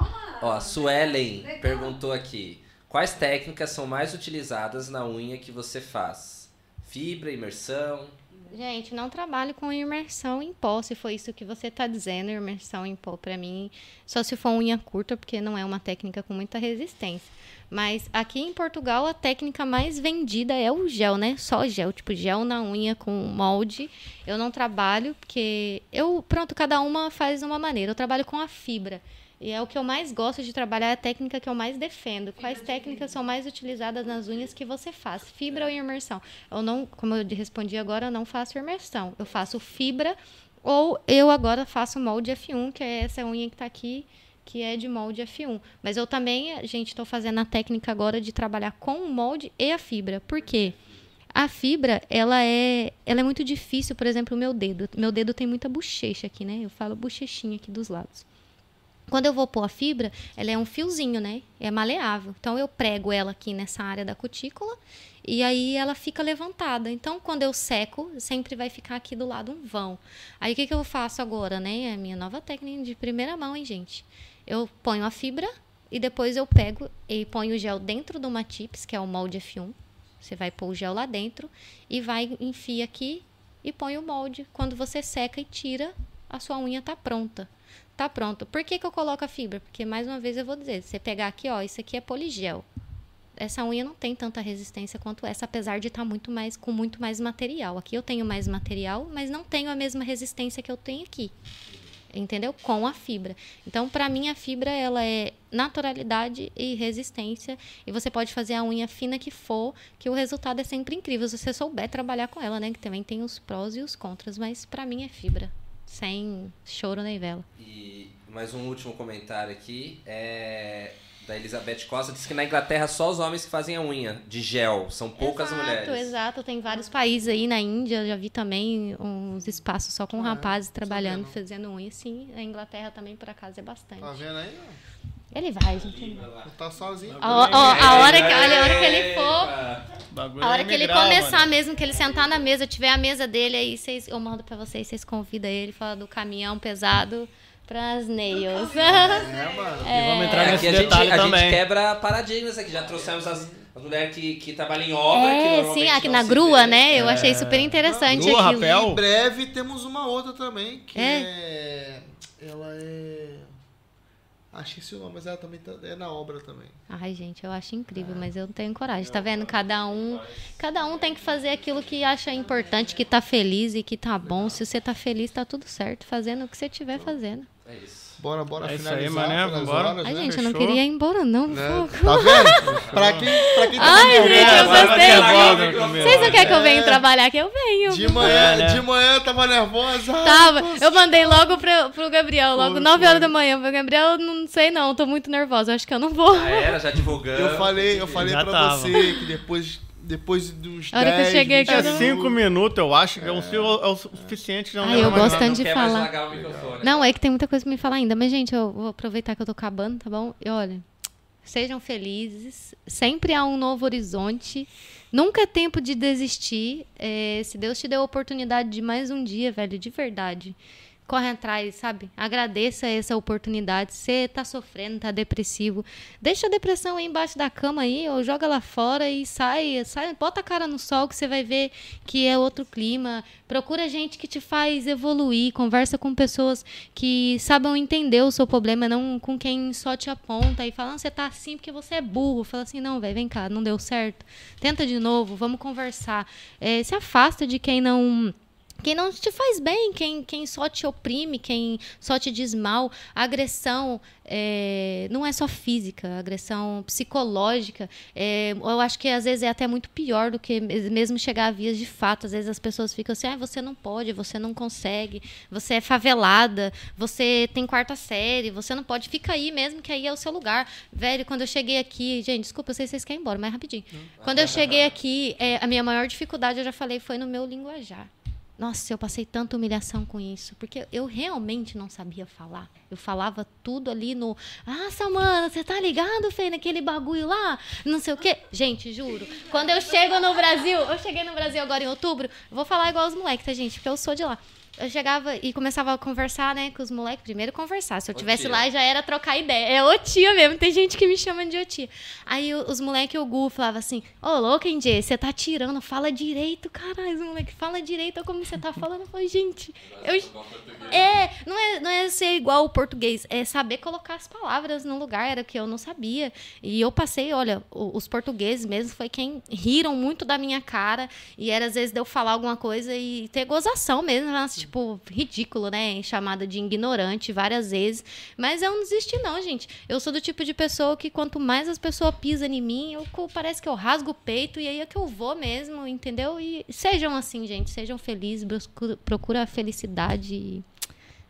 Ó, a Suelen perguntou aqui: quais técnicas são mais utilizadas na unha que você faz? Fibra, imersão? Gente, não trabalho com imersão em pó, se foi isso que você tá dizendo, imersão em pó pra mim, só se for unha curta, porque não é uma técnica com muita resistência. Mas aqui em Portugal a técnica mais vendida é o gel, né? Só gel, tipo gel na unha com molde. Eu não trabalho porque eu, pronto, cada uma faz de uma maneira. Eu trabalho com a fibra. E é o que eu mais gosto de trabalhar, é a técnica que eu mais defendo. Quais técnicas são mais utilizadas nas unhas que você faz? Fibra ou imersão? Eu não, como eu respondi agora, eu não faço imersão. Eu faço fibra ou eu agora faço molde F1, que é essa unha que tá aqui, que é de molde F1. Mas eu também, gente, estou fazendo a técnica agora de trabalhar com o molde e a fibra. Por quê? A fibra, ela é, ela é muito difícil, por exemplo, o meu dedo. Meu dedo tem muita bochecha aqui, né? Eu falo bochechinha aqui dos lados. Quando eu vou pôr a fibra, ela é um fiozinho, né? É maleável. Então eu prego ela aqui nessa área da cutícula e aí ela fica levantada. Então quando eu seco, sempre vai ficar aqui do lado um vão. Aí o que, que eu faço agora, né? É a minha nova técnica de primeira mão, hein, gente? Eu ponho a fibra e depois eu pego e ponho o gel dentro de uma tips, que é o molde F1. Você vai pôr o gel lá dentro e vai enfia aqui e põe o molde. Quando você seca e tira, a sua unha tá pronta. Tá pronto. Por que, que eu coloco a fibra? Porque, mais uma vez, eu vou dizer, você pegar aqui, ó, isso aqui é poligel. Essa unha não tem tanta resistência quanto essa, apesar de estar muito mais com muito mais material. Aqui eu tenho mais material, mas não tenho a mesma resistência que eu tenho aqui. Entendeu? Com a fibra. Então, para mim, a fibra ela é naturalidade e resistência. E você pode fazer a unha fina que for, que o resultado é sempre incrível. Se você souber trabalhar com ela, né? Que também tem os prós e os contras. Mas para mim é fibra. Sem choro nem vela. E mais um último comentário aqui é da Elizabeth Costa. Diz que na Inglaterra só os homens que fazem a unha de gel. São poucas exato, mulheres. Exato, tem vários países aí na Índia, já vi também uns espaços só com Ah, rapazes trabalhando, fazendo unha, sim. A Inglaterra também, por acaso, é bastante. Tá vendo aí? Ele vai, gente. Tá sozinho. A, ó, a hora que, olha, a hora que ele for, a hora é que ele começar mano. mesmo, que ele sentar na mesa, tiver a mesa dele, aí vocês, eu mando pra vocês, vocês convidam ele, fala do caminhão pesado pras nails. É, mano. E vamos entrar É, nesse aqui a gente, detalhe a também. gente quebra paradigmas aqui. Já trouxemos as, as mulheres que, que trabalham em obra. que É, normalmente sim, aqui na grua, vê. né? Eu achei super interessante Grua, aquilo. rapel. Em breve temos uma outra também, que É? é. Ela é. Acho que esse o nome, mas ela também tá- é na obra também. Ai, gente, eu acho incrível, mas eu não tenho coragem. Tá vendo? Cada um, cada um tem que fazer aquilo que acha importante, que tá feliz e que tá bom. Se você tá feliz, tá tudo certo, fazendo o que você estiver fazendo. É isso. Bora, bora É isso aí, finalizar mané, vambora. horas, Ai, né? gente, eu não Fechou? queria ir embora, não. Né? Tá vendo? pra quem, pra quem tá Ai, gente, eu gostei. Vocês não querem que eu venha É. trabalhar aqui? Eu venho. De manhã, É, né? de manhã eu tava nervosa. Ai, Tava. nossa. Eu mandei logo pro, pro Gabriel, logo Foi, 9 horas da manhã. Falei, Gabriel, não sei não, tô muito nervosa, acho que eu não vou. Já era, já divulgando. Eu falei, eu falei Já pra tava. você que depois, depois dos A hora que eu 10, cheguei aqui, eu É não- cinco minutos, eu acho que é, um, é o suficiente. Não, não, eu gosto não, de falar. Não, é que tem muita coisa pra me falar ainda. Mas, gente, eu vou aproveitar que eu tô acabando, tá bom? E olha, sejam felizes. Sempre há um novo horizonte. Nunca é tempo de desistir. É, se Deus te deu a oportunidade de mais um dia, velho, de verdade. Corre atrás, sabe? Agradeça essa oportunidade. Você tá sofrendo, tá depressivo. Deixa a depressão aí embaixo da cama aí, ou joga lá fora e sai, sai, bota a cara no sol que você vai ver que é outro clima. Procura gente que te faz evoluir, conversa com pessoas que sabem entender o seu problema, não com quem só te aponta e fala, "Ah, você tá assim porque você é burro. Fala assim, não, velho, vem cá, não deu certo. Tenta de novo, vamos conversar. É, se afasta de quem não quem não te faz bem, quem, quem só te oprime, quem só te diz mal. A agressão é, não é só física, a agressão psicológica. é, eu acho que às vezes é até muito pior do que mes- mesmo chegar a vias de fato. Às vezes as pessoas ficam assim: ah, você não pode, você não consegue, você é favelada, você tem quarta série, você não pode. Fica aí mesmo, que aí é o seu lugar. Velho, quando eu cheguei aqui, gente, desculpa, eu sei se vocês querem ir embora, mas rapidinho. Quando eu cheguei aqui, é, a minha maior dificuldade, eu já falei, foi no meu linguajar. Nossa, eu passei tanta humilhação com isso, porque eu realmente não sabia falar. Eu falava tudo ali no. Ah, Samana, você tá ligado, Fê, naquele bagulho lá? Não sei o quê. Gente, juro. Quando eu chego no Brasil, eu cheguei no Brasil agora em outubro, vou falar igual os moleques, tá, gente? Porque eu sou de lá. Eu chegava e começava a conversar, né, com os moleques. Primeiro conversar. Se eu Ô, tivesse tia. lá, já era trocar ideia. É ô tia mesmo. Tem gente que me chama de ô tia. Aí os moleques, o Gu, falava assim: Ô, louco, Indê, você tá tirando, fala direito, caralho. Os moleques, fala direito, como você tá falando. Eu falei, gente, eu. É, não é, não é ser igual o português, é saber colocar as palavras no lugar, era o que eu não sabia. E eu passei, olha, os portugueses mesmo foi quem riram muito da minha cara. E era às vezes de eu falar alguma coisa e ter gozação mesmo, nossa, tipo, ridículo, né? Chamada de ignorante várias vezes. Mas eu não desisti, não, gente. Eu sou do tipo de pessoa que quanto mais as pessoas pisam em mim, eu, parece que eu rasgo o peito e aí é que eu vou mesmo, entendeu? E sejam assim, gente, sejam felizes, procura a felicidade e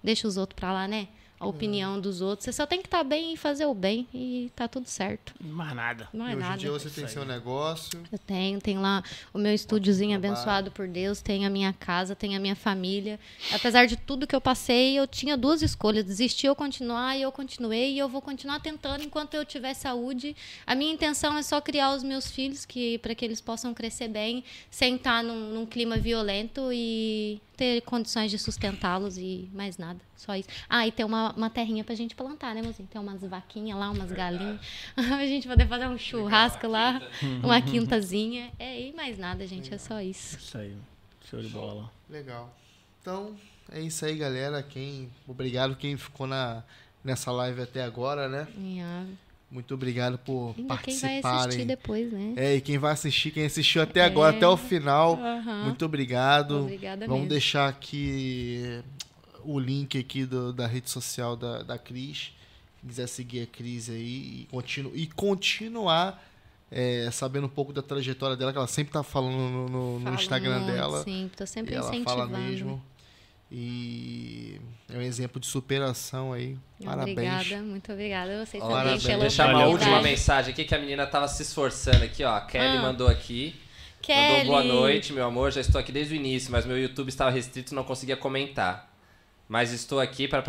deixa os outros pra lá, né? A opinião dos outros. Você só tem que estar bem e fazer o bem e tá tudo certo. Mais nada. Não e é hoje em nada. dia você tem seu negócio. Eu tenho, tenho lá o meu estúdiozinho abençoado por Deus, tenho a minha casa, tenho a minha família. Apesar de tudo que eu passei, eu tinha duas escolhas: desistir ou continuar, e eu continuei, e eu vou continuar tentando enquanto eu tiver saúde. A minha intenção é só criar os meus filhos, que para que eles possam crescer bem, sem estar num, num clima violento e ter condições de sustentá-los e mais nada. Só isso. Ah, e ter uma, uma terrinha pra gente plantar, né, mozinho? Tem umas vaquinhas lá, umas galinhas. a gente poder fazer um churrasco lá, uma quintazinha. É, e mais nada, gente. É só isso. Isso aí. Show de bola. Legal. Então, é isso aí, galera. Quem, obrigado quem ficou na, nessa live até agora, né? Muito obrigado por ainda quem vai assistir participarem. depois, né? É, e quem vai assistir, quem assistiu até agora, É. até o final, Aham. muito obrigado. Obrigada Vamos mesmo. deixar aqui o link aqui do- da rede social da, da Cris. Quem quiser seguir a Cris aí e, continu, e continuar é, sabendo um pouco da trajetória dela, que ela sempre tá falando no, no- no Instagram muito, dela. Sim, tô sempre e ela incentivando. fala mesmo. E é um exemplo de superação aí. Parabéns. Obrigada, muito obrigada a vocês também Deixar uma última mensagem aqui que a menina tava se esforçando aqui, ó. A Kelly Ah. mandou aqui. Kelly. Mandou boa noite, meu amor. Já estou aqui desde o início, mas meu YouTube estava restrito e não conseguia comentar. Mas estou aqui para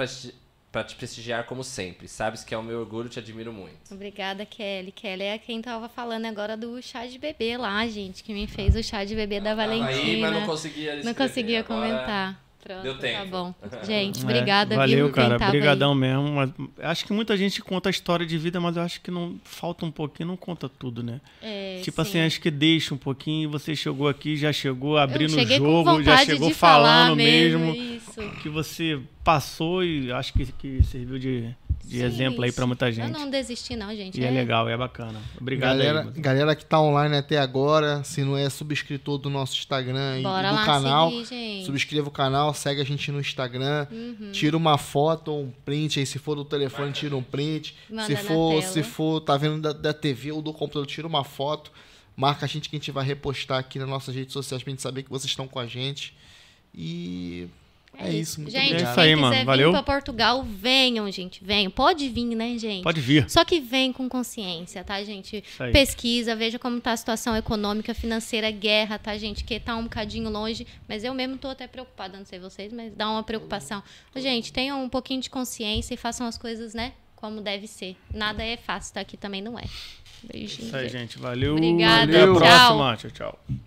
para te prestigiar como sempre. Sabes que é o meu orgulho, te admiro muito. Obrigada, Kelly. Kelly é quem tava falando agora do chá de bebê lá, gente, que me fez o chá de bebê da Tava Valentina. aí, mas não conseguia Não escrever. conseguia Agora- comentar. Pronto, deu tá tempo. bom. Gente, É, obrigada, Valeu, viu, cara. tava Obrigadão mesmo. Mas acho que muita gente conta a história de vida, mas eu acho que não falta um pouquinho, não conta tudo, né? É, tipo sim. assim, acho que deixa um pouquinho. e Você chegou aqui, já chegou abrindo o jogo, já chegou falando mesmo. Isso. Que você passou e acho que, que serviu de, de Sim, exemplo aí pra muita Eu gente. não desisti, não, gente. E é legal, é bacana. Obrigado galera, aí. galera que tá online até agora, se não é subscritor do nosso Instagram e Bora do lá canal, seguir, gente. subscreva o canal, segue a gente no Instagram, Uhum. tira uma foto ou um print aí, se for do telefone, tira um print. Manda se for, se for, tá vendo da, da TV ou do computador, tira uma foto, marca a gente que a gente vai repostar aqui nas nossas redes sociais pra gente saber que vocês estão com a gente. E é, isso, muito gente, obrigado. É isso aí, quem mano. quiser Valeu. vir pra Portugal, venham, gente. Venham. Pode vir, né, gente? Pode vir. Só que vem com consciência, tá, gente? Pesquisa, veja como tá a situação econômica, financeira, guerra, tá, gente? Que tá um bocadinho longe, mas eu mesmo tô até preocupada, não sei vocês, mas dá uma preocupação. Gente, tenham um pouquinho de consciência e façam as coisas, né, como deve ser. Nada é fácil, tá? Aqui também não é. Beijinho. Isso aí, gente. Valeu. Obrigada, Até a tchau. próxima. Tchau, tchau.